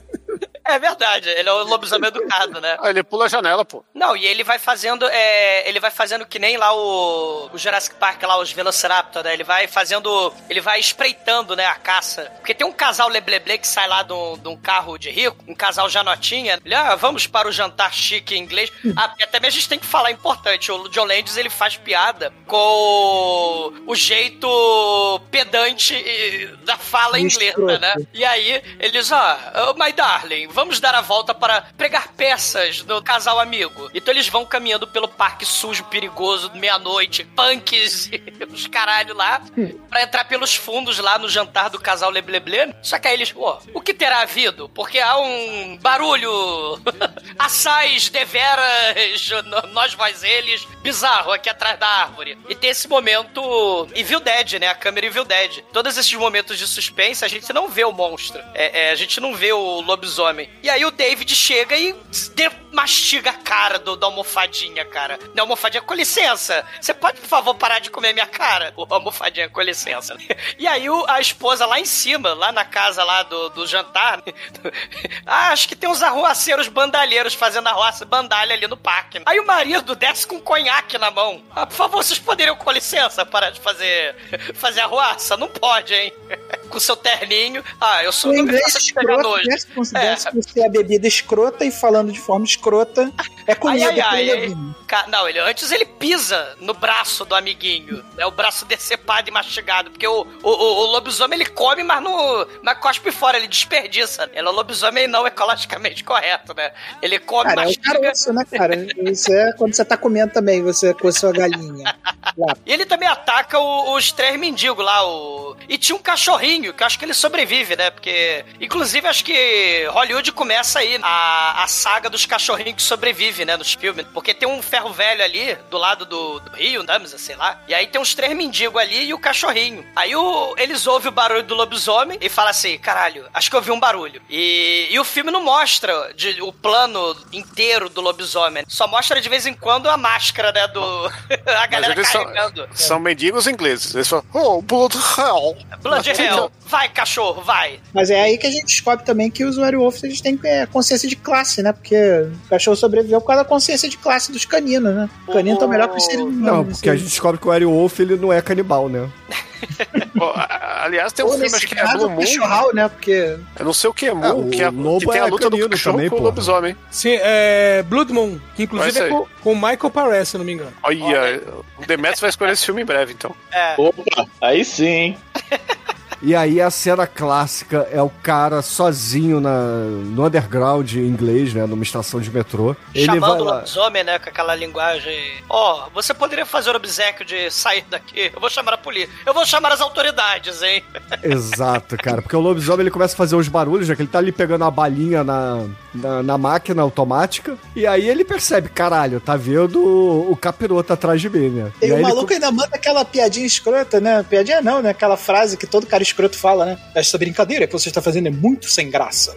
Speaker 5: É verdade, ele é o lobisomem educado, né?
Speaker 7: Aí ele pula a janela, pô.
Speaker 5: Não, e ele vai fazendo. é, ele vai fazendo que nem lá o, o Jurassic Park, lá, os Velociraptor, né? Ele vai fazendo. Ele vai espreitando, né, a caça. Porque tem um casal lebleble que sai lá de um, um carro de rico, um casal já notinha. Ele, ah, vamos para o jantar chique em inglês. Ah, porque até mesmo a gente tem que falar importante. O John Landis ele faz piada com o jeito pedante da fala inglesa, né? E aí, eles, ah, oh, my darling, vamos dar a volta para pregar peças do casal amigo. Então eles vão caminhando pelo parque sujo, perigoso, meia-noite, punks e os caralho lá, pra entrar pelos fundos lá no jantar do casal Lebleble. Só que aí eles, pô, o que terá havido? Porque há um barulho, assais deveras, nós, vós, eles, bizarro aqui atrás da árvore. E tem esse momento Evil Dead, né? A câmera Evil Dead. Todos esses momentos de suspense, a gente não vê o monstro. É, é, a gente não vê o lobisomem. E aí o David chega e mastiga a cara do, da almofadinha, cara. Da almofadinha, com licença. Você pode, por favor, parar de comer minha cara? O almofadinha, com licença. E aí o- a esposa lá em cima, lá na casa lá do, do jantar, ah, acho que tem uns arruaceiros bandalheiros fazendo arruaça bandalha ali no parque. Aí o marido desce com um conhaque na mão. Ah, por favor, vocês poderiam, com licença, parar de fazer, fazer arruaça? Não pode, hein? Com seu terninho. Ah, eu sou não me
Speaker 9: inglês
Speaker 5: faça
Speaker 9: escroto,
Speaker 5: nojo. É.
Speaker 9: você é a bebida escrota e falando de forma escrota, é comida
Speaker 5: Ai, ai, ai. Ca- Não, ele, antes ele pisa no braço do amiguinho. É o braço decepado e mastigado. Porque o, o, o- o lobisomem ele come, mas não. Mas cospe fora, ele desperdiça. Ele é lobisomem não ecologicamente correto, né? Ele come,
Speaker 9: Cara, é
Speaker 5: mastiga.
Speaker 9: caroço, né, cara? Isso é quando você tá comendo também, você com a sua galinha. Lá.
Speaker 5: E ele também ataca o- os três mendigos lá, o... E tinha um cachorrinho, que eu acho que ele sobrevive, né? Porque, inclusive, acho que Hollywood começa aí a, a saga dos cachorrinhos que sobrevivem, né? Nos filmes. Porque tem um ferro velho ali, do lado do, do rio, Damsa, sei lá. E aí tem uns três mendigos ali e o cachorrinho. Aí o, eles ouvem o barulho do lobisomem e falam assim, caralho, acho que eu ouvi um barulho. E, e o filme não mostra de- o plano inteiro do lobisomem. Só mostra de vez em quando a máscara, né? Do... a galera
Speaker 7: eles são,
Speaker 5: carregando.
Speaker 7: são mendigos ingleses. Eles falam, oh, blood hell.
Speaker 5: Blood Hell, vai cachorro, vai.
Speaker 9: Mas é aí que a gente descobre também que os werewolves eles têm é, consciência de classe, né? Porque o cachorro sobreviveu por causa da consciência de classe dos caninos, né? Os caninos estão melhor que os seres humanos.
Speaker 8: Não, porque a gente descobre que o Werewolf ele não é canibal, né?
Speaker 7: A- aliás, tem um
Speaker 9: Ou
Speaker 7: filme, acho que é Blue
Speaker 9: o
Speaker 7: Moon.
Speaker 9: cachorral, né? Porque
Speaker 7: Eu não sei o que é
Speaker 8: Ah,
Speaker 7: Moon,
Speaker 8: o
Speaker 7: que, é, que tem a
Speaker 8: é
Speaker 7: luta do
Speaker 8: canino
Speaker 7: cachorro
Speaker 8: também,
Speaker 7: com o
Speaker 8: porra.
Speaker 7: lobisomem.
Speaker 6: Sim, é Blood Moon, que inclusive é
Speaker 7: ser.
Speaker 6: com, com o Michael Paré, se não me engano.
Speaker 7: Olha, o Demetrius vai escolher esse filme em breve, então.
Speaker 5: É.
Speaker 10: Opa, aí sim, hein?
Speaker 8: E aí a cena clássica é o cara sozinho na, no underground em inglês, né? Numa estação de metrô. Ele vai
Speaker 5: Chamando o lobisomem, né, com aquela linguagem. Ó, você poderia fazer o obsequio de sair daqui. Eu vou chamar a polícia. Eu vou chamar as autoridades, hein?
Speaker 8: Exato, cara. Porque o lobisomem ele começa a fazer uns barulhos, já que ele tá ali pegando a balinha na, na, na máquina automática. E aí ele percebe, caralho, tá vendo o, o capiroto atrás de mim, né?
Speaker 9: E
Speaker 8: e
Speaker 9: o
Speaker 8: aí ele
Speaker 9: maluco ainda manda aquela piadinha escrota, né? Piadinha não, né? Aquela frase que todo cara escroto fala, né? Essa brincadeira que você está fazendo é muito sem graça.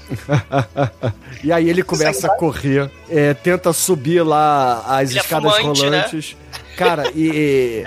Speaker 8: e aí ele começa a correr, é, tenta subir lá as
Speaker 5: Ele é
Speaker 8: escadas
Speaker 5: fumante, né?
Speaker 8: rolantes. Cara, e.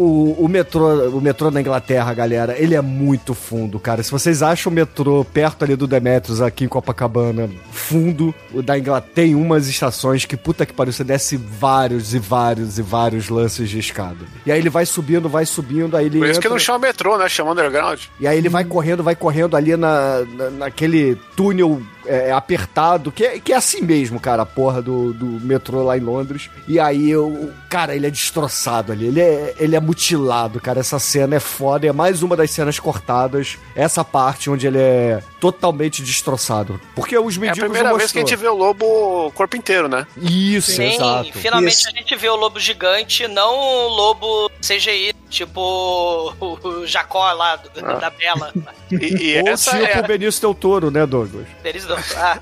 Speaker 8: O, o, metrô, o metrô na Inglaterra, galera, ele é muito fundo, cara. Se vocês acham o metrô perto ali do Demetrius, aqui em Copacabana, fundo, o da Inglaterra tem umas estações que, puta que pariu, você desce vários e vários e vários lances de escada. E aí ele vai subindo, vai subindo, aí ele
Speaker 7: Por isso que
Speaker 8: entra-
Speaker 7: não chama metrô, né? Chama underground.
Speaker 8: e aí ele vai correndo, vai correndo ali na, na- naquele túnel é, apertado, que é, que é assim mesmo, cara, a porra do, do metrô lá em Londres. E aí, eu, cara, ele é destroçado ali, ele é, ele é mutilado, cara. Essa cena é foda, é mais uma das cenas cortadas. Essa parte onde ele é totalmente destroçado. Porque os
Speaker 7: É a
Speaker 8: mendigos
Speaker 7: primeira
Speaker 8: não
Speaker 7: vez que a gente vê o lobo corpo inteiro, né?
Speaker 8: Isso,
Speaker 5: Sim,
Speaker 8: exato.
Speaker 5: finalmente
Speaker 9: Isso.
Speaker 5: a gente vê o lobo gigante, não o lobo CGI, tipo o, Jacó lá do-
Speaker 7: Ah.
Speaker 5: da Bela.
Speaker 7: E, e
Speaker 8: Ou
Speaker 7: essa
Speaker 8: tipo
Speaker 7: é
Speaker 8: o Benício Del Toro, né, Douglas?
Speaker 5: Eles não. Ah,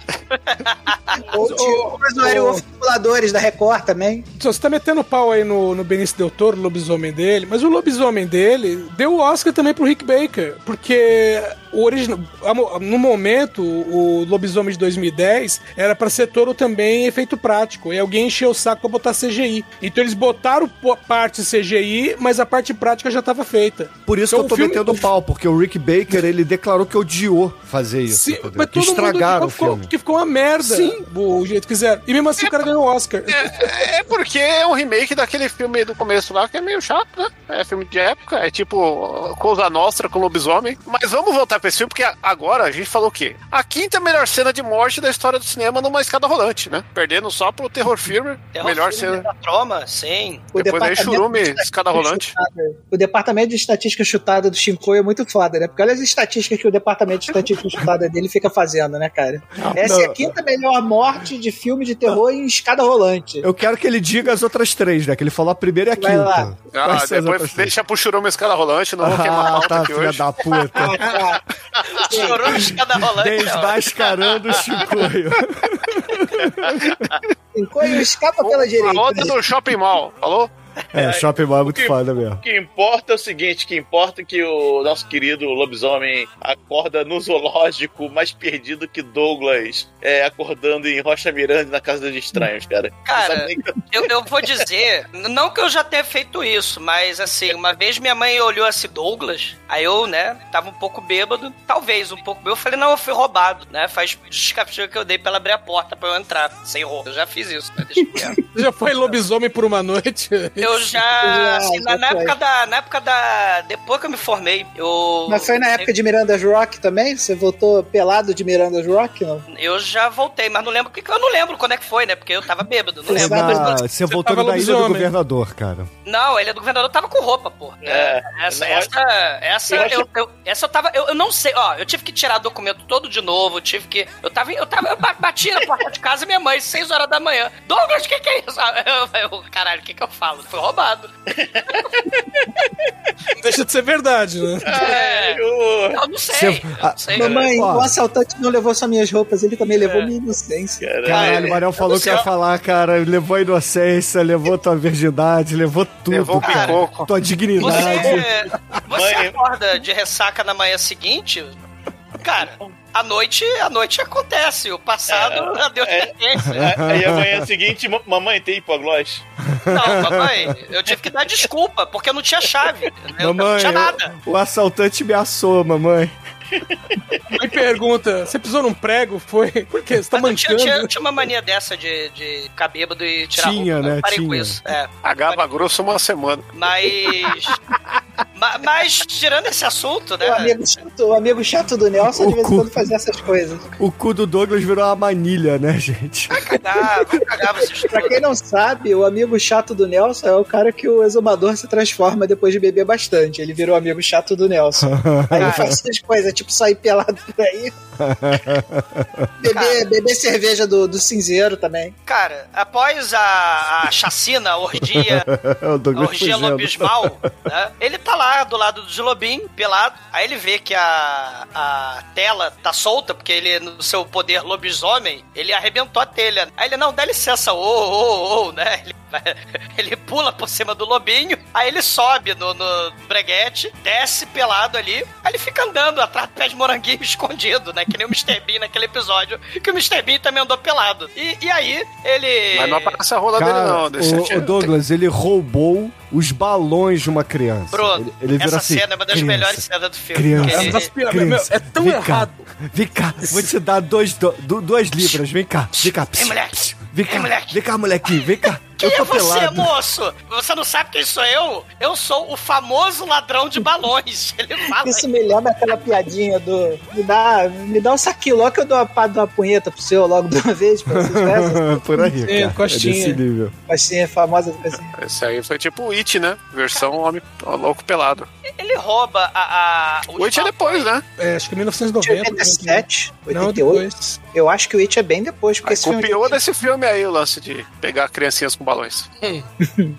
Speaker 9: Ou tipo os aerofiguladores da Record também.
Speaker 6: Só Você tá metendo pau aí no, no Benício Del Toro, o lobisomem dele, mas o lobisomem dele deu o Oscar também pro Rick Baker, porque o original, a no momento, o lobisomem de 2010 era pra ser todo também efeito prático, e alguém encheu o saco pra botar CGI. Então eles botaram po- parte CGI, mas a parte prática já tava feita.
Speaker 8: Por isso
Speaker 6: Então,
Speaker 8: que eu tô
Speaker 6: o filme-
Speaker 8: metendo pau, porque o Rick Baker, ele declarou que odiou fazer isso.
Speaker 6: Sim, mas
Speaker 8: que estragaram o
Speaker 6: ficou,
Speaker 8: filme.
Speaker 6: que ficou uma merda
Speaker 8: Sim.
Speaker 6: o jeito que fizeram. E mesmo assim o cara ganhou o Oscar.
Speaker 7: É porque é um remake daquele filme do começo lá, que é meio chato, né? É filme de época, é tipo Coisa Nostra com lobisomem. Mas vamos voltar pra esse filme, porque agora a gente falou o quê? A quinta melhor cena de morte da história do cinema numa escada rolante, né? Perdendo só pro Terror Filme.
Speaker 5: Terror
Speaker 7: melhor
Speaker 5: Filme
Speaker 7: cena.
Speaker 5: da Troma, sim.
Speaker 9: O
Speaker 7: Depois daí
Speaker 9: departamento
Speaker 7: churume, escada rolante.
Speaker 9: chutada. O departamento de estatística chutada do Shinkoi é muito foda, né? Porque olha as estatísticas que o departamento de estatística chutada dele fica fazendo, né, cara? Essa é a quinta melhor morte de filme de terror em escada rolante.
Speaker 8: Eu quero que ele diga as outras três, né? Que ele falou a primeira e a
Speaker 9: Vai
Speaker 8: quinta.
Speaker 9: lá.
Speaker 7: Ah, depois deixa pro churume escada rolante, não vou queimar a
Speaker 8: Ah,
Speaker 7: pauta
Speaker 8: tá,
Speaker 7: aqui
Speaker 8: filha
Speaker 7: hoje.
Speaker 8: da puta.
Speaker 9: Ah,
Speaker 5: Chorou de escada rolante.
Speaker 8: Desmascarando o Chicoio.
Speaker 9: Shinkoi escapa pela direita.
Speaker 7: A outra do Shopping Mall, falou?
Speaker 8: É, Shopping Mall é muito
Speaker 10: que-
Speaker 8: foda mesmo.
Speaker 10: O que importa é o seguinte, o que importa é que o nosso querido lobisomem acorda no zoológico mais perdido que Douglas é, acordando em Rocha Miranda na casa dos estranhos, cara.
Speaker 5: Cara,
Speaker 10: que-
Speaker 5: Eu, eu vou dizer, não que eu já tenha feito isso, mas assim, uma vez minha mãe olhou assim, Douglas, aí eu, né, tava um pouco bêbado, talvez um pouco bêbado, eu falei, não, eu fui roubado, né, faz descapitinho que eu dei pra ela abrir a porta pra eu entrar, sem roupa, eu já fiz isso, né, deixa.
Speaker 6: Você já foi lobisomem por uma noite?
Speaker 5: Eu já, assim, na,
Speaker 9: já
Speaker 5: na época da, na época da, depois que eu me formei, eu...
Speaker 9: Mas foi na época de Miranda's Rock também? Você voltou pelado de Miranda's Rock? Não?
Speaker 5: Eu já voltei, mas não lembro, porque eu não lembro quando é que foi, né, porque eu tava bêbado, não lembro.
Speaker 8: Ah, você voltou da ilha do governador, cara.
Speaker 5: Não, ele é do governador, tava com roupa, pô.
Speaker 10: É,
Speaker 5: essa,
Speaker 10: eu
Speaker 5: essa, essa,
Speaker 10: eu acho-
Speaker 5: eu, eu- essa eu tava, eu, eu não sei, ó, eu tive que tirar documento todo de novo, eu tive que, eu tava, eu tava, eu ba- bati na porta de casa minha mãe, 6 horas da manhã, Douglas, o que que é isso? Ah, Eu, eu, caralho, o que que eu falo? Foi roubado.
Speaker 6: Deixa de ser verdade, né?
Speaker 5: É,
Speaker 10: Eu-
Speaker 5: eu não sei,
Speaker 8: Você-
Speaker 5: eu
Speaker 8: ah,
Speaker 5: não sei.
Speaker 9: Mamãe,
Speaker 8: Ó.
Speaker 9: o assaltante não levou só minhas roupas, ele também levou minha inocência.
Speaker 8: Caralho, o Manel falou que ia falar, cara. Levou a inocência, levou tua virgindade, levou tudo,
Speaker 7: Levou
Speaker 8: cara.
Speaker 7: picoco.
Speaker 8: Tua dignidade.
Speaker 5: Você, você acorda de ressaca na manhã seguinte, cara, a noite, a noite acontece, o passado, a Deus
Speaker 10: é.
Speaker 5: pertence.
Speaker 10: Aí amanhã seguinte, "Ma- mamãe tem hipoglós.
Speaker 5: Não, mamãe, eu tive que dar desculpa, porque eu não tinha chave. entendeu? Eu não
Speaker 8: Mamãe,
Speaker 5: tinha nada.
Speaker 8: o, o assaltante me assou, mamãe.
Speaker 6: Aí pergunta: você pisou num prego? Foi? Por quê? Você tá
Speaker 5: Mas tinha,
Speaker 6: mancando?
Speaker 5: tinha, eu tinha uma mania dessa de, de ficar bêbado e tirar
Speaker 8: Tinha,
Speaker 5: roupa.
Speaker 8: né?
Speaker 5: Parei com
Speaker 8: Tinha.
Speaker 5: isso. É.
Speaker 7: Agava grosso uma semana.
Speaker 5: Mas. Ma- mas, tirando esse assunto, né?
Speaker 9: O amigo chato, o amigo chato do Nelson
Speaker 8: O
Speaker 9: de vez em
Speaker 8: cu.
Speaker 9: quando fazia essas coisas.
Speaker 8: O cu do Douglas virou uma manilha, né, gente?
Speaker 5: Vai cagar, vai cagar vocês
Speaker 9: Pra quem não sabe, o amigo chato do Nelson é o cara que o exumador se transforma depois de beber bastante. Ele virou amigo chato do Nelson. Aí ele faz essas coisas, tipo sair pelado por aí. Beber, beber cerveja do, do cinzeiro também.
Speaker 5: Cara, após a, a chacina, a orgia,
Speaker 8: o
Speaker 5: a
Speaker 8: Douglas
Speaker 5: orgia lobismal, né? Ele tá lá do lado do Zilobim, pelado. Aí ele vê que a, a tela tá solta, porque ele, no seu poder lobisomem, ele arrebentou a telha. Aí ele, não, dá licença, ô, ô, ô, né? Ele, ele pula por cima do lobinho, aí ele sobe no, no breguete, desce pelado ali, aí ele fica andando atrás do pé de moranguinho escondido, né? Que nem o Mr. Bean naquele episódio, que o Mr. Bean também andou pelado. E, e aí, ele...
Speaker 7: Mas não aparece a rola dele,
Speaker 8: Cara,
Speaker 7: não. Deixa
Speaker 8: o, o Douglas, ele roubou os balões de uma criança.
Speaker 5: Bruno,
Speaker 8: ele, ele
Speaker 5: essa
Speaker 8: assim,
Speaker 5: cena é uma das
Speaker 8: "Criança,
Speaker 5: melhores cenas do filme.
Speaker 8: Criança,
Speaker 5: porque
Speaker 6: É
Speaker 5: ele-
Speaker 6: das pior-
Speaker 8: criança,
Speaker 6: é tão
Speaker 8: vem
Speaker 6: errado.
Speaker 8: Cá, vem cá, vou te dar dois, do- du- duas libras, vem cá, vem cá.
Speaker 5: Vem, moleque.
Speaker 8: Vem cá, vem cá, molequinho, vem cá.
Speaker 5: Quem
Speaker 8: eu
Speaker 5: é você,
Speaker 8: pelado.
Speaker 5: moço? Você não sabe quem sou eu? Eu sou o famoso ladrão de balões. Ele fala.
Speaker 9: Isso me lembra aquela piadinha do. Me dá, me dá um saquinho logo que eu dou uma, dou uma punheta pro seu logo de uma vez, pra vocês verem.
Speaker 8: Por aí,
Speaker 9: Sim,
Speaker 8: cara. É
Speaker 9: costinha.
Speaker 8: desse nível.
Speaker 9: Costinha famosa costinha.
Speaker 7: Esse aí foi tipo o It, né? Versão homem louco pelado.
Speaker 5: Ele rouba a. a
Speaker 7: O It é depois, né?
Speaker 6: É, acho que 1990.
Speaker 9: 87,
Speaker 6: Não,
Speaker 9: 88. Eu acho que o It é bem depois, porque
Speaker 7: Aí
Speaker 9: esse filme.
Speaker 7: copiou desse filme aí o lance de pegar criancinhas com balões.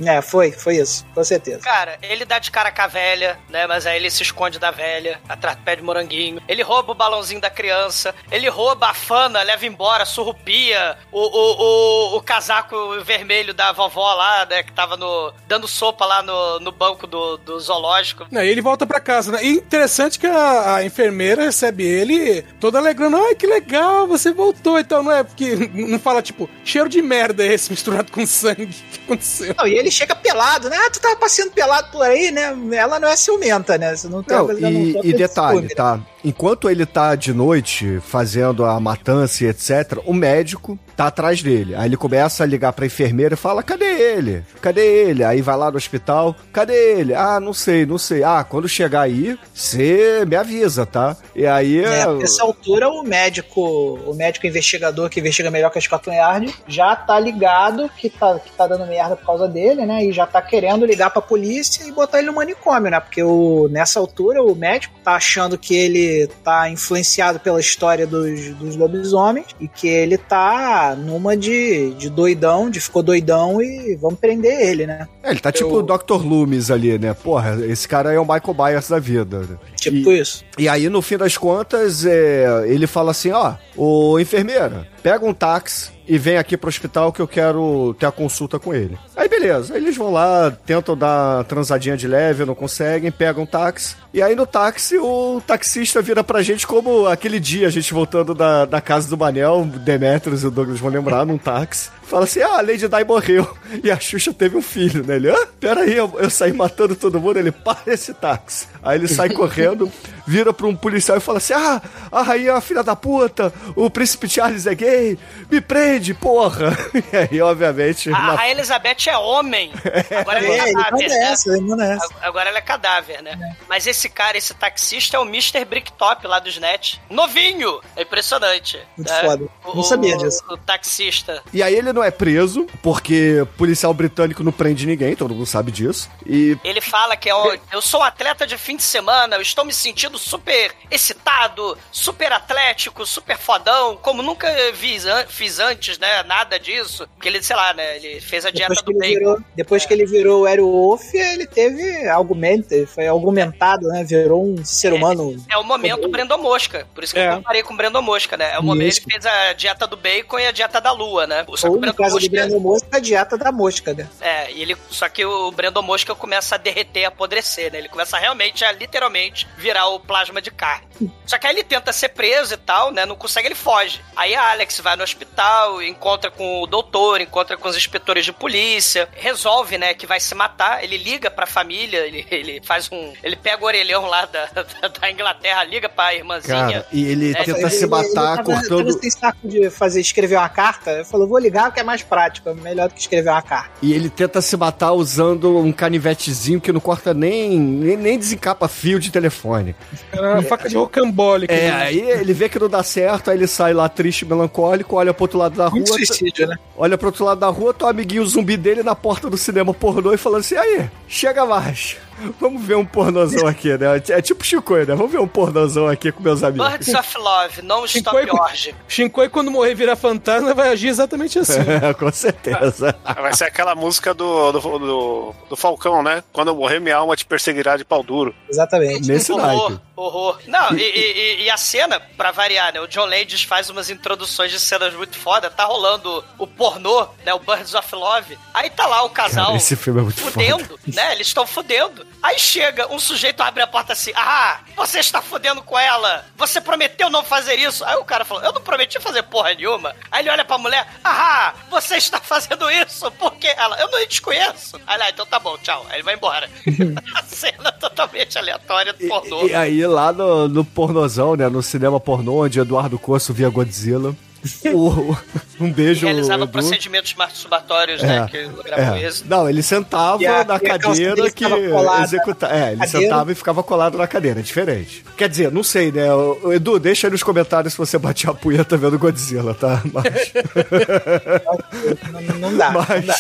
Speaker 9: É, foi, foi isso, com certeza.
Speaker 5: Cara, ele dá de cara com a velha, né? Mas aí ele se esconde da velha, atrás do pé de moranguinho. Ele rouba o balãozinho da criança. Ele rouba a fana, leva embora, surrupia o, o, o, o casaco vermelho da vovó lá, né? Que tava no, dando sopa lá no, no banco do, do zoológico.
Speaker 6: Não, e ele volta pra casa, né? E interessante que a, a enfermeira recebe ele toda alegrando. Ai, que legal, você voltou. Então não é porque não fala, tipo, cheiro de merda esse misturado com sangue. O que aconteceu?
Speaker 9: Não, e ele chega pelado, né? Ah, tu tava passeando pelado por aí, né? Ela não é ciumenta, né? Você não tá
Speaker 8: Não, e,
Speaker 9: um
Speaker 8: e detalhe,
Speaker 9: né?
Speaker 8: tá? Enquanto ele tá de noite fazendo a matança e etc., o médico tá atrás dele. Aí ele começa a ligar pra enfermeira e fala: cadê ele? Cadê ele? Aí vai lá no hospital: cadê ele? Ah, não sei, não sei. Ah, quando chegar aí, você me avisa, tá? E aí.
Speaker 9: É, nessa altura o médico, o médico investigador que investiga melhor que a Scotland Yard já tá ligado que tá, que tá dando merda por causa dele, né? E já tá querendo ligar pra polícia e botar ele no manicômio, né? Porque o, nessa altura o médico tá achando que ele tá influenciado pela história dos, dos lobisomens e que ele tá numa de, de doidão, de ficou doidão e vamos prender ele, né?
Speaker 8: É, ele tá tipo o Dr. Loomis ali, né? Porra, esse cara é o Michael Myers da vida.
Speaker 9: Tipo isso.
Speaker 8: E aí, no fim das contas, é, ele fala assim: ó, ô enfermeira, pega um táxi e vem aqui pro hospital que eu quero ter a consulta com ele. Aí, beleza. Eles vão lá, tentam dar transadinha de leve, não conseguem, pegam um táxi. E aí, no táxi, o taxista vira pra gente como aquele dia, a gente voltando da, da casa do Manel, Demetrius e o Douglas vão lembrar, num táxi. Fala assim, ah, a Lady Di morreu. E a Xuxa teve um filho, né? Ele, ah, peraí, eu, eu saí matando todo mundo. Ele, para esse táxi. Aí ele sai correndo, vira pra um policial e fala assim, ah, a rainha é uma filha da puta, o príncipe Charles é gay, me prende, porra. E aí, obviamente...
Speaker 5: A,
Speaker 8: na-
Speaker 5: a Elizabeth é homem. Agora ela é,
Speaker 9: É, ele
Speaker 5: cadáver, né?
Speaker 9: essa.
Speaker 5: Agora ela é cadáver, né? Mas esse cara, esse taxista, é o Mr. Bricktop lá dos Net. Novinho! É impressionante.
Speaker 9: Muito
Speaker 5: né?
Speaker 9: foda.
Speaker 5: O-
Speaker 9: Não sabia
Speaker 5: o-
Speaker 9: disso.
Speaker 5: O taxista.
Speaker 8: E aí ele não é preso, porque policial britânico não prende ninguém, todo mundo sabe disso. E
Speaker 5: Ele fala que é o- eu sou um atleta de fim de semana, eu estou me sentindo super excitado, super atlético, super fodão, como nunca vi, fiz antes, né? Nada disso. Porque ele, sei lá, né? Ele fez a dieta
Speaker 9: Depois que,
Speaker 5: do
Speaker 9: ele
Speaker 5: bacon.
Speaker 9: virou, depois que ele virou o Aerowolf, ele teve argumento, ele foi argumentado, né? Virou um ser humano.
Speaker 5: É o momento Brandon Mosca. Por isso que
Speaker 9: É.
Speaker 5: eu comparei com o Brandon Mosca, né? É o momento
Speaker 9: Isso.
Speaker 5: que fez a dieta do bacon e a dieta da lua, né? Só que
Speaker 9: Ou
Speaker 5: o
Speaker 9: no caso do
Speaker 5: Mosca-
Speaker 9: Brandon Mosca, a dieta da mosca, né?
Speaker 5: É, e ele, só que o Brandon Mosca começa a derreter, a apodrecer, né? Ele começa realmente a literalmente virar o plasma de carne. Só que aí ele tenta ser preso e tal, né? Não consegue, ele foge. Aí a Alex vai no hospital, encontra com o doutor, encontra com os inspetores de polícia, resolve, né, que vai se matar. Ele liga pra família, ele, ele faz um. Ele pega o orelhão lá da, da, da Inglaterra, liga pra irmãzinha.
Speaker 8: Cara, e ele
Speaker 5: É,
Speaker 8: tenta
Speaker 5: ele-
Speaker 8: se matar
Speaker 9: tava,
Speaker 8: cortando.
Speaker 9: Tava sem saco de fazer, escrever uma carta. Ele falou, vou ligar porque é mais prático, é melhor do que escrever uma carta.
Speaker 8: E ele tenta se matar usando um canivetezinho que não corta nem, nem, nem desencapa fio de telefone.
Speaker 6: Era uma faca de rocambole.
Speaker 8: É,
Speaker 6: ele-
Speaker 8: aí ele vê que não dá certo, aí ele sai lá triste, melancólico, olha pro outro lado da rua.
Speaker 9: Muito suicídio, né?
Speaker 8: Olha pro outro lado da rua, tá o amiguinho zumbi dele na porta do cinema pornô e falando assim: aí, chega mais. Vamos ver um pornozão aqui, né? É tipo Chico, né? Vamos ver um pornozão aqui com meus amigos.
Speaker 5: Birds of Love, não Stop
Speaker 6: Shinkoi,
Speaker 5: Orge.
Speaker 6: Shinkoi, quando morrer virar fantasma, vai agir exatamente assim.
Speaker 8: É, com certeza.
Speaker 7: Vai ser aquela música do, do, do, do Falcão, né? Quando eu morrer, minha alma te perseguirá de pau duro.
Speaker 9: Exatamente.
Speaker 8: Nesse naipe.
Speaker 5: Horror. Não, e, e- e- a cena, pra variar, né? O John Landis faz umas introduções de cenas muito foda. Tá rolando o pornô, né? O Birds of Love. Aí tá lá o casal
Speaker 8: Cara, esse filme é muito
Speaker 5: fudendo, né? Eles estão fudendo. Aí chega um sujeito abre a porta assim: Ah, você está fudendo com ela. Você prometeu não fazer isso. Aí o cara falou: Eu não prometi fazer porra nenhuma. Aí ele olha pra mulher: Ah, você está fazendo isso. Por quê? Ela: Eu não te conheço. Aí lá, então tá bom, tchau. Aí ele vai embora. a cena totalmente aleatória do pornô.
Speaker 8: E aí, lá no, no pornozão, né? No cinema pornô, onde Eduardo Corso via Godzilla. O- um beijo,
Speaker 5: Realizava
Speaker 8: Edu.
Speaker 5: procedimentos masturbatórios,
Speaker 8: É,
Speaker 5: né? Que gravou
Speaker 8: é.
Speaker 5: esse.
Speaker 8: Não, ele sentava
Speaker 9: E a-
Speaker 8: na cadeira que
Speaker 9: ficava colada
Speaker 8: executa... É, ele
Speaker 9: cadeira.
Speaker 8: sentava e ficava colado na cadeira, é diferente. Quer dizer, não sei, né? Edu, deixa aí nos comentários se você batia a punheta vendo Godzilla, tá? Mas...
Speaker 9: Não, não dá. não dá.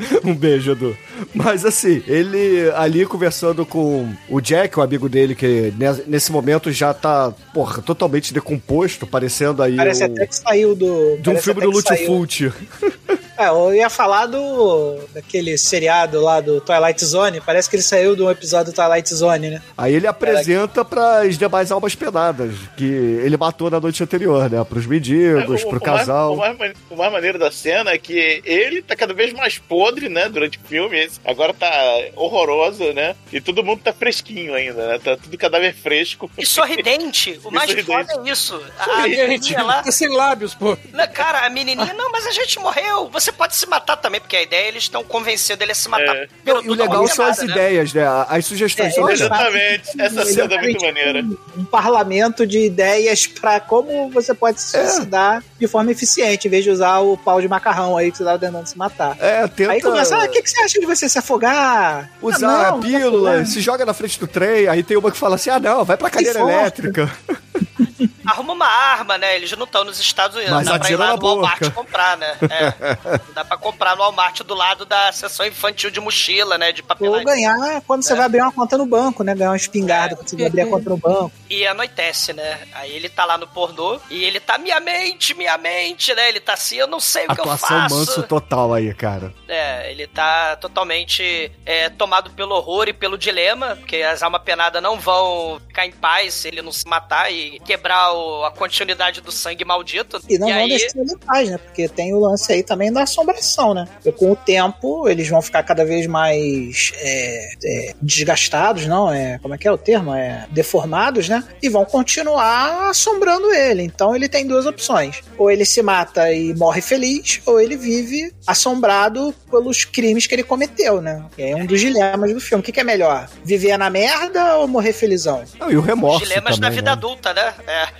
Speaker 8: Um beijo, Edu. Mas assim, ele ali conversando com o Jack, o amigo dele, que ne- nesse momento já tá, porra, totalmente decomposto, parecendo aí
Speaker 9: Parece
Speaker 8: um-
Speaker 9: até que saiu do.
Speaker 8: de um filme do Fulci.
Speaker 9: É, eu ia falar do. daquele seriado lá do Twilight Zone. Parece que ele saiu de um episódio do Twilight Zone, né?
Speaker 8: Aí ele apresenta para as demais almas penadas, que ele matou na noite anterior, né? Pros mendigos,
Speaker 10: O-
Speaker 8: pro
Speaker 10: o mais-
Speaker 8: casal.
Speaker 10: O mais, o mais maneiro da cena é que ele tá cada vez mais podre, né? Durante o filme. Agora tá horroroso, né? E todo mundo tá fresquinho ainda, né? Tá tudo cadáver fresco.
Speaker 5: E sorridente. O
Speaker 10: E
Speaker 5: mais
Speaker 10: sorridente.
Speaker 5: foda é isso. A, a
Speaker 6: Gente,
Speaker 5: menininha lá.
Speaker 6: tá sem lábios, pô.
Speaker 5: Não, Cara, a menininha, não, mas a gente morreu. Você pode se matar também, porque a ideia é eles estão convencendo ele a se matar.
Speaker 10: É.
Speaker 5: Pelo
Speaker 8: E o legal são as
Speaker 5: né?
Speaker 8: ideias, né? As sugestões.
Speaker 9: É,
Speaker 8: Olha,
Speaker 10: Exatamente. Essa
Speaker 9: Ele
Speaker 10: cena é muito maneira.
Speaker 9: Um, um parlamento de ideias pra como você pode se
Speaker 8: É.
Speaker 9: suicidar de forma eficiente, em vez de usar o pau de macarrão aí que você tava tentando se matar.
Speaker 8: é, tenta
Speaker 9: Aí começa, ah, o que, que você acha de você se afogar?
Speaker 8: usar
Speaker 9: Ah, não,
Speaker 8: pílula,
Speaker 9: não.
Speaker 8: se joga na frente do trem, aí tem uma que fala assim, ah não, vai pra cadeira elétrica.
Speaker 5: Arruma uma arma, né? Eles não estão nos Estados Unidos.
Speaker 8: Mas
Speaker 5: dá pra ir lá no Walmart comprar, né? É. Dá pra comprar no Walmart do lado da seção infantil de mochila, né? De
Speaker 9: Ou
Speaker 5: papelagem.
Speaker 9: ganhar quando
Speaker 8: É.
Speaker 9: você vai abrir uma conta no banco, né? Ganhar uma espingarda quando você vai abrir a conta no banco.
Speaker 5: E anoitece, né? Aí ele tá lá no pornô e ele tá, minha mente, minha mente, né? Ele tá assim, eu não sei o que eu
Speaker 8: Atuação
Speaker 5: faço.
Speaker 8: manso total aí, cara.
Speaker 5: É, ele tá totalmente é, tomado pelo horror e pelo dilema, porque as almas penadas não vão ficar em paz se ele não se matar e quebrar o- a continuidade do sangue maldito.
Speaker 9: E não vão
Speaker 5: aí,
Speaker 9: deixar ele paz, né? Porque tem o lance aí também da assombração, né? Porque com o tempo eles vão ficar cada vez mais é, é, desgastados, não? É, como é que é o termo? É, deformados, né? E vão continuar assombrando ele. Então ele tem duas opções. Ou ele se mata e morre feliz, ou ele vive assombrado pelos crimes que ele cometeu, né? Que é um dos dilemas do filme. O que, que é melhor? Viver na merda ou morrer felizão?
Speaker 8: Não, e o remorso
Speaker 5: dilemas da
Speaker 8: também,
Speaker 5: vida
Speaker 8: né?
Speaker 5: adulta, né? É.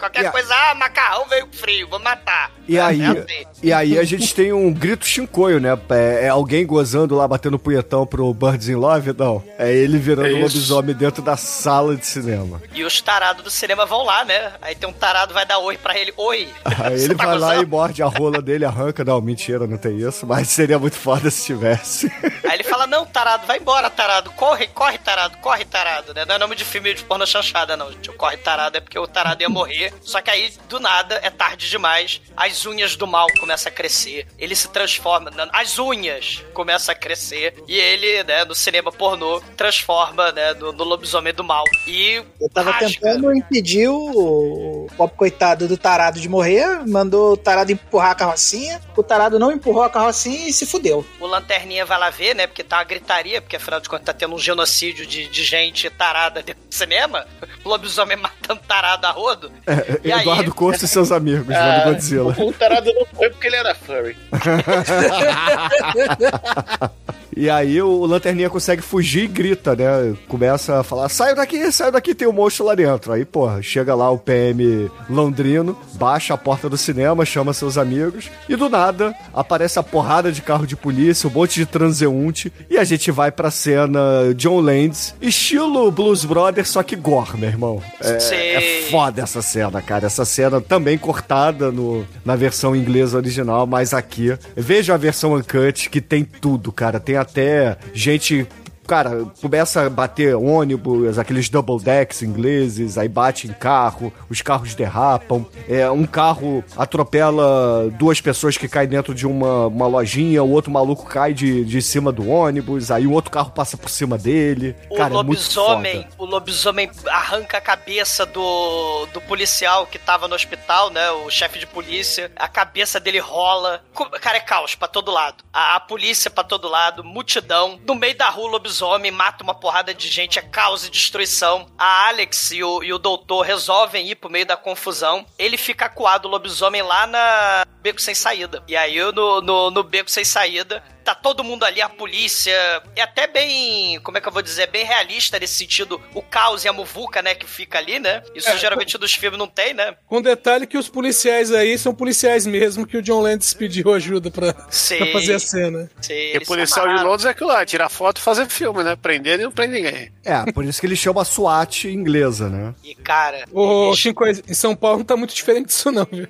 Speaker 5: Qualquer
Speaker 8: a-
Speaker 5: coisa, ah, macarrão veio frio, vou matar.
Speaker 8: E
Speaker 5: É,
Speaker 8: aí,
Speaker 5: é assim.
Speaker 8: e aí a gente tem um grito chincoio, né? É, é alguém gozando lá, batendo punhetão pro Birds in Love? Não. É ele virando
Speaker 7: É
Speaker 8: um lobisomem dentro da sala de cinema.
Speaker 5: E os tarados do cinema vão lá, né? Aí tem um tarado vai dar oi pra ele. Oi.
Speaker 8: Aí ele
Speaker 5: tá
Speaker 8: vai lá
Speaker 5: gozando?
Speaker 8: e morde a rola dele, arranca. Não, mentira, não tem isso. Mas seria muito foda se tivesse.
Speaker 5: Aí ele fala, não, tarado, vai embora, tarado. Corre, corre, tarado, corre, tarado, né? Não é nome de filme de porno chanchada, não. gente. O corre, tarado é porque o tarado ia morrer. Só que aí, do nada, é tarde demais. As unhas do mal começam a crescer. Ele se transforma. As unhas começam a crescer. E ele, né, no cinema pornô, transforma, né, no, no lobisomem do mal. E
Speaker 9: Eu tava
Speaker 5: rasga.
Speaker 9: tentando impedir o, o pobre coitado do tarado de morrer, mandou o tarado empurrar a carrocinha, o tarado não empurrou a carrocinha e se fudeu.
Speaker 5: O Lanterninha vai lá ver, né? Porque tá uma gritaria, porque afinal de contas tá tendo um genocídio de, de gente tarada dentro do cinema. O lobisomem matando tarado a rodo. E aí-
Speaker 8: Eduardo Costa e seus amigos,
Speaker 10: Ah,
Speaker 8: vendo Godzilla.
Speaker 10: O tarado não foi porque ele era furry.
Speaker 8: E aí o Lanterninha consegue fugir e grita, né? Começa a falar: saiu daqui, saiu daqui, tem um monstro lá dentro. Aí, porra, chega lá o PM londrino, baixa a porta do cinema, chama seus amigos, e do nada aparece a porrada de carro de polícia, um monte de transeunte, e a gente vai pra cena John Landis, estilo Blues Brothers, só que gore, meu irmão. É,
Speaker 5: Sim.
Speaker 8: é foda essa cena, cara. Essa cena também cortada no, na versão inglesa original, mas aqui. Veja a versão uncut, que tem tudo, cara. Tem até gente. Cara, começa a bater ônibus, aqueles double decks ingleses, aí bate em carro, os carros derrapam. É, um carro atropela duas pessoas que caem dentro de uma, uma lojinha, o outro maluco cai de, de cima do ônibus, aí o outro carro passa por cima dele.
Speaker 5: O
Speaker 8: cara, é muito
Speaker 5: lobisomem,
Speaker 8: foda.
Speaker 5: o lobisomem arranca a cabeça do, do policial que tava no hospital, né? O chefe de polícia. A cabeça dele rola. Cara, é caos pra todo lado. A, a polícia pra todo lado, multidão. No meio da rua, o lobisomem mata uma porrada de gente, é caos e destruição. A Alex e o, e o doutor resolvem ir pro meio da confusão. Ele fica acuado, o lobisomem, lá na Beco Sem Saída. E aí, no, no, no Beco Sem Saída, tá todo mundo ali, a polícia. É até bem, como é que eu vou dizer, bem realista nesse sentido. O caos e a muvuca, né, que fica ali, né? Isso
Speaker 6: É,
Speaker 5: geralmente dos filmes não tem, né?
Speaker 6: Com detalhe que os policiais aí são policiais mesmo, que o John Landis pediu ajuda pra,
Speaker 5: Sim.
Speaker 6: pra fazer a cena.
Speaker 5: Sim,
Speaker 7: E policial de. Londres é aquilo lá, tirar foto e fazer filme, né? Prender e não prende ninguém.
Speaker 8: É, por isso que ele chama SWAT inglesa, né?
Speaker 5: E, cara,
Speaker 6: Ô, Chico, em São Paulo não tá muito diferente disso não, viu?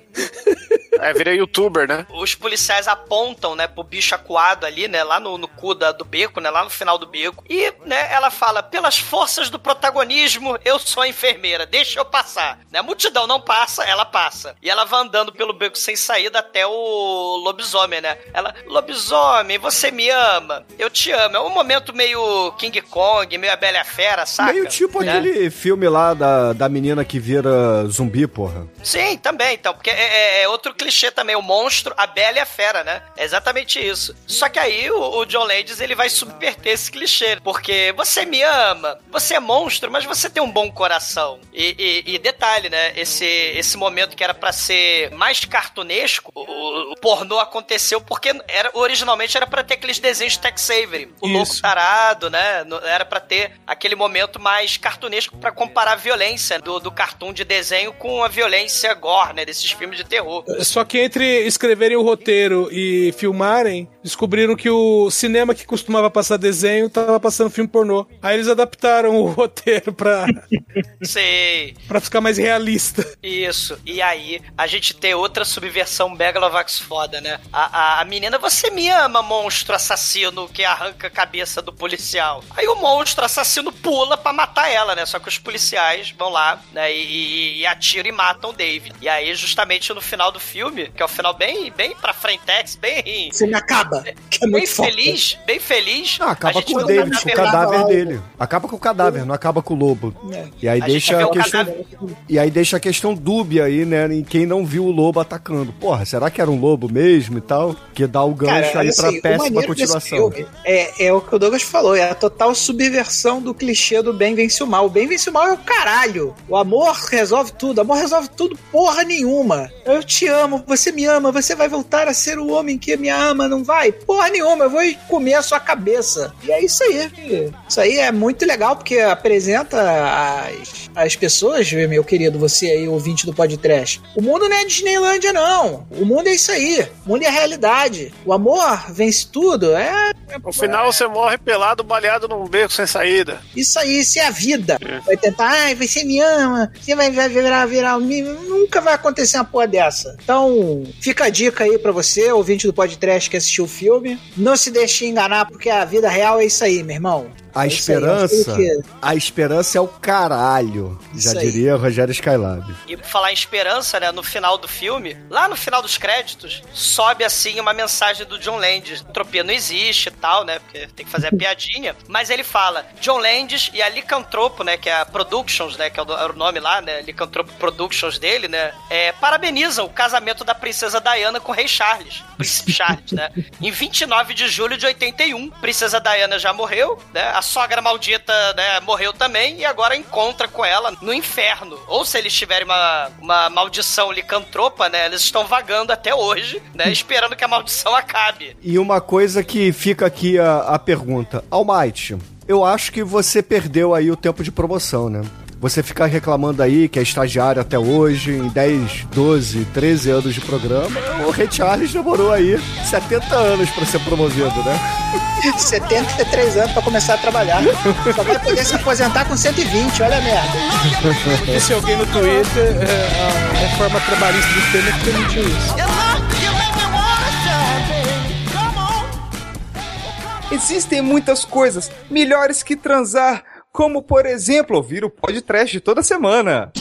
Speaker 7: É, virei youtuber, né?
Speaker 5: os policiais apontam, né, pro bicho acuado ali, né, lá no, no cu da- do beco, né, lá no final do beco. E, né, ela fala, pelas forças do protagonismo, eu sou a enfermeira, deixa eu passar. Né, a multidão não passa, ela passa. E ela vai andando pelo beco sem saída até o lobisomem, né. Ela, lobisomem, você me ama, eu te amo. É um momento meio King Kong, meio a Bela a Fera, saca?
Speaker 8: Meio tipo
Speaker 5: Né?
Speaker 8: aquele filme lá da, da menina que vira zumbi, porra.
Speaker 5: Sim, também, então, porque é, é- é outro clichê também, o monstro, a bela e a fera, né? É exatamente isso. Só que aí o, o John Landis, ele vai subverter esse clichê, porque você me ama, você é monstro, mas você tem um bom coração. E, e- e detalhe, né? Esse, esse momento que era pra ser mais cartunesco, o, o pornô aconteceu porque era, originalmente era pra ter aqueles desenhos de Tex Avery. O louco tarado, né? Era pra ter aquele momento mais cartunesco pra comparar a violência do, do cartoon de desenho com a violência gore, né? Desses filmes de terror.
Speaker 6: Só que entre escreverem o roteiro e filmarem, descobriram que o cinema que costumava passar desenho tava passando filme pornô. Aí eles adaptaram o roteiro pra,
Speaker 5: Sei.
Speaker 6: pra ficar mais realista.
Speaker 5: Isso. E aí, a gente tem outra subversão Megalovax foda, né? A, a, a menina, você me ama, monstro assassino que arranca a cabeça do policial. Aí o monstro assassino pula pra matar ela, né? Só que os policiais vão lá, né? E, e, e atiram e matam o David. E aí, justamente no final do filme, que é o final bem, bem pra frentex, bem.
Speaker 9: O filme acaba. Que é
Speaker 5: Bem
Speaker 9: muito foda.
Speaker 5: feliz, bem feliz.
Speaker 8: Ah, acaba com o
Speaker 5: vê
Speaker 8: David, com o
Speaker 5: cadáver
Speaker 8: cadáver dele. Acaba com o cadáver, não acaba com o lobo. E aí
Speaker 5: A
Speaker 8: deixa a
Speaker 5: o
Speaker 8: questão.
Speaker 5: cadáver.
Speaker 8: E aí deixa a questão dúbia aí, né? Em quem não viu o lobo atacando. Porra, será que era um lobo mesmo e tal? Que dá o gancho
Speaker 9: Cara,
Speaker 8: aí
Speaker 9: assim,
Speaker 8: pra
Speaker 9: o
Speaker 8: péssima continuação.
Speaker 9: É, é o que o Douglas falou, é a total subversão do clichê do bem vence o mal. O bem vence o mal é o caralho. O amor resolve tudo, o amor resolve tudo porra nenhuma. Eu te amo, você me ama, você vai voltar a ser o homem que me ama, não vai? Porra nenhuma, eu vou comer a sua cabeça. E é isso aí. Isso aí é muito legal porque apresenta as, as pessoas, meu querido, você aí, ouvinte do podcast. O mundo não é Disneylândia, não. O mundo é isso aí. O mundo é a realidade. O amor vence tudo. É.
Speaker 7: No final você morre pelado, baleado num beco sem saída.
Speaker 9: Isso aí, isso é a vida. Vai tentar, ai, você me ama, você vai, vai virar, virar um. Nunca vai acontecer uma porra dessa. Então, fica a dica aí pra você, ouvinte do podcast que assistiu o filme. Não se deixe enganar, porque a vida real é isso aí, meu irmão.
Speaker 8: A
Speaker 9: É aí,
Speaker 8: esperança,
Speaker 9: é que-
Speaker 8: a esperança é o caralho, já
Speaker 9: aí.
Speaker 8: diria Rogério Skylab.
Speaker 5: E por falar em esperança, né? No final do filme, lá no final dos créditos, sobe assim uma mensagem do John Landis. Entropia não existe e tal, né? Porque tem que fazer a piadinha. Mas ele fala: John Landis e a Licantropo, né? Que é a Productions, né? Que é o nome lá, né? Licantropo Productions dele, né? É, parabenizam o casamento da princesa Diana com o rei Charles. Príncipe Charles, né? Em 29 de julho de 81. Princesa Diana já morreu, né? A sogra maldita, né? Morreu também e agora encontra com ela no inferno. Ou se eles tiverem uma, uma maldição licantropa, né? Eles estão vagando até hoje, né? Esperando que a maldição acabe.
Speaker 8: E uma coisa que fica aqui a, a pergunta. Almighty, eu acho que você perdeu aí o tempo de promoção, né? Você ficar reclamando aí que é estagiário até hoje, em 10, 12, 13 anos de programa, o Rei Charles demorou aí 70 anos pra ser promovido, né?
Speaker 9: 73 anos pra começar a trabalhar. Só vai poder se aposentar com 120, olha a merda.
Speaker 6: Disse alguém no Twitter, é, a reforma trabalhista do Temer que permitiu isso.
Speaker 14: Existem muitas coisas melhores que transar, como por exemplo ouvir o podcast toda semana.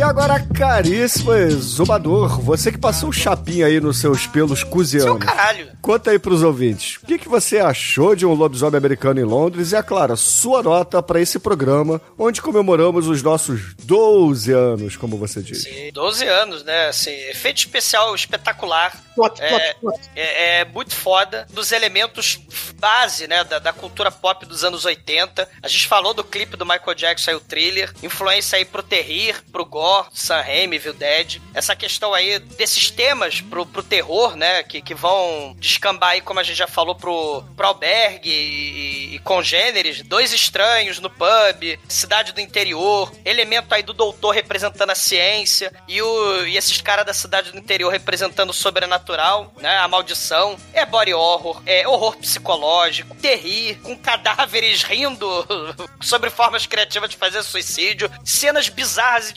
Speaker 8: E agora, caríssimo exumador, você que passou um chapinha aí nos seus pelos
Speaker 5: Seu
Speaker 8: cusianos.
Speaker 5: caralho.
Speaker 8: Conta aí pros ouvintes, o que, que você achou de um lobisomem americano em Londres e, é claro, sua nota para esse programa, onde comemoramos os nossos 12 anos, como você disse.
Speaker 5: Sim, 12 anos, né? Assim, efeito especial espetacular. é, é, é muito foda. Dos elementos base, né? Da, da cultura pop dos anos 80. A gente falou do clipe do Michael Jackson aí, o thriller. Influência aí pro Terrir, pro Gore, Sam Raimi, Evil Dead. Essa questão aí desses temas pro, pro terror, né? Que, que vão descambar aí, como a gente já falou, pro, pro albergue e, e congêneres. Dois estranhos no pub, cidade do interior. Elemento aí do doutor representando a ciência. E, o, e esses caras da cidade do interior representando o sobrenatural, né? A maldição. É body horror, é horror psicológico, terrir, com cadáveres rindo sobre formas criativas de fazer suicídio. Cenas bizarras e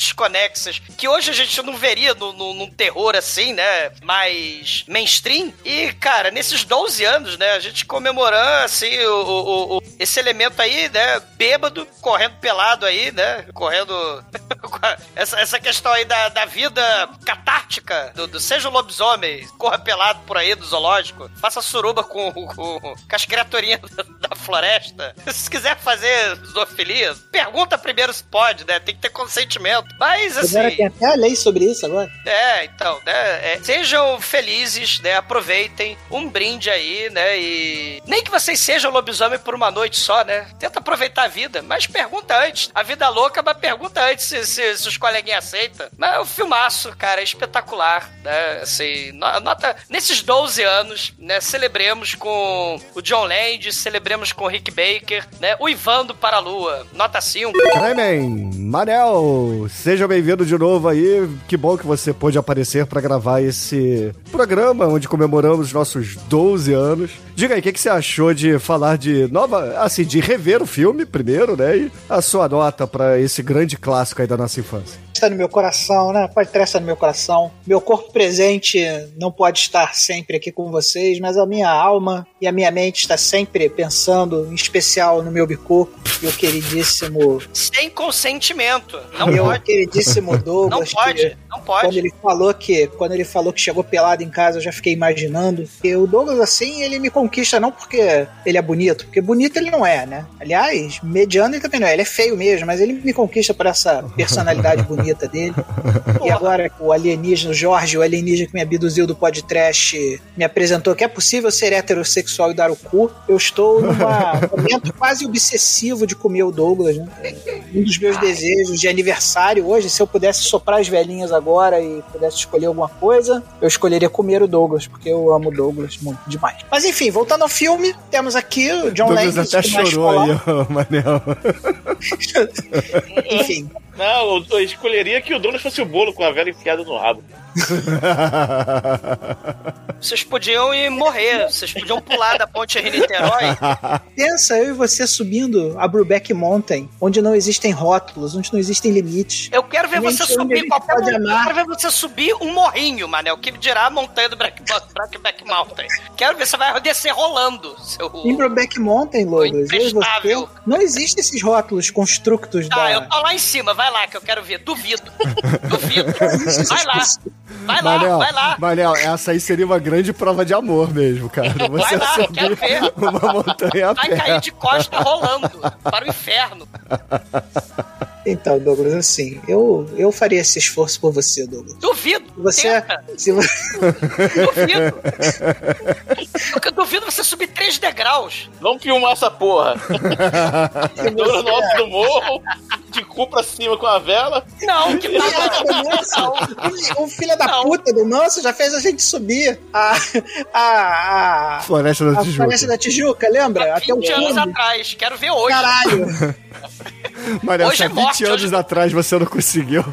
Speaker 5: que hoje a gente não veria no, no, num terror assim, né? Mais mainstream. E, cara, nesses 12 anos, né? A gente comemorando, assim, o, o, o esse elemento aí, né? Bêbado, correndo pelado aí, né? Correndo. essa, essa questão aí da, da vida catártica, do, do seja o lobisomem, corra pelado por aí do zoológico, faça suruba com, com, com as criaturinhas da floresta. Se quiser fazer zoofilia, pergunta primeiro se pode, né? Tem que ter consentimento. Mas assim.
Speaker 9: Agora tem até a lei sobre isso agora.
Speaker 5: É, então, né? É, sejam felizes, né? Aproveitem um brinde aí, né? E nem que vocês sejam lobisomem por uma noite só, né? Tenta aproveitar a vida, mas pergunta antes. A vida louca, mas pergunta antes se, se, se os coleguinhas aceitam. Mas é um filmaço, cara, é espetacular, né? Assim, nota. Nesses 12 anos, né? Celebremos com o John Land, celebremos com o Rick Baker, né? O Ivando para a Lua, nota 5.
Speaker 8: Clemen, Manel, seja bem-vindo de novo aí. Que bom que você pôde aparecer para gravar esse programa onde comemoramos nossos 12 anos. Diga aí, o que, que você achou de falar de nova, assim, de rever o filme primeiro, né? E a sua nota para esse grande clássico aí da nossa infância
Speaker 9: está no meu coração, né? Pode estar no meu coração. Meu corpo presente não pode estar sempre aqui com vocês, mas a minha alma e a minha mente está sempre pensando, em especial no meu bico, meu queridíssimo.
Speaker 5: Sem consentimento. Não
Speaker 9: meu
Speaker 5: pode.
Speaker 9: queridíssimo Douglas.
Speaker 5: Não pode, não pode.
Speaker 9: Quando ele falou que quando ele falou que chegou pelado em casa, eu já fiquei imaginando. E o Douglas, assim, ele me conquista não porque ele é bonito, porque bonito ele não é, né? Aliás, mediano ele também não é. Ele é feio mesmo, mas ele me conquista por essa personalidade bonita dele. E agora o alienígena, o Jorge, o alienígena que me abduziu do podcast, me apresentou que é possível ser heterossexual e dar o cu. Eu estou num momento quase obsessivo de comer o Douglas. Né? Um dos meus desejos de aniversário hoje, se eu pudesse soprar as velhinhas agora e pudesse escolher alguma coisa, eu escolheria comer o Douglas, porque eu amo o Douglas muito demais. Mas enfim, voltando ao filme, temos aqui o John
Speaker 8: Douglas Landis. até chorou aí, ó, Manel.
Speaker 9: enfim,
Speaker 10: não, eu, escolheria que o Douglas fosse o bolo com a vela enfiada no rabo.
Speaker 5: Vocês podiam ir morrer, vocês podiam pular da ponte Rio-Niterói.
Speaker 9: Pensa eu e você subindo a Brubeck Mountain, onde não existem rótulos, onde não existem limites.
Speaker 5: Eu quero ver você subir qualquer montanha. Eu quero ver você subir um morrinho, Manel. Que dirá a montanha do Brubeck Mountain. Quero ver você vai descer rolando. Seu...
Speaker 9: Brubeck Mountain, Lourdes, você, não existem esses rótulos constructos
Speaker 5: ah,
Speaker 9: da...
Speaker 5: eu tô lá em cima, vai lá que eu quero ver. Duvido. Duvido. Vai lá. Vai lá,
Speaker 8: Manel,
Speaker 5: vai lá.
Speaker 8: Manel, essa aí seria uma grande prova de amor mesmo, cara. Você
Speaker 5: vai lá,
Speaker 8: subir
Speaker 5: quero ver.
Speaker 8: uma montanha
Speaker 5: Vai cair de costa rolando para o inferno.
Speaker 9: Então, Douglas, assim, eu, eu faria esse esforço por você, Douglas.
Speaker 5: Duvido.
Speaker 9: Você, se você...
Speaker 5: duvido. Eu duvido você subir três degraus.
Speaker 10: Vamos filmar essa porra. Douglas no alto do morro, de cu pra cima com a vela.
Speaker 5: Não, que
Speaker 9: não. O, filho da não. puta do Manso já fez a gente subir a. a, a
Speaker 8: Floresta da
Speaker 9: a
Speaker 8: Tijuca.
Speaker 9: Floresta da Tijuca, lembra?
Speaker 5: Há 20
Speaker 9: Até
Speaker 5: anos atrás. Quero ver hoje.
Speaker 9: Caralho.
Speaker 5: Hoje
Speaker 8: se há
Speaker 5: é
Speaker 8: 20
Speaker 5: morte,
Speaker 8: anos
Speaker 5: hoje-
Speaker 8: atrás você não conseguiu,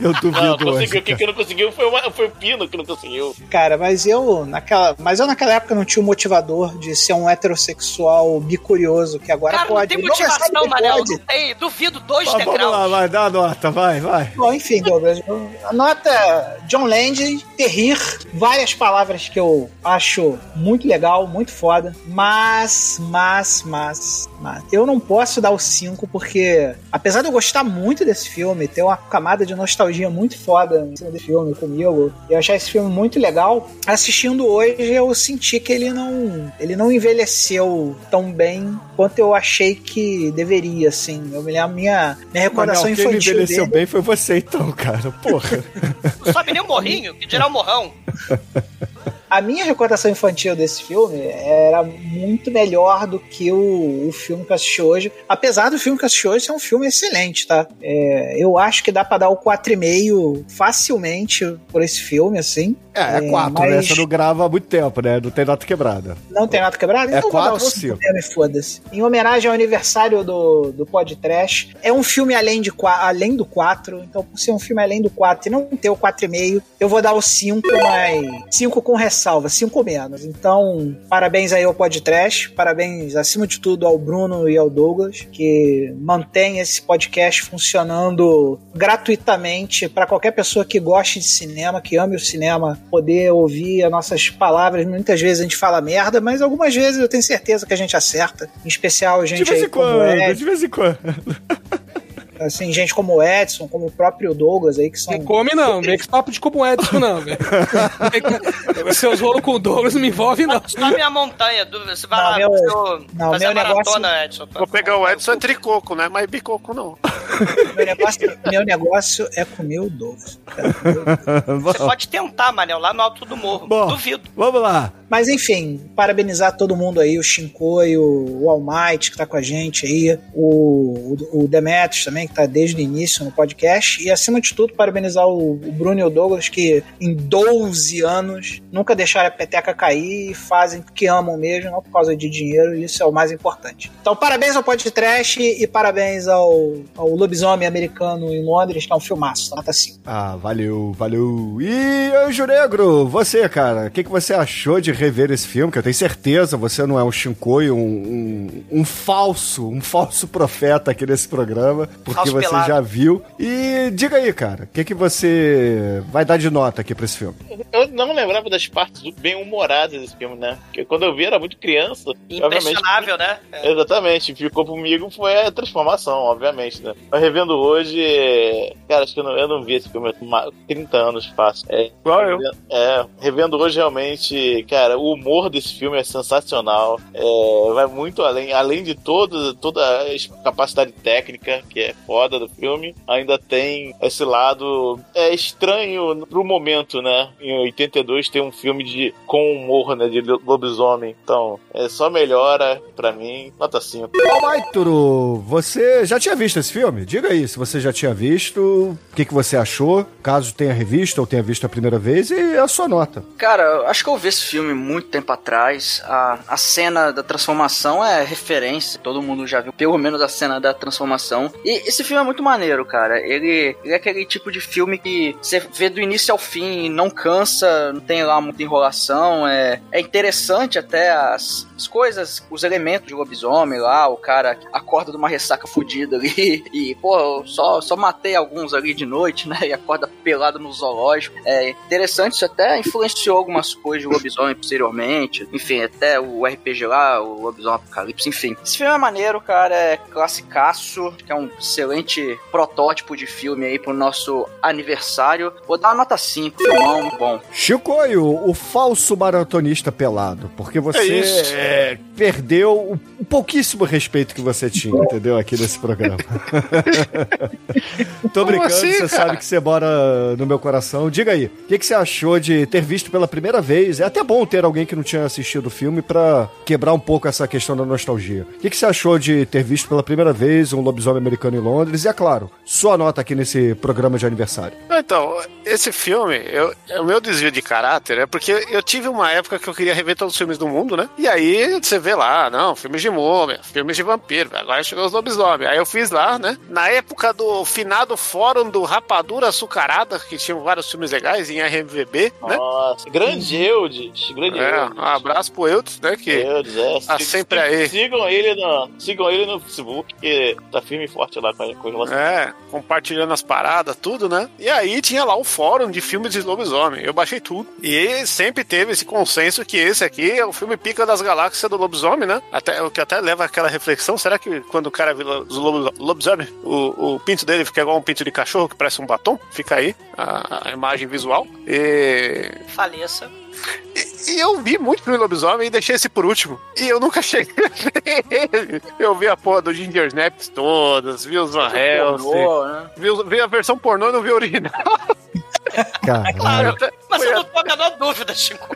Speaker 8: eu duvido
Speaker 10: Não,
Speaker 8: hoje.
Speaker 10: Conseguiu. O que, não conseguiu foi, uma, foi o Pino que não conseguiu.
Speaker 9: Cara, mas eu naquela, mas eu naquela época não tinha o motivador de ser um heterossexual bicurioso que agora
Speaker 5: Cara,
Speaker 9: pode.
Speaker 5: não tem motivação, Manel.
Speaker 9: pode.
Speaker 5: Não tem. Duvido dois
Speaker 8: Mas vamos
Speaker 5: degraus.
Speaker 8: lá, vai, dá a nota, vai, vai.
Speaker 9: Bom, enfim, Douglas. A nota John Land, Terrir, várias palavras que eu acho muito legal, muito foda. Mas, mas, mas, mas. Eu não posso dar o 5 porque apesar de eu gostar muito desse filme, ter uma camada de nostalgia muito foda em cima desse filme comigo, eu achar esse filme muito legal, assistindo hoje eu senti que ele não, ele não envelheceu tão bem quanto eu achei que deveria, assim. Eu me lembro, minha, minha recordação
Speaker 8: quem
Speaker 9: infantil
Speaker 8: envelheceu
Speaker 9: dele...
Speaker 8: bem foi você então, cara. Porra.
Speaker 5: Não sobe nem o morrinho, que dirá o morrão.
Speaker 9: A minha recordação infantil desse filme era muito melhor do que o, o filme que eu assisti hoje. Apesar do filme que eu assisti hoje ser um filme excelente, tá? É, eu acho que dá pra dar o 4,5 facilmente por esse filme, assim.
Speaker 8: É, é 4, né? Você não grava há muito tempo, né? Não tem nota quebrada.
Speaker 9: Não tem nota quebrada?
Speaker 8: É
Speaker 9: Então eu vou dar
Speaker 8: quatro
Speaker 9: o
Speaker 8: ou
Speaker 9: cinco
Speaker 8: cinco?
Speaker 9: mesmo foda-se. Em homenagem ao aniversário do, do podcast, é um filme além, de, além do 4. Então, por ser um filme além do 4 e não ter o 4,5, eu vou dar o 5, mas 5 com ressalva, 5 menos. Então, parabéns aí ao podcast, parabéns acima de tudo ao Bruno e ao Douglas, que mantém esse podcast funcionando gratuitamente para qualquer pessoa que goste de cinema, que ame o cinema, poder ouvir as nossas palavras. Muitas vezes a gente fala merda, mas algumas vezes eu tenho certeza que a gente acerta. Em especial, gente
Speaker 8: De vez
Speaker 9: aí
Speaker 8: em quando,
Speaker 9: Ed,
Speaker 8: de vez em quando.
Speaker 9: assim, gente como o Edson, como o próprio Douglas aí, que são.
Speaker 6: Não come não, vem com esse papo de como Edson não, velho. Seus rolos com o Douglas não me envolve não.
Speaker 5: Sobe a montanha, você vai
Speaker 9: Não,
Speaker 5: lá
Speaker 9: meu-
Speaker 5: seu,
Speaker 9: não,
Speaker 5: fazer
Speaker 9: meu
Speaker 5: a maratona,
Speaker 9: negócio-
Speaker 5: Edson.
Speaker 7: Vou pegar o Edson é tricoco, né? Mas bicoco não.
Speaker 9: Meu negócio, meu negócio é comer o Douglas.
Speaker 5: Você pode tentar, Manel, lá no alto do morro.
Speaker 8: Bom.
Speaker 5: Duvido.
Speaker 8: Vamos lá.
Speaker 9: Mas enfim, parabenizar todo mundo aí, o Shinkoi, o, o Almighty que tá com a gente aí, o, o, o Demetrius também, que tá desde o início no podcast, e acima de tudo, parabenizar o, o Bruno e o Douglas, que em 12 anos nunca deixaram a peteca cair e fazem porque amam mesmo, não por causa de dinheiro, e isso é o mais importante. Então, parabéns ao podcast e parabéns ao, ao Lobisomem Americano em Londres, que é um filmaço, nota 5.
Speaker 8: Ah, valeu, valeu. E Anjo Negro, você, cara, o que, que você achou de rever esse filme? Que eu tenho certeza, você não é um Shinkoi, um, um, um falso, um falso profeta aqui nesse programa, porque
Speaker 5: Falso
Speaker 8: você
Speaker 5: pelado.
Speaker 8: já viu. E diga aí, cara, o que, que você vai dar de nota aqui pra esse filme?
Speaker 10: Eu não lembrava das partes bem humoradas desse filme, né? Porque quando eu vi era muito criança.
Speaker 5: Impressionável, né? É.
Speaker 10: Exatamente, ficou comigo foi a transformação, obviamente, né? Mas revendo hoje, cara, acho que eu não, eu não vi esse filme há ma- 30 anos fácil. É,
Speaker 7: Igual eu.
Speaker 10: é, revendo hoje realmente, cara, o humor desse filme é sensacional. É, vai muito além, além de todo, toda a capacidade técnica, que é foda do filme, ainda tem esse lado é estranho pro momento, né? Em 82 tem um filme de com humor, né, de lo- lobisomem. Então, é só melhora pra mim. Nota 5.
Speaker 8: Almaituro, você já tinha visto esse filme? Diga aí se você já tinha visto, o que, que você achou, caso tenha revisto ou tenha visto a primeira vez, e a sua nota.
Speaker 11: Cara, eu acho que eu vi esse filme muito tempo atrás. A, a cena da transformação é referência. Todo mundo já viu pelo menos a cena da transformação. E esse filme é muito maneiro, cara. Ele, ele é aquele tipo de filme que você vê do início ao fim, não cansa, não tem lá muita enrolação. É, é interessante até as, as coisas, os elementos de lobisomem lá. O cara acorda de uma ressaca fodida ali. E, pô, só, só matei alguns ali de noite, né? E acorda pelado no zoológico. É interessante, isso até influenciou algumas coisas de lobisomem posteriormente. Enfim, até o RPG lá, o Lobisomem Apocalipse, enfim. Esse filme é maneiro, cara, é classicaço, que é um excelente protótipo de filme aí pro nosso aniversário. Vou dar uma nota 5, filmão, muito bom.
Speaker 8: Chicoio, o falso maratonista pelado, porque você
Speaker 7: É
Speaker 8: é, perdeu o, o pouquíssimo respeito que você tinha, entendeu? Aqui nesse programa. Tô brincando,
Speaker 7: assim,
Speaker 8: você
Speaker 7: cara?
Speaker 8: sabe que você mora no meu coração. Diga aí, o que, que você achou de ter visto pela primeira vez? É até bom ter alguém que não tinha assistido o filme pra quebrar um pouco essa questão da nostalgia. O que, que você achou de ter visto pela primeira vez um lobisomem americano em Londres? E é claro, sua nota aqui nesse programa de aniversário.
Speaker 7: Então, esse filme, eu, o meu desvio de caráter é porque eu tive uma época que eu queria rever todos os filmes do mundo, né? E aí você vê lá, não, filmes de múmia, filmes de vampiro, agora chegou os lobisomens. Aí eu fiz lá, né? Na época do finado fórum do Rapadura Açucarada, que tinham vários filmes legais em RMVB, né?
Speaker 10: Nossa, grande Eudes. Grande
Speaker 7: É,
Speaker 10: Eudes.
Speaker 7: um abraço pro Eudes, né? Que
Speaker 10: Eudes, é.
Speaker 7: tá sempre aí.
Speaker 10: Sigam ele, no, sigam ele no Facebook, que tá firme e forte lá com, com os
Speaker 7: É, compartilhando as paradas, tudo, né? E aí tinha lá o fórum de filmes de lobisomem. Eu baixei tudo. E sempre teve esse consenso que esse aqui é o filme pica das galáxias do lobisomem, né? Até, o que até leva àquela reflexão: será que quando o cara vira os lobo- lobisomem, o, o pinto dele fica igual um pinto de cachorro que parece um batom? Fica aí a, a imagem visual. E
Speaker 5: Faleça.
Speaker 7: E eu vi muito filme lobisomem e deixei esse por último. E eu nunca cheguei a ver ele. Eu vi a porra do Ginger Snaps todas, vi os Van Helsing.
Speaker 11: Né?
Speaker 7: Vi, vi a versão pornô e não vi a original.
Speaker 8: Caralho.
Speaker 5: Claro, mas eu não tô a menor dúvida, Chico.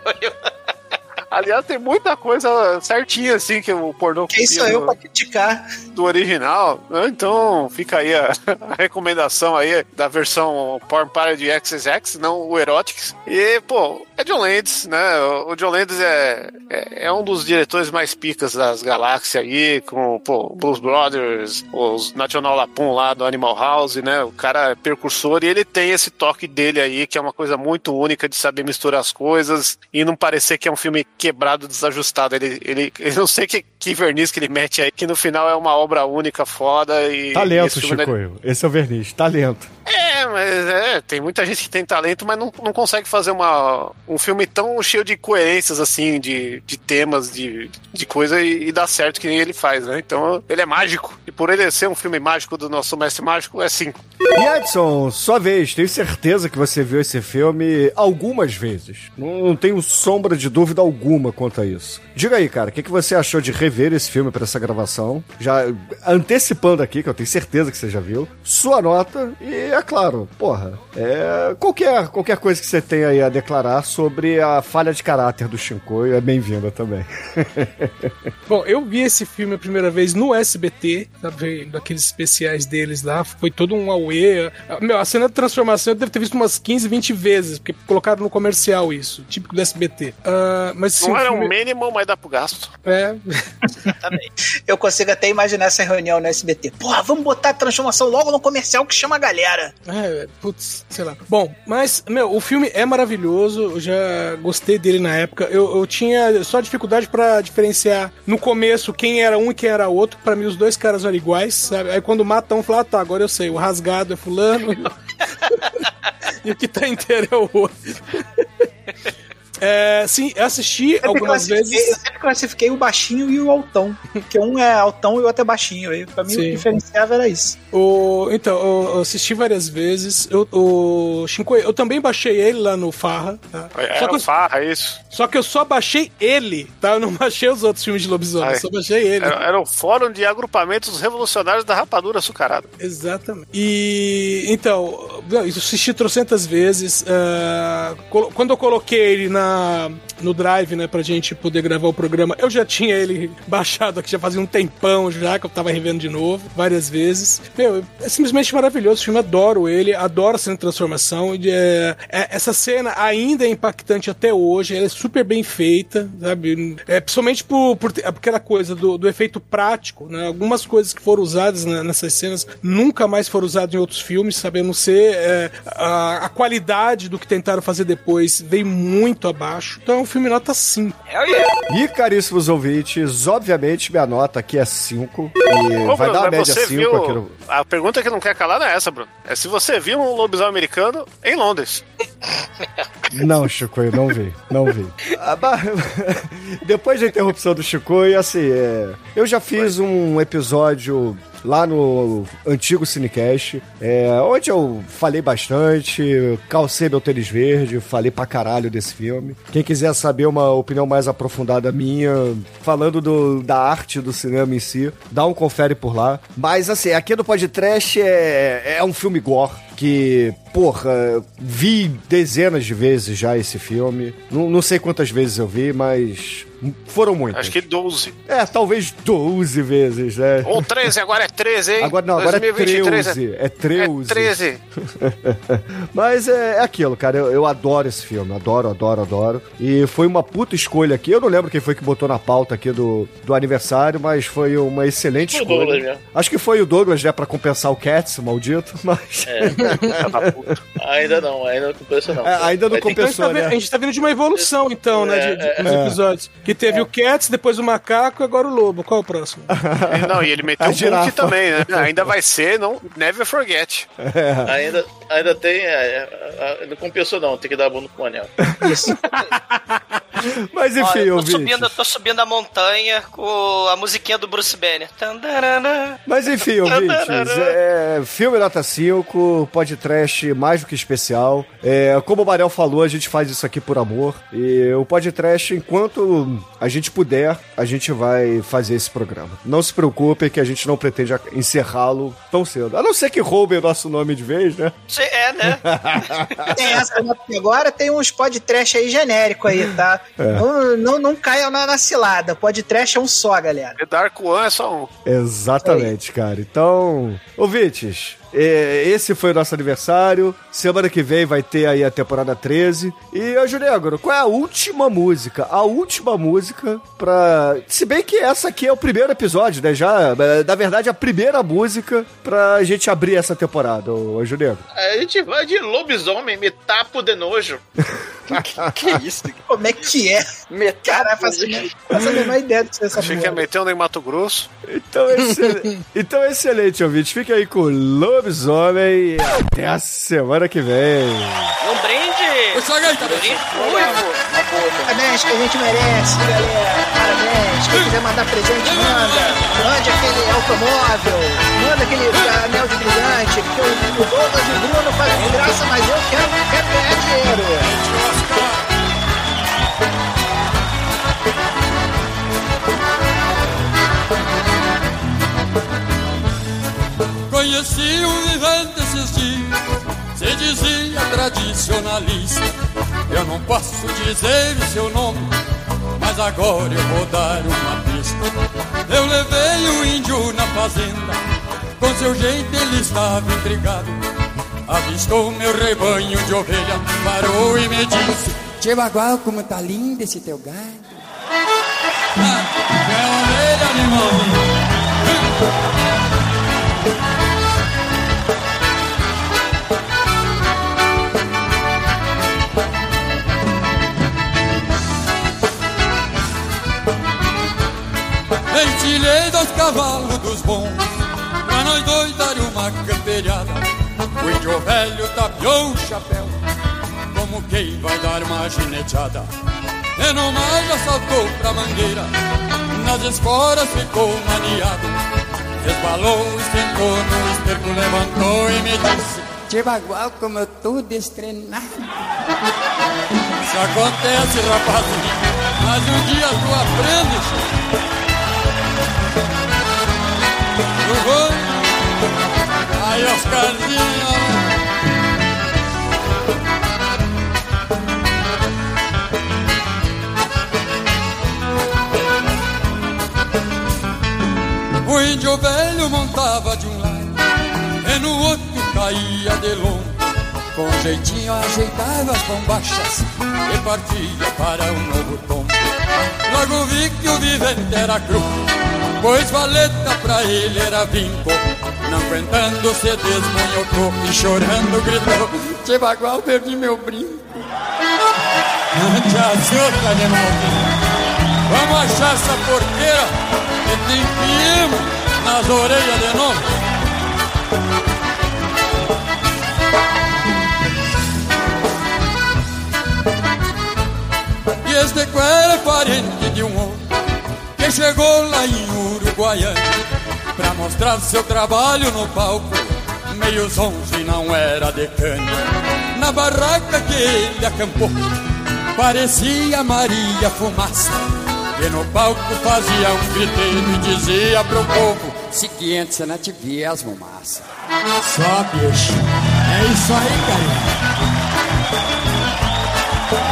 Speaker 7: Aliás, tem muita coisa certinha, assim, que o pornô
Speaker 9: Quem
Speaker 7: copia
Speaker 9: sou eu
Speaker 7: do,
Speaker 9: pra criticar?
Speaker 7: do original. né? Então, fica aí a, a recomendação aí da versão Porn Parody XXX, não o Erotics. E, pô, é John Landis, né? O John Landis é, é, é um dos diretores mais picas das galáxias aí, com, pô, Blues Brothers, os National Lapum lá do Animal House, né? O cara é percursor e ele tem esse toque dele aí, que é uma coisa muito única de saber misturar as coisas e não parecer que é um filme quebrado, desajustado. Ele, ele, eu não sei que, que verniz que ele mete aí, que no final é uma obra única, foda e...
Speaker 8: Talento,
Speaker 7: esse filme, né?
Speaker 8: Esse é o verniz. Talento.
Speaker 7: É, mas é, tem muita gente que tem talento, mas não, não consegue fazer uma, um filme tão cheio de coerências, assim, de, de temas, de, de coisa e, e dá certo que nem ele faz, né? Então, ele é mágico. E por ele ser um filme mágico do nosso mestre mágico, é cinco.
Speaker 8: E Edson, sua vez, tenho certeza que você viu esse filme algumas vezes. Não, não tenho sombra de dúvida alguma quanto a isso. Diga aí, cara, o que, que você achou de rever esse filme para essa gravação? Já antecipando aqui, que eu tenho certeza que você já viu. Sua nota e, é claro, porra, é, qualquer, qualquer coisa que você tenha aí a declarar sobre a falha de caráter do Shinkoio é bem-vinda também.
Speaker 6: Bom, eu vi esse filme a primeira vez no SBT, tá vendo? Aqueles especiais deles lá, foi todo um auê. Meu, a cena de transformação eu devo ter visto umas 15, 20 vezes, porque colocaram no comercial isso, típico do SBT. Ah, mas sim,
Speaker 7: Não
Speaker 6: o
Speaker 7: era
Speaker 6: filme-
Speaker 7: um mínimo, mas dá pro gasto.
Speaker 6: É.
Speaker 9: Eu consigo até imaginar essa reunião no SBT. Porra, vamos botar a transformação logo no comercial que chama a galera.
Speaker 6: É, putz, sei lá. Bom, mas, meu, o filme é maravilhoso, já gostei dele na época. Eu, eu tinha só dificuldade pra diferenciar no começo quem era um e quem era outro. Pra mim, os dois caras eram iguais, sabe? Aí quando mata um, fala, ah, tá, agora eu sei, o rasgado é fulano e o que tá inteiro é o outro. É, sim, eu assisti
Speaker 9: Sempre
Speaker 6: algumas vezes.
Speaker 9: Eu sempre classifiquei o baixinho e o altão. Porque um é altão e o outro é baixinho. Aí, pra mim, o
Speaker 6: Sim.
Speaker 9: que diferenciava era isso.
Speaker 6: O, então, eu, eu assisti várias vezes. Eu, o Shinkoi, eu também baixei ele lá no Farra. Tá?
Speaker 7: Era
Speaker 6: Só, que eu,
Speaker 7: farra, isso.
Speaker 6: só que eu só baixei ele, tá? Eu não baixei os outros filmes de lobisomem,
Speaker 7: Ai.
Speaker 6: eu só baixei ele.
Speaker 7: Era, era o Fórum de Agrupamentos Revolucionários da Rapadura Açucarada.
Speaker 6: Exatamente. E então, eu assisti trocentas vezes. colo- quando eu coloquei ele na, no Drive, né, pra gente poder gravar o programa, eu já tinha ele baixado aqui, já fazia um tempão já que eu tava revendo de novo, várias vezes. Meu, é simplesmente maravilhoso. O filme adoro ele, adoro a cena de transformação. é, é- essa cena ainda é impactante até hoje, ela é super bem feita, sabe? É, principalmente por, por aquela coisa do, do efeito prático, né? Algumas coisas que foram usadas na- nessas cenas nunca mais foram usadas em outros filmes, sabe? A não ser é, a, a qualidade do que tentaram fazer depois veio muito abaixo. Então é um filme nota 5.
Speaker 8: E, caríssimos ouvintes, obviamente minha nota aqui é 5. E
Speaker 7: Ô,
Speaker 8: vai
Speaker 7: Bruno,
Speaker 8: dar a média
Speaker 7: você
Speaker 8: 5
Speaker 7: viu...
Speaker 8: aqui no.
Speaker 7: A pergunta que não quer calar não é essa, Bruno. É se você viu um lobisomem americano em Londres.
Speaker 8: Não, Chico, eu não vi, não vi. Depois da interrupção do Chico, e assim, é, eu já fiz um episódio lá no antigo Cinecast, é, onde eu falei bastante, calcei meu tênis verde, falei pra caralho desse filme. Quem quiser saber uma opinião mais aprofundada minha, falando do, da arte do cinema em si, dá um confere por lá. Mas assim, aqui no podcast é, é um filme gore que, porra, vi dezenas de vezes já esse filme. Não, não sei quantas vezes eu vi, mas Foram muitas.
Speaker 7: Acho que 12.
Speaker 8: É, talvez 12 vezes, né?
Speaker 7: Ou 13, agora é 13, hein?
Speaker 8: Agora não, agora é
Speaker 7: 2023
Speaker 8: 13. É 13.
Speaker 7: É 13.
Speaker 8: Mas é, é aquilo, cara. Eu, eu adoro esse filme. Adoro, adoro, adoro. E foi uma puta escolha aqui. Eu não lembro quem foi que botou na pauta aqui do, do aniversário, mas foi uma excelente
Speaker 10: Foi o Douglas
Speaker 8: escolha.
Speaker 10: mesmo.
Speaker 8: Acho que foi o Douglas, né, pra compensar o Cats, maldito, mas.
Speaker 10: É, ainda não, ainda não compensou não.
Speaker 8: É, ainda não
Speaker 10: que-
Speaker 6: Então a gente, tá vendo, a gente tá vindo de uma evolução, então, né? De, de,
Speaker 10: É,
Speaker 6: nos
Speaker 8: é.
Speaker 6: episódios. Que teve o Cats, depois o Macaco e agora o Lobo. Qual é o próximo?
Speaker 7: Não, e ele meteu
Speaker 8: A
Speaker 7: um Hulk também, né? Ainda vai ser, não, never forget.
Speaker 10: Ainda, ainda tem. É, é, é, não compensou não, tem que dar a bunda pro anel.
Speaker 9: Isso.
Speaker 8: Mas
Speaker 5: Olha,
Speaker 8: enfim,
Speaker 5: eu tô
Speaker 8: ouvintes.
Speaker 5: subindo, eu tô subindo a montanha com a musiquinha do Bruce Banner. Tandarana.
Speaker 8: Mas enfim, ouvintes, é, filme nota 5, podcast mais do que especial. É, como o Barel falou, a gente faz isso aqui por amor. E o podcast, enquanto a gente puder, a gente vai fazer esse programa. Não se preocupem que a gente não pretende encerrá-lo tão cedo. A não ser que roubem o nosso nome de vez, né?
Speaker 5: É, né?
Speaker 9: Tem essa, né? Porque agora tem uns podcast aí genérico aí, tá?
Speaker 8: É.
Speaker 9: Não, não, não caiam na, na cilada. Podcast é um só, galera.
Speaker 7: E Dark One é só um.
Speaker 8: Exatamente, cara. Então, ouvintes, esse foi o nosso aniversário. Semana que vem vai ter aí a temporada 13. E, ô Junegro, qual é a última música? A última música pra. Se bem que essa aqui é o primeiro episódio, né? Já, é, na verdade, a primeira música pra gente abrir essa temporada, ô, Junegro.
Speaker 10: A gente vai de lobisomem, me tapo de nojo.
Speaker 11: que isso?
Speaker 9: Como é que é? Caralho, faço, a menor ideia de ser essa
Speaker 7: Achei que ia meter um em Mato Grosso.
Speaker 8: Então, excel... então excelente, ouvinte. Fica aí com o Lobisomem e até a semana que vem.
Speaker 5: Um brinde! Brinde ruivo.
Speaker 9: Parabéns que a gente merece, galera. Parabéns. Quem quiser mandar presente, manda. Mande aquele automóvel. Manda aquele anel de brilhante. Porque o, o Douglas e o Bruno fazem graça, mas eu quero, quero ganhar dinheiro.
Speaker 15: Conheci um vivente esses dias, se dizia tradicionalista. Eu não posso dizer o seu nome, mas agora eu vou dar uma pista. Eu levei o índio na fazenda, com seu jeito ele estava intrigado. Avistou meu rebanho de ovelha, parou e me disse:
Speaker 16: Tio Bagual, como tá lindo esse teu gado.
Speaker 15: É ovelha, animalzinho. Dois cavalos dos bons Pra nós dois dar uma camperiada O índio velho tapeou o chapéu Como quem vai dar uma gineteada. E no mais já saltou pra mangueira Nas esporas ficou maniado. Resbalou, esquentou no esterco Levantou e me disse
Speaker 16: Tio Bagual, como eu tô destrenado.
Speaker 15: Isso acontece, rapazinho Mas um dia tu Uhum. Aí, Oscarzinho O índio velho montava de um lado E no outro caía de longe. Com jeitinho ajeitava as bombachas E partia para um novo tom. Logo vi que o vivente era cru Pois valeta pra ele era vinco. Não aguentando se desmanhocou E chorando gritou Tio Bagual, perdi meu brinco. Não te assusta, animalzinho Vamos achar essa porqueira Que tem piemo nas orelhas de novo. E este era parente chegou lá em Uruguaiana Pra mostrar seu trabalho no palco Meio zonzo e não era de cana Na barraca que ele acampou Parecia Maria Fumaça E no palco fazia um griteiro E dizia pro povo
Speaker 16: Seguinte, se não tiver as massa.
Speaker 15: Só, bicho. É isso aí, carinha.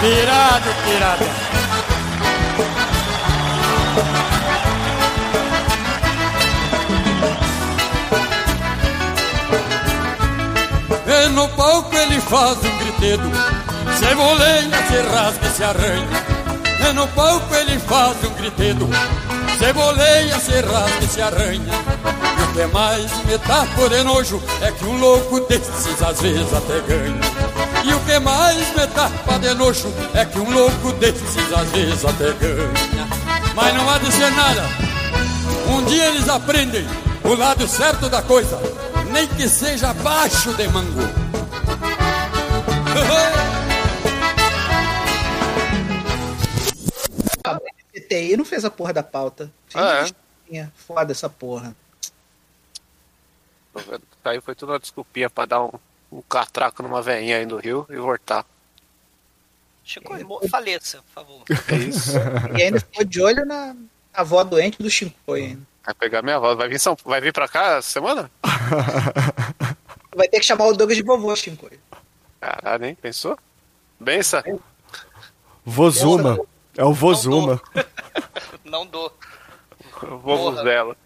Speaker 15: Pirado, pirado. No palco ele faz um gritedo, se boleia, se rasga se arranha. E no palco ele faz um gritedo, se boleia, se rasga se arranha. E o que mais me tapa de nojo é que um louco desses às vezes até ganha. E o que mais me de nojo é que um louco desses às vezes até ganha. Mas não há de ser nada. Um dia eles aprendem o lado certo da coisa, nem que seja baixo de mango.
Speaker 9: TI não fez a porra da pauta.
Speaker 7: Ah,
Speaker 9: é? Foda essa porra.
Speaker 7: Aí foi tudo uma desculpinha pra dar um, um catraco numa veinha aí no Rio e voltar.
Speaker 5: Chico, mo- faleça, por favor.
Speaker 7: É isso.
Speaker 9: E ainda ficou de olho na avó doente do Shinkoi. ainda.
Speaker 7: Vai pegar minha avó. Vai vir, São... vai vir pra cá essa semana?
Speaker 9: Vai ter que chamar o Douglas de vovô, Shinkoi.
Speaker 7: Caralho, hein? Pensou? Bença.
Speaker 8: Vozuma. É o Vozuma.
Speaker 5: Não dou.
Speaker 7: Vozela.